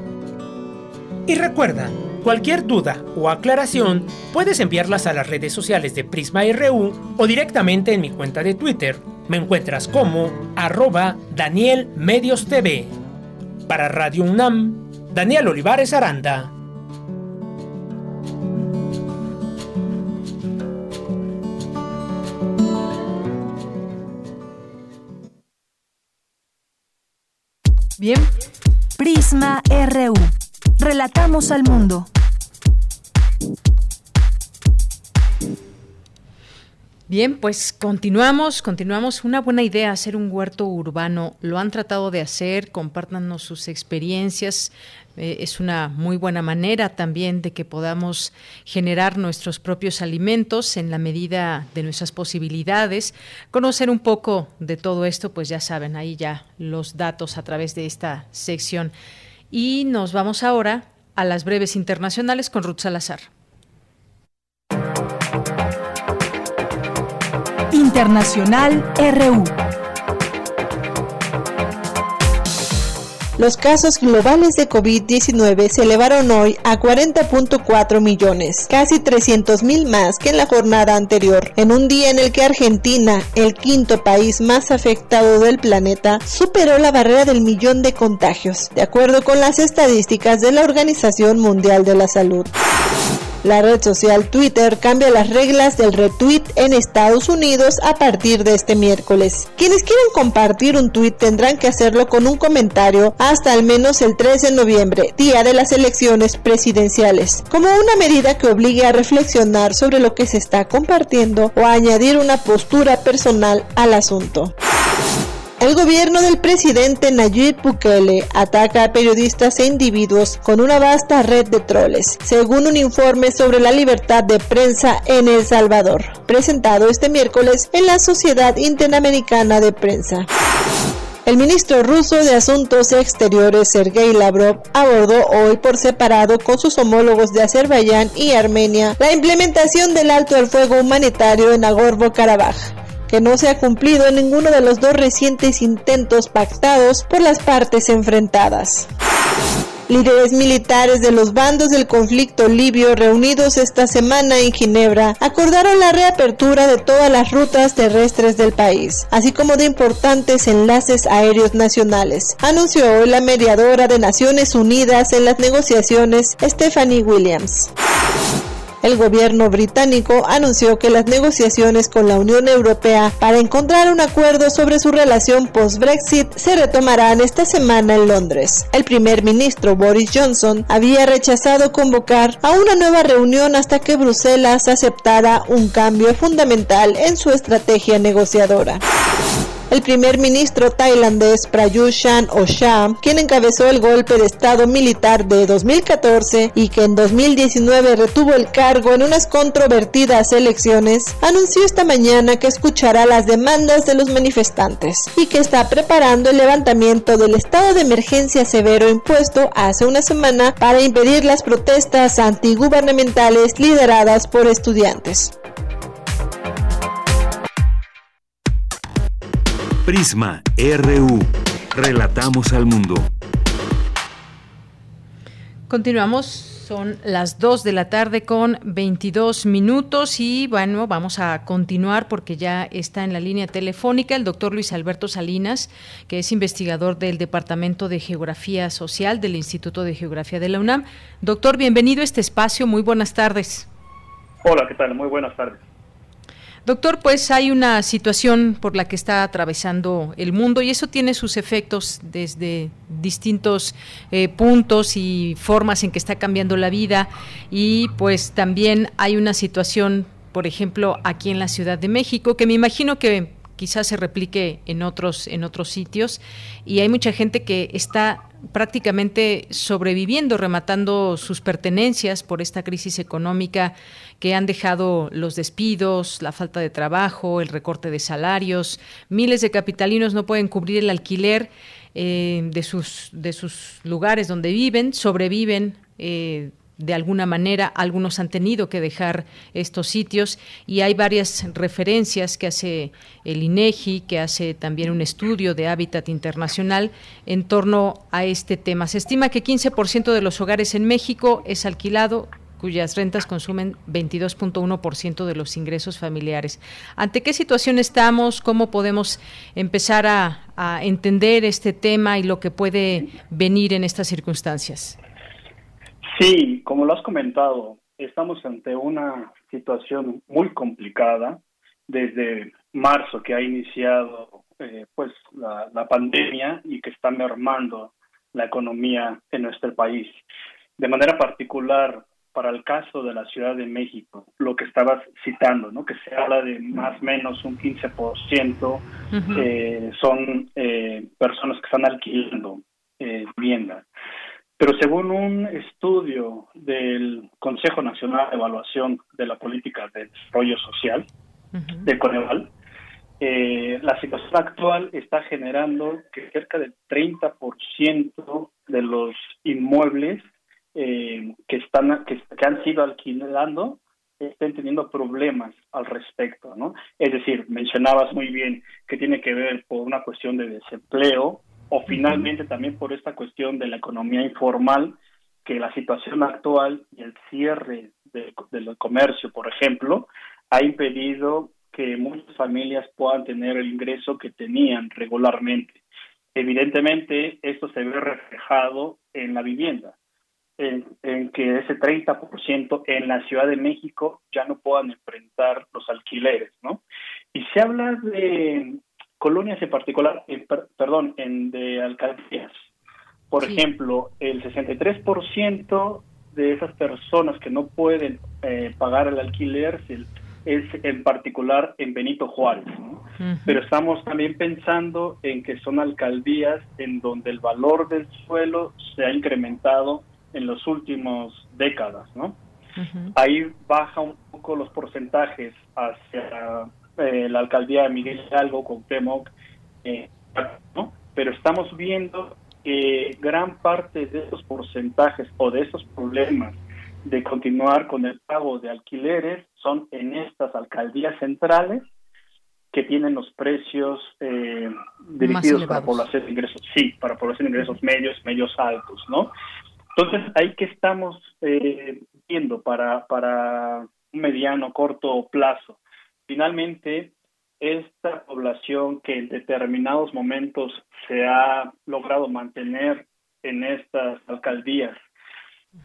Speaker 4: Y recuerda, cualquier duda o aclaración puedes enviarlas a las redes sociales de Prisma RU o directamente en mi cuenta de Twitter. Me encuentras como arroba Daniel Medios TV. Para Radio UNAM, Daniel Olivares Aranda.
Speaker 3: Bien. Prisma RU. Relatamos al mundo.
Speaker 1: Bien, pues continuamos, continuamos. Una buena idea hacer un huerto urbano. Lo han tratado de hacer, compártanos sus experiencias. Eh, es una muy buena manera también de que podamos generar nuestros propios alimentos en la medida de nuestras posibilidades. Conocer un poco de todo esto, pues ya saben, ahí ya los datos a través de esta sección. Y nos vamos ahora a las breves internacionales con Ruth Salazar.
Speaker 3: Internacional RU.
Speaker 22: Los casos globales de COVID-19 se elevaron hoy a 40.4 millones, casi 300 mil más que en la jornada anterior, en un día en el que Argentina, el quinto país más afectado del planeta, superó la barrera del millón de contagios, de acuerdo con las estadísticas de la Organización Mundial de la Salud. La red social Twitter cambia las reglas del retweet en Estados Unidos a partir de este miércoles. Quienes quieran compartir un tweet tendrán que hacerlo con un comentario hasta al menos el 13 de noviembre, día de las elecciones presidenciales, como una medida que obligue a reflexionar sobre lo que se está compartiendo o a añadir una postura personal al asunto. El gobierno del presidente Nayib Bukele ataca a periodistas e individuos con una vasta red de troles, según un informe sobre la libertad de prensa en El Salvador, presentado este miércoles en la Sociedad Interamericana de Prensa. El ministro ruso de Asuntos Exteriores Sergei Lavrov abordó hoy por separado con sus homólogos de Azerbaiyán y Armenia la implementación del alto al fuego humanitario en Nagorno-Karabaj que no se ha cumplido ninguno de los dos recientes intentos pactados por las partes enfrentadas. Líderes militares de los bandos del conflicto libio reunidos esta semana en Ginebra acordaron la reapertura de todas las rutas terrestres del país, así como de importantes enlaces aéreos nacionales, anunció hoy la mediadora de Naciones Unidas en las negociaciones, Stephanie Williams. El gobierno británico anunció que las negociaciones con la Unión Europea para encontrar un acuerdo sobre su relación post-Brexit se retomarán esta semana en Londres. El primer ministro Boris Johnson había rechazado convocar a una nueva reunión hasta que Bruselas aceptara un cambio fundamental en su estrategia negociadora el primer ministro tailandés Prayut Chan Ocha, quien encabezó el golpe de Estado militar de 2014 y que en 2019 retuvo el cargo en unas controvertidas elecciones, anunció esta mañana que escuchará las demandas de los manifestantes y que está preparando el levantamiento del estado de emergencia severo impuesto hace una semana para impedir las protestas antigubernamentales lideradas por estudiantes.
Speaker 2: Prisma RU. Relatamos al mundo.
Speaker 1: Continuamos, son las 2 de la tarde con 22 minutos y bueno, vamos a continuar porque ya está en la línea telefónica el doctor Luis Alberto Salinas, que es investigador del Departamento de Geografía Social del Instituto de Geografía de la UNAM. Doctor, bienvenido a este espacio, muy buenas tardes.
Speaker 23: Hola, ¿qué tal? Muy buenas tardes.
Speaker 1: Doctor, pues hay una situación por la que está atravesando el mundo y eso tiene sus efectos desde distintos eh, puntos y formas en que está cambiando la vida y pues también hay una situación, por ejemplo, aquí en la Ciudad de México que me imagino que quizás se replique en otros en otros sitios y hay mucha gente que está prácticamente sobreviviendo, rematando sus pertenencias por esta crisis económica que han dejado los despidos, la falta de trabajo, el recorte de salarios. Miles de capitalinos no pueden cubrir el alquiler eh, de, sus, de sus lugares donde viven, sobreviven. Eh, de alguna manera algunos han tenido que dejar estos sitios y hay varias referencias que hace el INEGI, que hace también un estudio de Hábitat Internacional en torno a este tema. Se estima que 15% de los hogares en México es alquilado cuyas rentas consumen 22.1% de los ingresos familiares. ¿Ante qué situación estamos? ¿Cómo podemos empezar a, a, entender este tema y lo que puede venir en estas circunstancias?
Speaker 23: Sí, como lo has comentado, estamos ante una situación muy complicada desde marzo que ha iniciado eh, pues la, la pandemia y que está mermando la economía en nuestro país. De manera particular, para el caso de la Ciudad de México, lo que estabas citando, ¿no? que se habla de más o menos un 15% eh, son eh, personas que están alquilando eh, vivienda. Pero según un estudio del Consejo Nacional de Evaluación de la Política de Desarrollo Social, de Coneval, eh, la situación actual está generando que cerca del 30% de los inmuebles eh, que están que, han sido alquilando estén teniendo problemas al respecto, ¿no? Es decir, mencionabas muy bien que tiene que ver por una cuestión de desempleo o finalmente también por esta cuestión de la economía informal, que la situación actual y el cierre del comercio, por ejemplo, ha impedido que muchas familias puedan tener el ingreso que tenían regularmente. Evidentemente, esto se ve reflejado en la vivienda en, que ese 30% en la Ciudad de México ya no puedan enfrentar los alquileres, ¿no? Y se habla de colonias en particular, perdón, en de alcaldías. Por ejemplo, el 63% de esas personas que no pueden eh, pagar el alquiler es en particular en Benito Juárez, ¿no? pero estamos también pensando en que son alcaldías en donde el valor del suelo se ha incrementado en los últimos décadas, ¿no? Ahí baja un poco los porcentajes hacia eh, la alcaldía de Miguel Hidalgo con Temoc, eh, ¿no? Pero estamos viendo que gran parte de esos porcentajes o de esos problemas de continuar con el pago de alquileres son en estas alcaldías centrales que tienen los precios eh, dirigidos para población de ingresos, sí, para población de ingresos medios, medios altos, ¿no? Entonces, ahí que estamos eh, viendo para, para un mediano, corto plazo. Finalmente, esta población que en determinados momentos se ha logrado mantener en estas alcaldías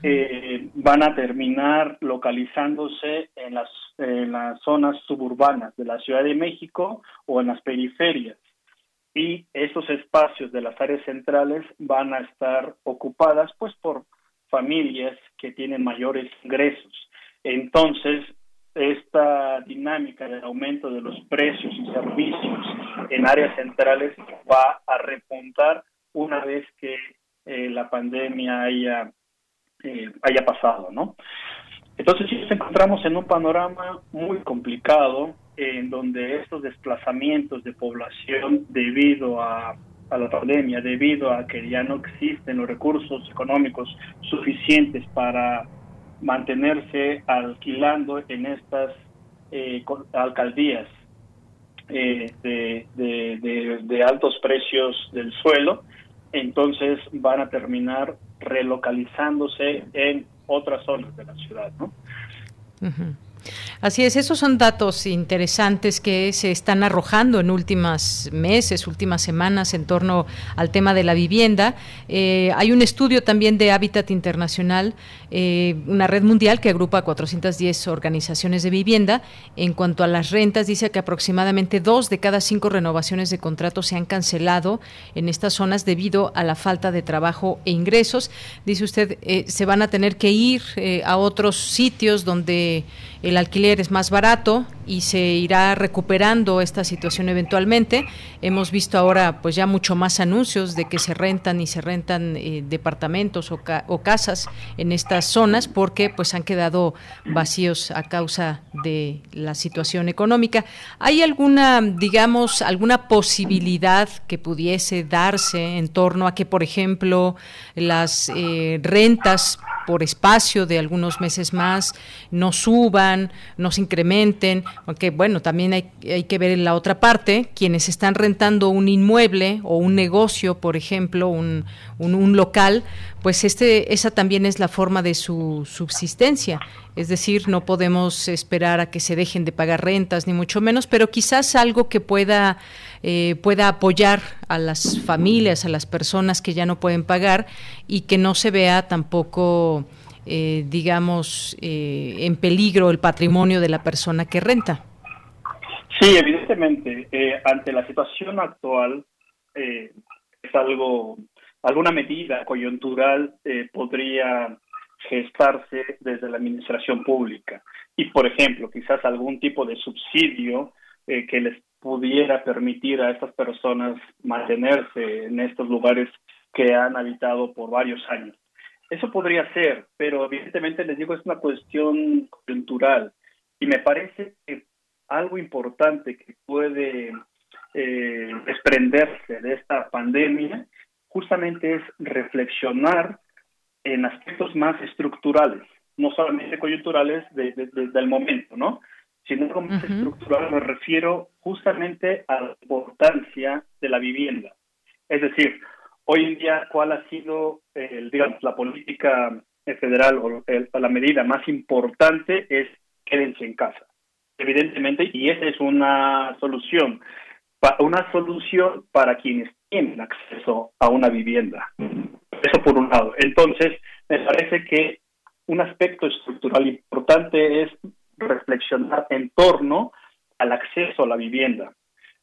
Speaker 23: eh, van a terminar localizándose en las, en las zonas suburbanas de la Ciudad de México o en las periferias. Y esos espacios de las áreas centrales van a estar ocupadas pues por familias que tienen mayores ingresos. Entonces, esta dinámica del aumento de los precios y servicios en áreas centrales va a repuntar una vez que eh, la pandemia haya, eh, haya pasado, ¿no? Entonces sí nos encontramos en un panorama muy complicado en donde estos desplazamientos de población debido a, la pandemia, debido a que ya no existen los recursos económicos suficientes para mantenerse alquilando en estas eh, alcaldías eh, de, de, altos precios del suelo, entonces van a terminar relocalizándose en otras zonas de la ciudad, ¿no?
Speaker 1: Así es, esos son datos interesantes que se están arrojando en últimas meses, últimas semanas en torno al tema de la vivienda. Eh, hay un estudio también de Hábitat Internacional, eh, una red mundial que agrupa 410 organizaciones de vivienda. En cuanto a las rentas, dice que aproximadamente dos de cada cinco renovaciones de contratos se han cancelado en estas zonas debido a la falta de trabajo e ingresos. Dice usted, eh, se van a tener que ir a otros sitios donde el alquiler es más barato y se irá recuperando esta situación eventualmente. Hemos visto ahora pues ya mucho más anuncios de que se rentan y se rentan eh, departamentos o, o, casas en estas zonas porque pues han quedado vacíos a causa de la situación económica. ¿Hay alguna, digamos, alguna posibilidad que pudiese darse en torno a que, por ejemplo, las eh, rentas por espacio de algunos meses más no suban, no se incrementen, aunque bueno, también hay, hay que ver en la otra parte, quienes están rentando un inmueble o un negocio, por ejemplo, un, un, local, pues este, esa también es la forma de su subsistencia. Es decir, no podemos esperar a que se dejen de pagar rentas, ni mucho menos, pero quizás algo que pueda, eh, pueda apoyar a las familias, a las personas que ya no pueden pagar y que no se vea tampoco, eh, digamos, eh, en peligro el patrimonio de la persona que renta.
Speaker 23: Sí, evidentemente, ante la situación actual es algo alguna medida coyuntural eh, podría gestarse desde la administración pública y, por ejemplo, quizás algún tipo de subsidio eh, que les pudiera permitir a estas personas mantenerse en estos lugares que han habitado por varios años. Eso podría ser, pero evidentemente les digo, es una cuestión coyuntural y me parece que algo importante que puede eh, desprenderse de esta pandemia justamente es reflexionar en aspectos más estructurales, no solamente coyunturales del momento, ¿no? Sino algo más estructural me refiero justamente a la importancia de la vivienda. Es decir, hoy en día, ¿cuál ha sido, el, digamos, la política federal o la medida más importante es quédense en casa? Evidentemente, y esa es una solución, una solución para quienes tienen acceso a una vivienda. Eso por un lado. Entonces, me parece que un aspecto estructural importante es reflexionar en torno al acceso a la vivienda.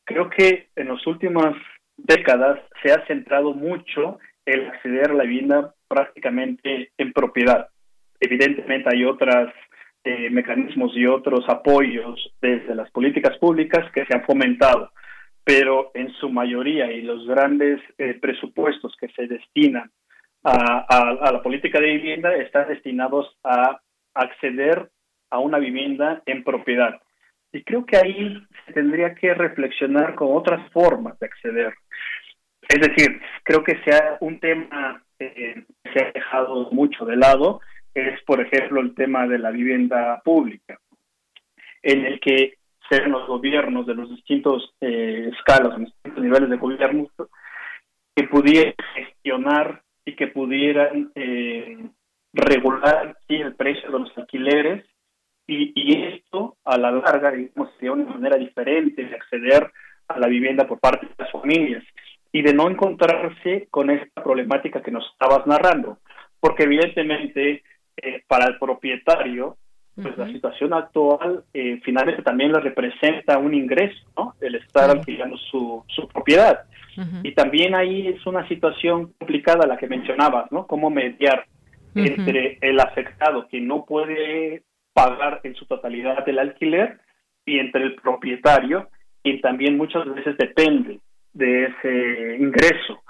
Speaker 23: Creo que en las últimas décadas se ha centrado mucho el acceder a la vivienda prácticamente en propiedad. Evidentemente hay otros eh, mecanismos y otros apoyos desde las políticas públicas que se han fomentado, pero en su mayoría y los grandes eh, presupuestos que se destinan a, la política de vivienda están destinados a acceder a una vivienda en propiedad. Y creo que ahí se tendría que reflexionar con otras formas de acceder. Es decir, creo que sea un tema eh, que se ha dejado mucho de lado, es por ejemplo el tema de la vivienda pública, en el que ser los gobiernos de los distintos eh, escalas, los distintos niveles de gobierno, que pudieran gestionar y que pudieran eh, regular el precio de los alquileres y, y, esto a la larga digamos sería una manera diferente de acceder a la vivienda por parte de las familias y de no encontrarse con esta problemática que nos estabas narrando porque evidentemente eh, para el propietario, pues la situación actual eh, finalmente también le representa un ingreso, ¿no? El estar alquilando su, su propiedad. Y también ahí es una situación complicada la que mencionabas, ¿no? Cómo mediar entre el afectado que no puede pagar en su totalidad el alquiler y entre el propietario, quien también muchas veces depende de ese ingreso.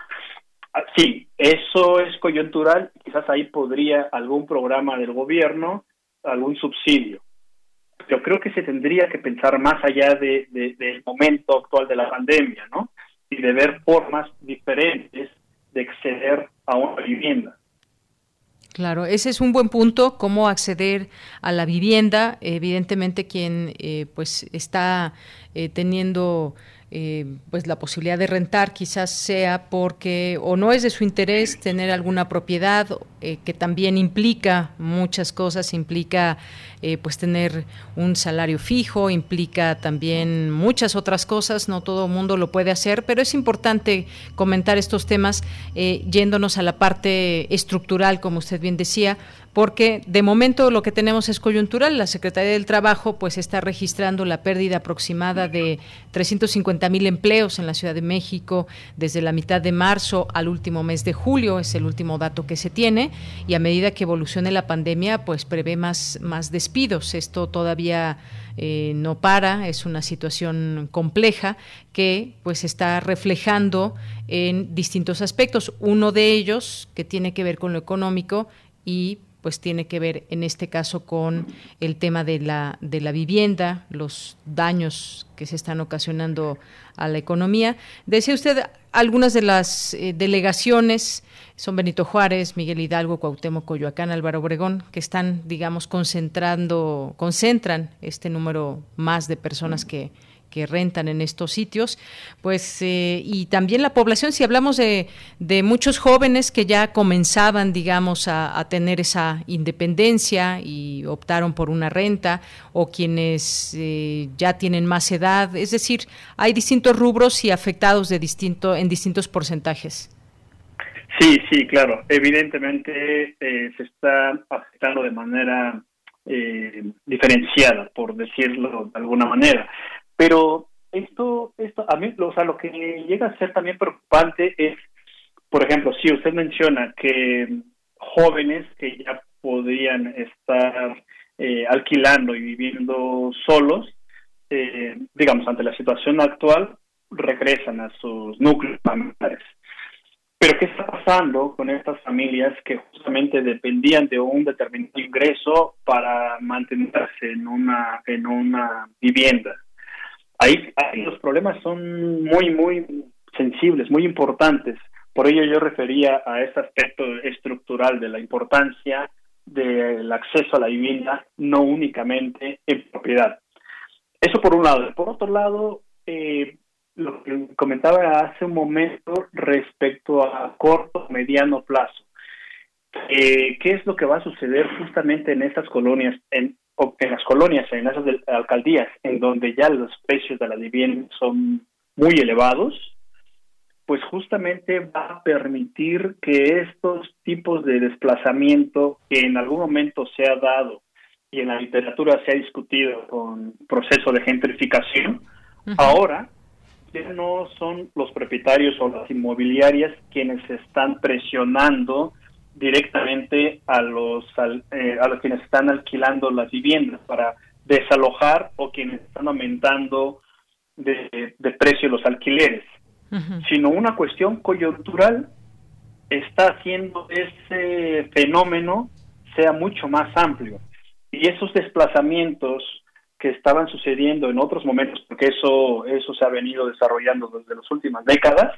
Speaker 23: Ah, sí, eso es coyuntural, quizás ahí podría algún programa del gobierno, algún subsidio. Yo creo que se tendría que pensar más allá de, del momento actual de la pandemia, ¿no? Y de ver formas diferentes de acceder a una vivienda.
Speaker 1: Claro, ese es un buen punto, cómo acceder a la vivienda. Evidentemente, quien eh, pues está eh, teniendo eh, pues la posibilidad de rentar quizás sea porque o no es de su interés tener alguna propiedad eh, que también implica muchas cosas implica eh, pues tener un salario fijo implica también muchas otras cosas no todo el mundo lo puede hacer pero es importante comentar estos temas yéndonos a la parte estructural como usted bien decía porque de momento lo que tenemos es coyuntural. La Secretaría del Trabajo pues está registrando la pérdida aproximada de 350 mil empleos en la Ciudad de México desde la mitad de marzo al último mes de julio, es el último dato que se tiene, y a medida que evolucione la pandemia pues prevé más, más despidos. Esto todavía eh, no para, es una situación compleja que pues está reflejando en distintos aspectos. Uno de ellos que tiene que ver con lo económico y pues tiene que ver en este caso con el tema de la, de la vivienda, los daños que se están ocasionando a la economía. Decía usted algunas de las eh, delegaciones son Benito Juárez, Miguel Hidalgo, Cuauhtémoc, Coyoacán, Álvaro Obregón, que están, digamos, concentrando, concentran este número más de personas que, que rentan en estos sitios, pues eh, y también la población, si hablamos de, de muchos jóvenes que ya comenzaban, digamos, a, tener esa independencia y optaron por una renta, o quienes eh, ya tienen más edad, es decir, hay distintos rubros y afectados de distinto, en distintos porcentajes.
Speaker 23: Sí, sí, claro. Evidentemente eh, se está afectando de manera diferenciada, por decirlo de alguna manera. Pero esto, esto a mí, o sea, lo que llega a ser también preocupante es, por ejemplo, si usted menciona que jóvenes que ya podrían estar eh, alquilando y viviendo solos, eh, digamos, ante la situación actual, regresan a sus núcleos familiares. Pero ¿qué está pasando con estas familias que justamente dependían de un determinado ingreso para mantenerse en una, en una vivienda? Ahí, los problemas son muy, muy sensibles, muy importantes. Por ello yo refería a este aspecto estructural de la importancia del acceso a la vivienda, no únicamente en propiedad. Eso por un lado. Por otro lado, eh, lo que comentaba hace un momento respecto a corto, mediano plazo. Eh, ¿Qué es lo que va a suceder justamente en estas colonias? En, en las colonias, en esas alcaldías, en donde ya los precios de la vivienda son muy elevados, pues justamente va a permitir que estos tipos de desplazamiento que en algún momento se ha dado y en la literatura se ha discutido con proceso de gentrificación, ahora ya no son los propietarios o las inmobiliarias quienes están presionando directamente a los eh, a los quienes están alquilando las viviendas para desalojar o quienes están aumentando de, precio los alquileres, sino una cuestión coyuntural está haciendo ese fenómeno sea mucho más amplio. Y esos desplazamientos que estaban sucediendo en otros momentos, porque eso eso se ha venido desarrollando desde las últimas décadas,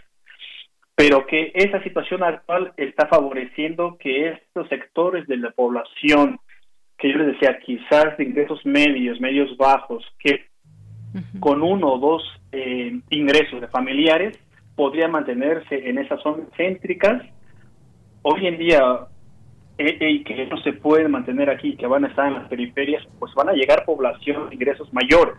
Speaker 23: pero que esa situación actual está favoreciendo que estos sectores de la población, que yo les decía, quizás de ingresos medios, medios bajos, que con uno o dos eh, ingresos de familiares podrían mantenerse en esas zonas céntricas, hoy en día eh, eh, y que no se pueden mantener aquí, que van a estar en las periferias, pues van a llegar población de ingresos mayores.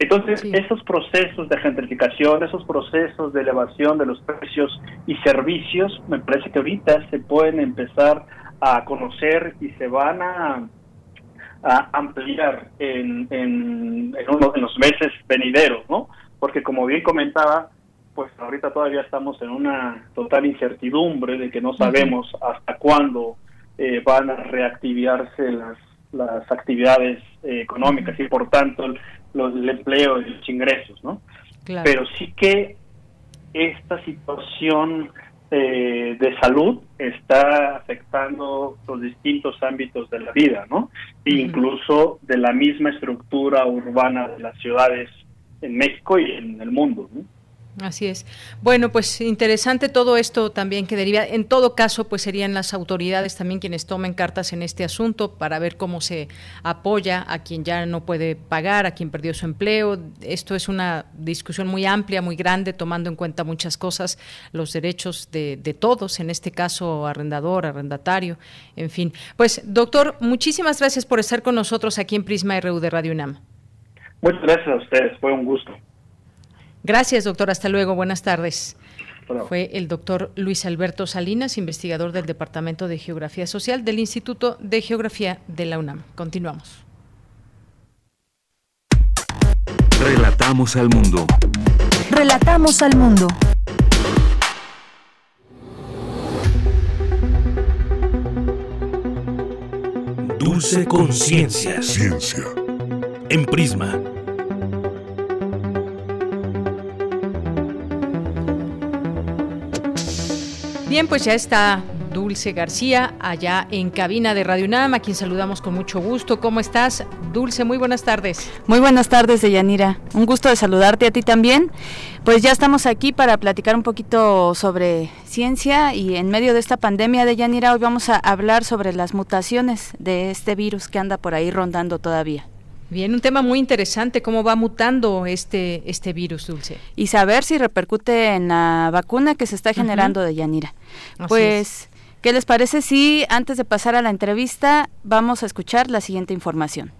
Speaker 23: Entonces, esos procesos de gentrificación, esos procesos de elevación de los precios y servicios, me parece que ahorita se pueden empezar a conocer y se van a, a ampliar en, en, en, los meses venideros, ¿no? Porque como bien comentaba, pues ahorita todavía estamos en una total incertidumbre de que no sabemos hasta cuándo eh, van a reactivarse las, las actividades eh, económicas. Y por tanto el, el empleo y los ingresos, ¿no? Pero sí que esta situación eh, de salud está afectando los distintos ámbitos de la vida, ¿no? incluso de la misma estructura urbana de las ciudades en México y en el mundo. ¿no?
Speaker 1: Así es. Bueno, pues interesante todo esto también que deriva. En todo caso, pues serían las autoridades también quienes tomen cartas en este asunto para ver cómo se apoya a quien ya no puede pagar, a quien perdió su empleo. Esto es una discusión muy amplia, muy grande, tomando en cuenta muchas cosas, los derechos de, de todos, en este caso arrendador, arrendatario, en fin. Pues, doctor, muchísimas gracias por estar con nosotros aquí en Prisma RU de Radio UNAM.
Speaker 23: Muchas gracias a ustedes, fue un gusto.
Speaker 1: Gracias, doctor. Hasta luego. Buenas tardes. Fue el doctor Luis Alberto Salinas, investigador del Departamento de Geografía Social del Instituto de Geografía de la UNAM. Continuamos.
Speaker 2: Relatamos al mundo.
Speaker 3: Relatamos al mundo.
Speaker 2: Dulce Conciencia. Ciencia. En Prisma
Speaker 1: Bien, pues ya está Dulce García, allá en cabina de Radio UNAM, a quien saludamos con mucho gusto. ¿Cómo estás, Dulce? Muy buenas tardes.
Speaker 24: Muy buenas tardes, Deyanira. Un gusto de saludarte a ti también. Pues ya estamos aquí para platicar un poquito sobre ciencia y en medio de esta pandemia, Deyanira, hoy vamos a hablar sobre las mutaciones de este virus que anda por ahí rondando todavía.
Speaker 1: Bien, un tema muy interesante, cómo va mutando este, este virus, Dulce.
Speaker 24: Y saber si repercute en la vacuna que se está generando de Yanira. pues, ¿qué les parece si antes de pasar a la entrevista vamos a escuchar la siguiente información?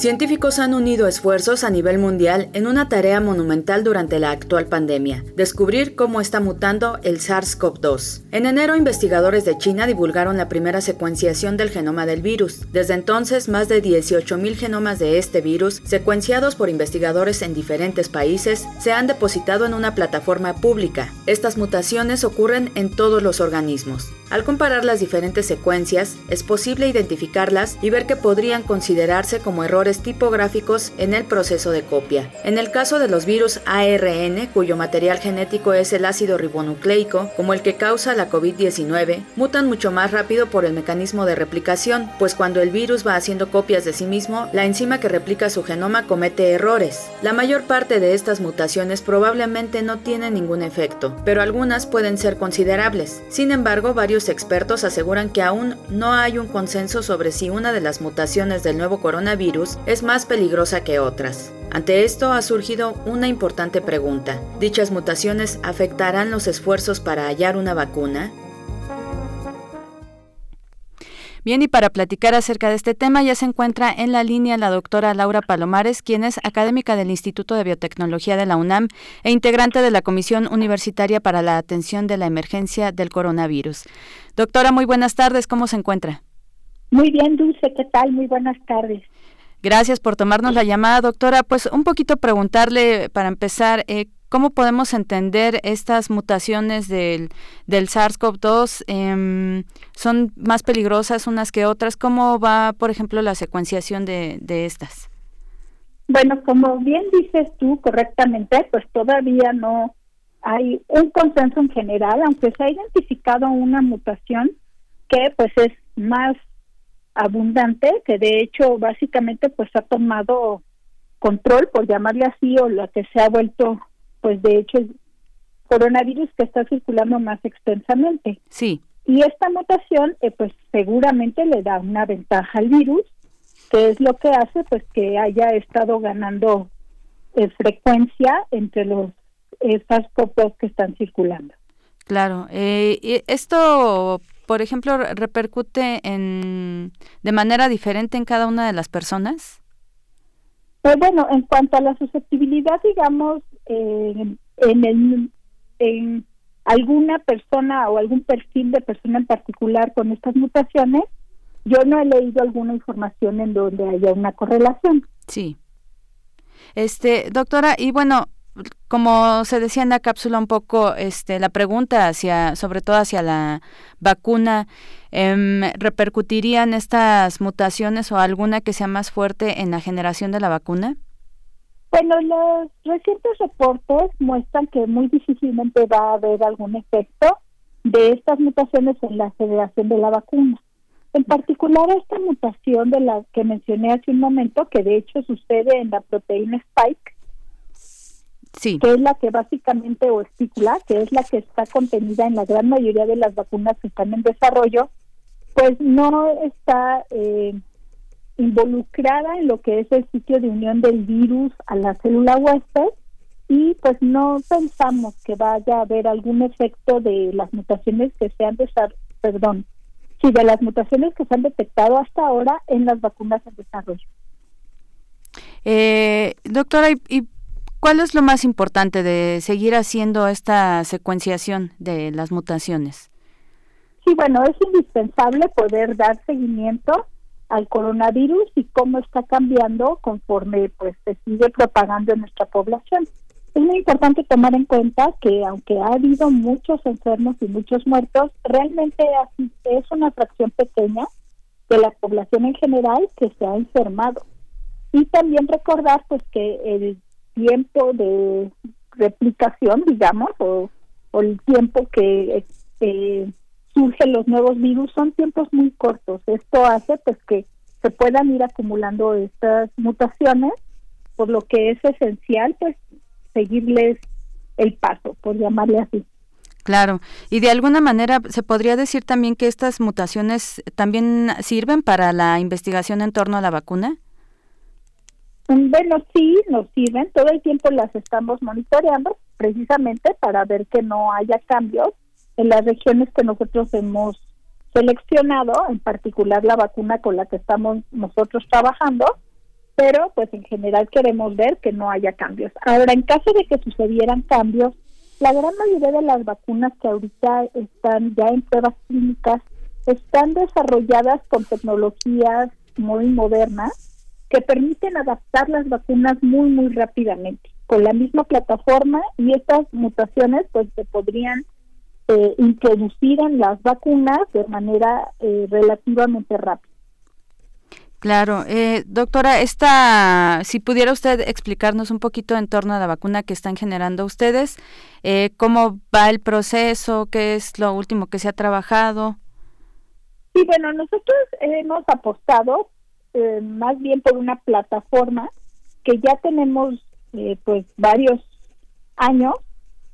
Speaker 25: Científicos han unido esfuerzos a nivel mundial en una tarea monumental durante la actual pandemia, descubrir cómo está mutando el SARS-CoV-2. En enero, investigadores de China divulgaron la primera secuenciación del genoma del virus. Desde entonces, más de 18.000 genomas de este virus, secuenciados por investigadores en diferentes países, se han depositado en una plataforma pública. Estas mutaciones ocurren en todos los organismos. Al comparar las diferentes secuencias, es posible identificarlas y ver que podrían considerarse como errores tipográficos en el proceso de copia. En el caso de los virus ARN, cuyo material genético es el ácido ribonucleico, como el que causa la COVID-19, mutan mucho más rápido por el mecanismo de replicación, pues cuando el virus va haciendo copias de sí mismo, la enzima que replica su genoma comete errores. La mayor parte de estas mutaciones probablemente no tienen ningún efecto, pero algunas pueden ser considerables. Sin embargo, varios expertos aseguran que aún no hay un consenso sobre si una de las mutaciones del nuevo coronavirus es más peligrosa que otras. Ante esto ha surgido una importante pregunta. ¿Dichas mutaciones afectarán los esfuerzos para hallar una vacuna?
Speaker 24: Bien, y para platicar acerca de este tema ya se encuentra en la línea la doctora Laura Palomares, quien es académica del Instituto de Biotecnología de la UNAM e integrante de la Comisión Universitaria para la Atención de la Emergencia del Coronavirus. Doctora, muy buenas tardes, ¿cómo se encuentra?
Speaker 26: Muy bien, Dulce, ¿qué tal? Muy buenas tardes.
Speaker 24: Gracias por tomarnos la llamada, doctora. Pues un poquito preguntarle para empezar, eh, ¿Cómo podemos entender estas mutaciones del, del SARS-CoV-2? Em, ¿Son más peligrosas unas que otras? ¿Cómo va, por ejemplo, la secuenciación de, de estas?
Speaker 26: Bueno, como bien dices tú correctamente, pues todavía no hay un consenso en general, aunque se ha identificado una mutación que pues es más abundante, que de hecho básicamente pues ha tomado control, por llamarle así, o la que se ha vuelto pues de hecho el coronavirus que está circulando más extensamente.
Speaker 24: Sí.
Speaker 26: Y esta mutación, eh, pues seguramente le da una ventaja al virus, que es lo que hace, pues que haya estado ganando eh, frecuencia entre los estas copias que están circulando.
Speaker 24: Claro. Eh, esto, por ejemplo, repercute en de manera diferente en cada una de las personas.
Speaker 26: Pues bueno, en cuanto a la susceptibilidad, digamos, en, el, en alguna persona o algún perfil de persona en particular con estas mutaciones, yo no he leído alguna información en donde haya una correlación.
Speaker 24: Sí. Este, doctora, y bueno, como se decía en la cápsula un poco, este, la pregunta hacia, sobre todo hacia la vacuna, eh, ¿repercutirían estas mutaciones o alguna que sea más fuerte en la generación de la vacuna?
Speaker 26: Bueno, los recientes reportes muestran que muy difícilmente va a haber algún efecto de estas mutaciones en la generación de la vacuna. En particular, esta mutación de la que mencioné hace un momento, que de hecho sucede en la proteína Spike, que es la que básicamente, o espícula, que es la que está contenida en la gran mayoría de las vacunas que están en desarrollo, pues no está eh, involucrada en lo que es el sitio de unión del virus a la célula huésped y pues no pensamos que vaya a haber algún efecto de las mutaciones que se han perdón, sí, de las mutaciones que se han detectado hasta ahora en las vacunas en desarrollo.
Speaker 24: Eh, doctora, ¿y cuál es lo más importante de seguir haciendo esta secuenciación de las mutaciones?
Speaker 26: Sí, bueno, es indispensable poder dar seguimiento al coronavirus y cómo está cambiando conforme pues se sigue propagando en nuestra población. Es muy importante tomar en cuenta que aunque ha habido muchos enfermos y muchos muertos, realmente es una fracción pequeña de la población en general que se ha enfermado. Y también recordar pues que el tiempo de replicación, digamos, o, el tiempo que eh, surgen los nuevos virus son tiempos muy cortos. Esto hace pues que se puedan ir acumulando estas mutaciones, por lo que es esencial pues seguirles el paso, por llamarle así.
Speaker 24: Claro, y de alguna manera se podría decir también que estas mutaciones también sirven para la investigación en torno a la vacuna.
Speaker 26: Bueno, sí, nos sirven, todo el tiempo las estamos monitoreando precisamente para ver que no haya cambios en las regiones que nosotros hemos seleccionado, en particular la vacuna con la que estamos nosotros trabajando, pero pues en general queremos ver que no haya cambios. Ahora, en caso de que sucedieran cambios, la gran mayoría de las vacunas que ahorita están ya en pruebas clínicas están desarrolladas con tecnologías muy modernas que permiten adaptar las vacunas muy muy rápidamente con la misma plataforma y estas mutaciones pues se podrían eh, introducir las vacunas de manera eh, relativamente rápida.
Speaker 24: Claro, eh, doctora, esta, si pudiera usted explicarnos un poquito en torno a la vacuna que están generando ustedes, eh, cómo va el proceso, qué es lo último que se ha trabajado.
Speaker 26: Sí, bueno, nosotros hemos apostado eh, más bien por una plataforma que ya tenemos pues varios años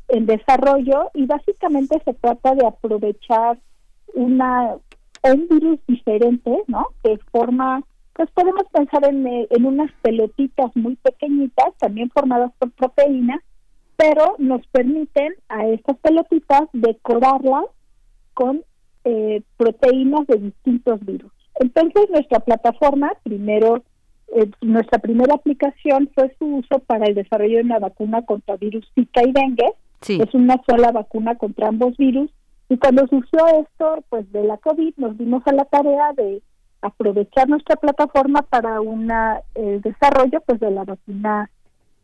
Speaker 26: en desarrollo y básicamente se trata de aprovechar una un virus diferente, ¿no? Que forma, pues podemos pensar en, en unas pelotitas muy pequeñitas, también formadas por proteínas, pero nos permiten a estas pelotitas decorarlas con eh, proteínas de distintos virus. Entonces nuestra plataforma primero eh, nuestra primera aplicación fue su uso para el desarrollo de una vacuna contra virus Zika y dengue. Es una sola vacuna contra ambos virus. Y cuando surgió esto, pues de la COVID, nos dimos a la tarea de aprovechar nuestra plataforma para un desarrollo pues de la vacuna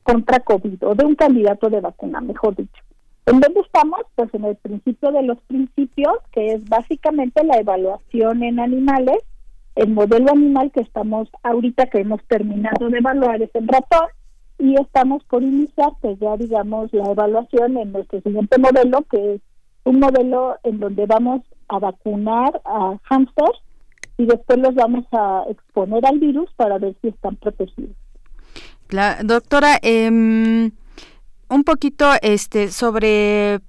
Speaker 26: contra COVID o de un candidato de vacuna, mejor dicho. ¿En dónde estamos? Pues en el principio de los principios, que es básicamente la evaluación en animales el modelo animal que estamos ahorita que hemos terminado de evaluar es en ratón y estamos por iniciar pues ya digamos la evaluación en nuestro siguiente modelo que es un modelo en donde vamos a vacunar a hamsters y después los vamos a exponer al virus para ver si están protegidos.
Speaker 24: La, doctora, eh, un poquito este sobre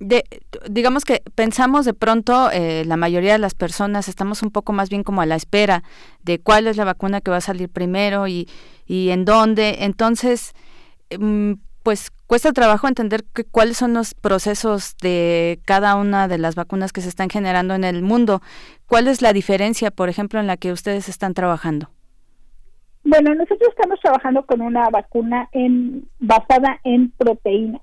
Speaker 24: de, digamos que pensamos de pronto, eh, la mayoría de las personas estamos un poco más bien como a la espera de cuál es la vacuna que va a salir primero y, y en dónde. Entonces, mm, pues cuesta trabajo entender cuáles son los procesos de cada una de las vacunas que se están generando en el mundo. ¿Cuál es la diferencia, por ejemplo, en la que ustedes están trabajando?
Speaker 26: Bueno, nosotros estamos trabajando con una vacuna en, basada en proteínas.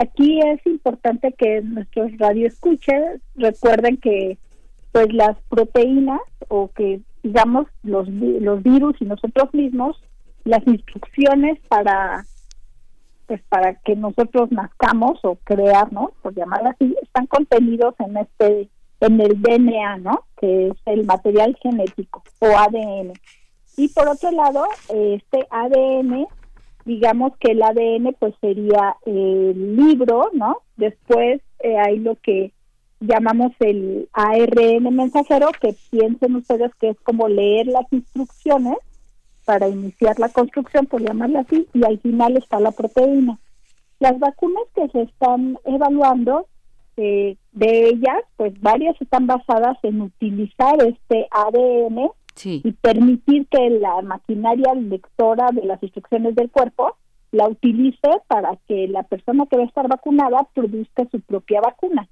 Speaker 26: Aquí es importante que nuestros radioescuches recuerden que pues las proteínas o que digamos los, los virus y nosotros mismos las instrucciones para pues para que nosotros nazcamos o crearnos, por llamarlo así, están contenidos en este en el DNA, ¿no? Que es el material genético o ADN. Y por otro lado, este ADN, digamos que el ADN pues sería el libro, ¿no? Después eh, hay lo que llamamos el ARN mensajero, que piensen ustedes que es como leer las instrucciones para iniciar la construcción, por llamarla así, y al final está la proteína. Las vacunas que se están evaluando, eh, de ellas, pues varias están basadas en utilizar este ADN y permitir que la maquinaria lectora de las instrucciones del cuerpo la utilice para que la persona que va a estar vacunada produzca su propia vacuna.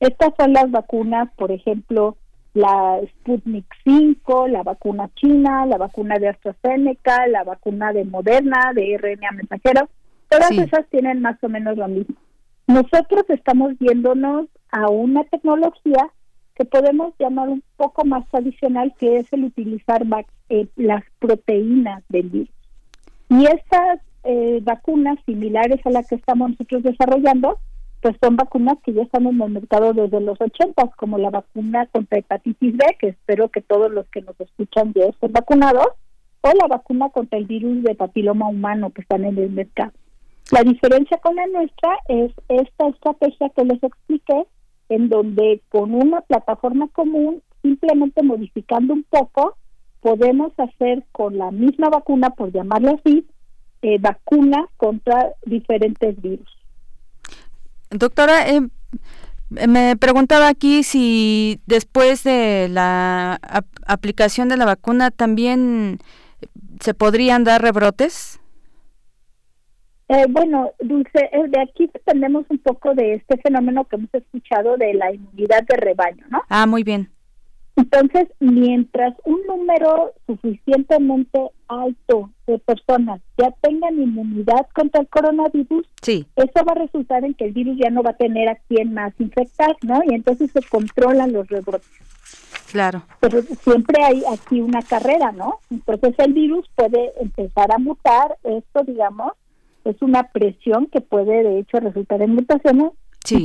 Speaker 26: Estas son las vacunas, por ejemplo, la Sputnik 5, la vacuna china, la vacuna de AstraZeneca, la vacuna de Moderna, de RNA mensajero. Todas esas tienen más o menos lo mismo. Nosotros estamos viéndonos a una tecnología que podemos llamar un poco más tradicional, que es el utilizar eh, las proteínas del virus. Y estas eh, vacunas similares a las que estamos nosotros desarrollando pues son vacunas que ya están en el mercado desde los 80, como la vacuna contra hepatitis B, que espero que todos los que nos escuchan ya estén vacunados, o la vacuna contra el virus de papiloma humano que están en el mercado. La diferencia con la nuestra es esta estrategia que les expliqué, en donde con una plataforma común, simplemente modificando un poco, podemos hacer con la misma vacuna, por llamarla así, eh, vacuna contra diferentes virus.
Speaker 24: Doctora, eh, me preguntaba aquí si después de la aplicación de la vacuna también se podrían dar rebrotes.
Speaker 26: Eh, bueno, Dulce, eh, de aquí dependemos un poco de este fenómeno que hemos escuchado de la inmunidad de rebaño, ¿no?
Speaker 24: Ah, muy bien.
Speaker 26: Entonces, mientras un número suficientemente alto de personas ya tengan inmunidad contra el coronavirus,
Speaker 24: sí.
Speaker 26: eso va a resultar en que el virus ya no va a tener a quien más infectar, ¿no? Y entonces se controlan los rebrotes.
Speaker 24: Claro.
Speaker 26: Pero siempre hay aquí una carrera, ¿no? Entonces el virus puede empezar a mutar, esto digamos, es una presión que puede de hecho resultar en mutaciones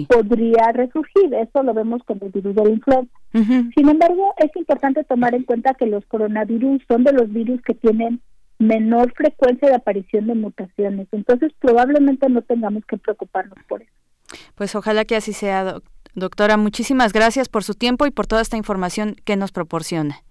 Speaker 26: podría resurgir. Eso lo vemos con el virus de la influenza. Sin embargo, es importante tomar en cuenta que los coronavirus son de los virus que tienen menor frecuencia de aparición de mutaciones. Entonces, probablemente no tengamos que preocuparnos por eso.
Speaker 24: Pues ojalá que así sea, doctora. Muchísimas gracias por su tiempo y por toda esta información que nos proporciona.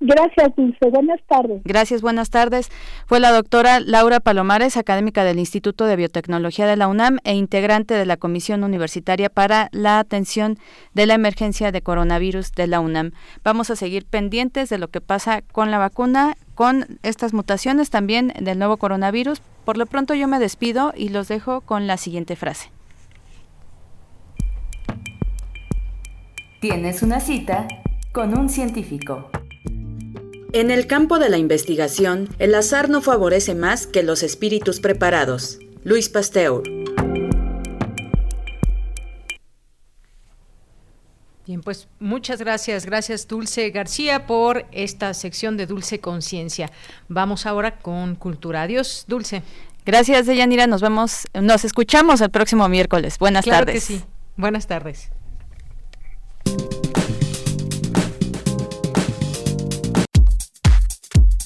Speaker 26: Gracias, Dulce. Buenas tardes.
Speaker 24: Gracias, buenas tardes. Fue la doctora Laura Palomares, académica del Instituto de Biotecnología de la UNAM e integrante de la Comisión Universitaria para la Atención de la Emergencia de Coronavirus de la UNAM. Vamos a seguir pendientes de lo que pasa con la vacuna, con estas mutaciones también del nuevo coronavirus. Por lo pronto yo me despido y los dejo con la siguiente frase.
Speaker 27: Tienes una cita con un científico.
Speaker 25: En el campo de la investigación, el azar no favorece más que los espíritus preparados. Luis Pasteur.
Speaker 1: Bien, pues muchas gracias, gracias Dulce García por esta sección de Dulce Conciencia. Vamos ahora con Cultura. Adiós, Dulce.
Speaker 24: Gracias, Deyanira. Nos vemos, nos escuchamos el próximo miércoles. Buenas
Speaker 1: claro
Speaker 24: tardes.
Speaker 1: Que sí. Buenas tardes.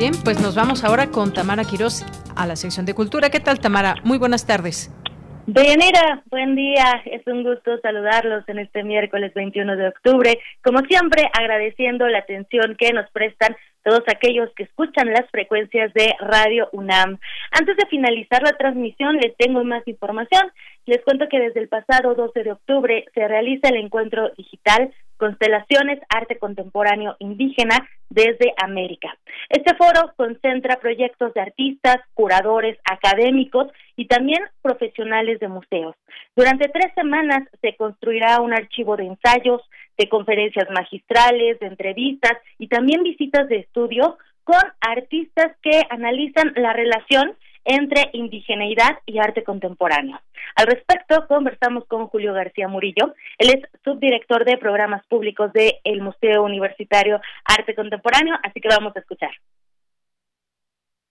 Speaker 1: Bien, pues nos vamos ahora con Tamara Quirós a la sección de cultura. ¿Qué tal, Tamara? Muy buenas tardes.
Speaker 28: Deyanira, buen día. Es un gusto saludarlos en este miércoles 21 de octubre. Como siempre, agradeciendo la atención que nos prestan todos aquellos que escuchan las frecuencias de Radio UNAM. Antes de finalizar la transmisión, les tengo más información. Les cuento que desde el pasado 12 de octubre se realiza el encuentro digital Constelaciones Arte Contemporáneo Indígena desde América. Este foro concentra proyectos de artistas, curadores, académicos y también profesionales de museos. Durante tres semanas se construirá un archivo de ensayos, de conferencias magistrales, de entrevistas y también visitas de estudio con artistas que analizan la relación entre indigeneidad y arte contemporáneo. Al respecto, conversamos con Julio García Murillo. Él es subdirector de programas públicos del Museo Universitario Arte Contemporáneo, así que vamos a escuchar.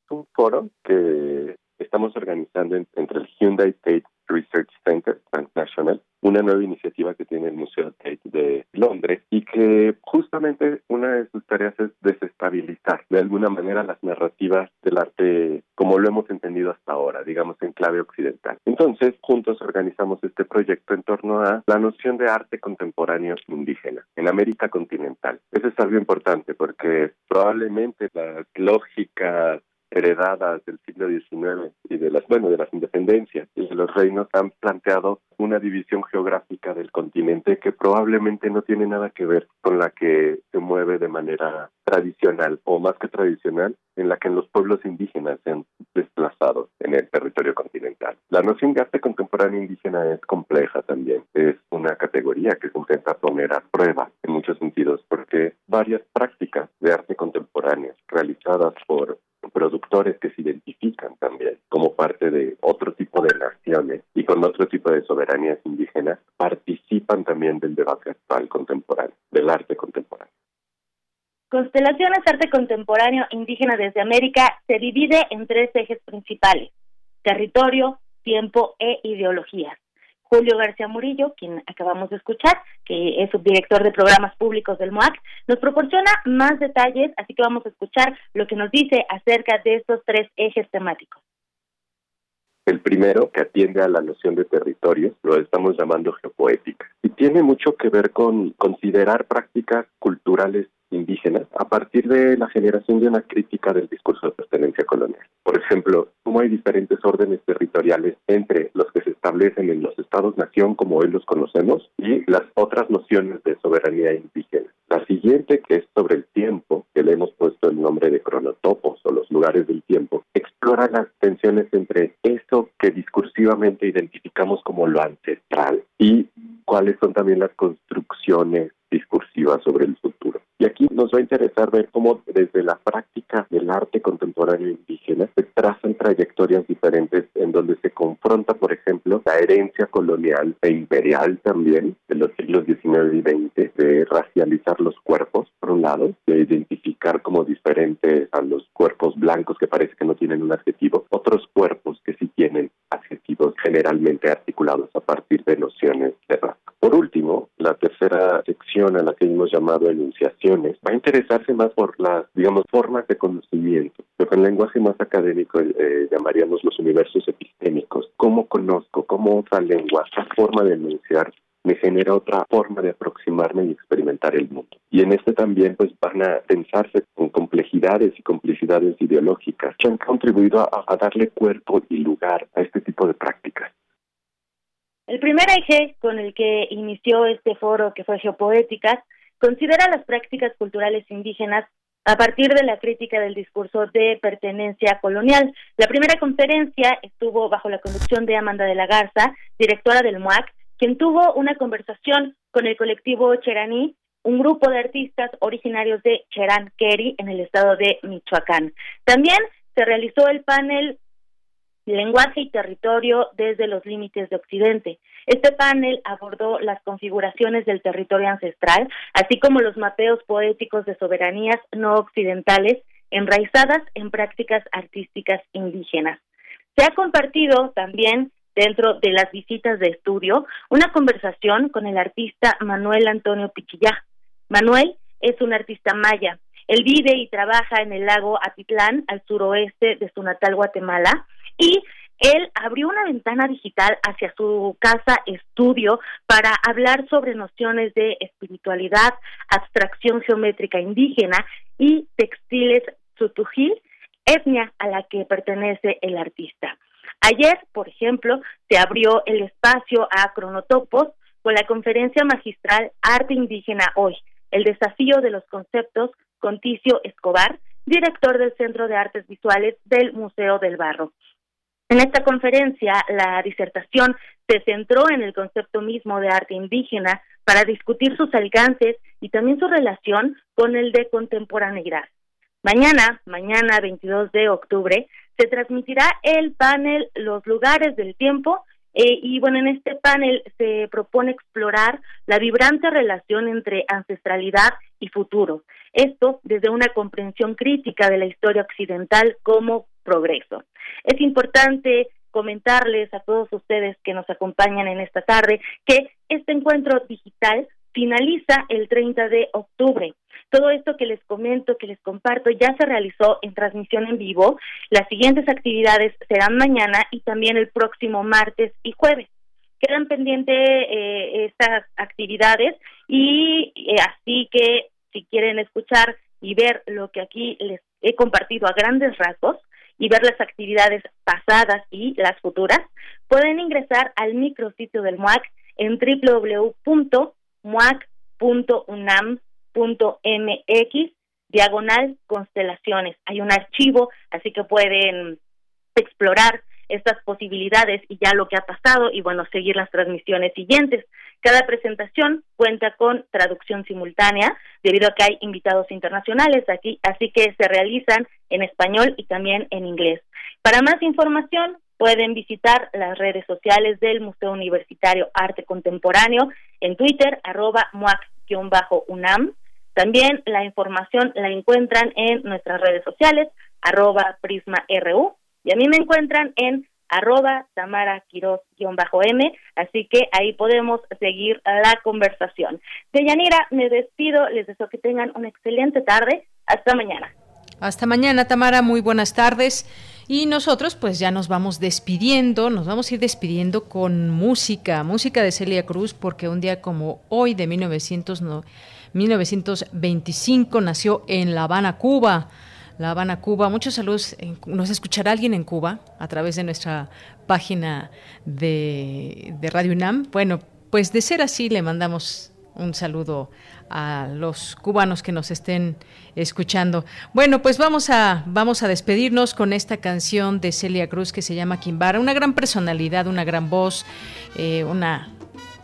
Speaker 29: Un foro que estamos organizando entre el Hyundai State Research Center Transnational, una nueva iniciativa que tiene el Museo Tate de Londres y que justamente una de sus tareas es desestabilizar de alguna manera las narrativas del arte como lo hemos entendido hasta ahora, digamos en clave occidental. Entonces, juntos organizamos este proyecto en torno a la noción de arte contemporáneo indígena en América continental. Eso es algo importante porque probablemente las lógicas heredadas del siglo XIX y de las bueno de las independencias y de los reinos han planteado una división geográfica del continente que probablemente no tiene nada que ver con la que se mueve de manera tradicional o más que tradicional en la que los pueblos indígenas se han desplazado en el territorio continental. La noción de arte contemporáneo indígena es compleja también, es una categoría que se intenta poner a prueba en muchos sentidos porque varias prácticas de arte contemporáneo realizadas por productores que se identifican también como parte de otro tipo de naciones y con otro tipo de soberanías indígenas, participan también del debate actual contemporáneo, del arte contemporáneo.
Speaker 28: Constelaciones Arte Contemporáneo Indígena desde América se divide en tres ejes principales, territorio, tiempo e ideologías. Julio García Murillo, quien acabamos de escuchar, que es subdirector de programas públicos del MOAC, nos proporciona más detalles, así que vamos a escuchar lo que nos dice acerca de estos tres ejes temáticos.
Speaker 29: El primero, que atiende a la noción de territorio, lo estamos llamando geopoética, y tiene mucho que ver con considerar prácticas culturales indígenas a partir de la generación de una crítica del discurso de pertenencia colonial. Por ejemplo, cómo hay diferentes órdenes territoriales entre los que se establecen en los estados-nación como hoy los conocemos y las otras nociones de soberanía indígena. La siguiente, que es sobre el tiempo, que le hemos puesto el nombre de cronotopos o los lugares del tiempo, explora las tensiones entre eso que discursivamente identificamos como lo ancestral y cuáles son también las construcciones discursivas sobre el futuro. Y aquí nos va a interesar ver cómo desde la práctica del arte contemporáneo indígena se trazan trayectorias diferentes en donde se confronta, por ejemplo, la herencia colonial e imperial también de los siglos XIX y XX, de racializar los cuerpos, por un lado, de identificar como diferentes a los cuerpos blancos que parece que no tienen un adjetivo, otros cuerpos que sí tienen adjetivos generalmente articulados a partir de nociones de raza. Por último, la tercera sección a la que hemos llamado enunciaciones va a interesarse más por las, digamos, formas de conocimiento, que en lenguaje más académico eh, llamaríamos los universos epistémicos. ¿Cómo conozco? ¿Cómo otra lengua, otra forma de enunciar me genera otra forma de aproximarme y experimentar el mundo. Y en este también pues van a pensarse con complejidades y complicidades ideológicas que han contribuido a darle cuerpo y lugar a este tipo de prácticas.
Speaker 28: El primer eje con el que inició este foro, que fue Geopoéticas, considera las prácticas culturales indígenas a partir de la crítica del discurso de pertenencia colonial. La primera conferencia estuvo bajo la conducción de Amanda de la Garza, directora del MUAC, quien tuvo una conversación con el colectivo Cheraní, un grupo de artistas originarios de Cherán Keri en el estado de Michoacán. También se realizó el panel lenguaje y territorio desde los límites de Occidente. Este panel abordó las configuraciones del territorio ancestral, así como los mapeos poéticos de soberanías no occidentales enraizadas en prácticas artísticas indígenas. Se ha compartido también dentro de las visitas de estudio una conversación con el artista Manuel Antonio Pichillá. Manuel es un artista maya. Él vive y trabaja en el lago Atitlán, al suroeste de su natal Guatemala, y él abrió una ventana digital hacia su casa estudio para hablar sobre nociones de espiritualidad, abstracción geométrica indígena y textiles sutujil, etnia a la que pertenece el artista. Ayer, por ejemplo, se abrió el espacio a Cronotopos con la conferencia magistral Arte Indígena Hoy, el desafío de los conceptos con Ticio Escobar, director del Centro de Artes Visuales del Museo del Barro. En esta conferencia, la disertación se centró en el concepto mismo de arte indígena para discutir sus alcances y también su relación con el de contemporaneidad. Mañana, mañana 22 de octubre, se transmitirá el panel Los lugares del tiempo eh, y bueno, en este panel se propone explorar la vibrante relación entre ancestralidad y futuro. Esto desde una comprensión crítica de la historia occidental como progreso. Es importante comentarles a todos ustedes que nos acompañan en esta tarde que este encuentro digital finaliza el 30 de octubre. Todo esto que les comento, que les comparto, ya se realizó en transmisión en vivo. Las siguientes actividades serán mañana y también el próximo martes y jueves. Quedan pendientes eh, estas actividades y eh, así que si quieren escuchar y ver lo que aquí les he compartido a grandes rasgos y ver las actividades pasadas y las futuras, pueden ingresar al micrositio del MUAC en www.muac.unam mx diagonal constelaciones. Hay un archivo, así que pueden explorar estas posibilidades y ya lo que ha pasado y bueno, seguir las transmisiones siguientes. Cada presentación cuenta con traducción simultánea debido a que hay invitados internacionales aquí, así que se realizan en español y también en inglés. Para más información pueden visitar las redes sociales del Museo Universitario Arte Contemporáneo en Twitter, arroba muac-unam también la información la encuentran en nuestras redes sociales, arroba prisma-ru, y a mí me encuentran en arroba Tamara m así que ahí podemos seguir la conversación. De Yanira, me despido, les deseo que tengan una excelente tarde, hasta mañana.
Speaker 1: Hasta mañana, Tamara, muy buenas tardes. Y nosotros pues ya nos vamos despidiendo, nos vamos a ir despidiendo con música, música de Celia Cruz, porque un día como hoy de 1909 1925, nació en La Habana, Cuba. La Habana, Cuba. Muchos saludos. Nos escuchará alguien en Cuba a través de nuestra página de, de Radio UNAM. Bueno, pues de ser así, le mandamos un saludo a los cubanos que nos estén escuchando. Bueno, pues vamos a, vamos a despedirnos con esta canción de Celia Cruz que se llama Kimbara, una gran personalidad, una gran voz, eh, una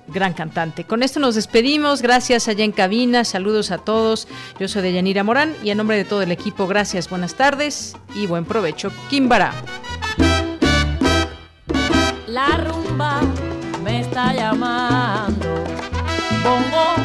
Speaker 1: gran cantante. Con esto nos despedimos. Gracias allá en cabina. Saludos a todos. Yo soy Deyanira Morán y en nombre de todo el equipo, gracias, buenas tardes y buen provecho. Kimbara.
Speaker 30: La rumba me está llamando. Pongo,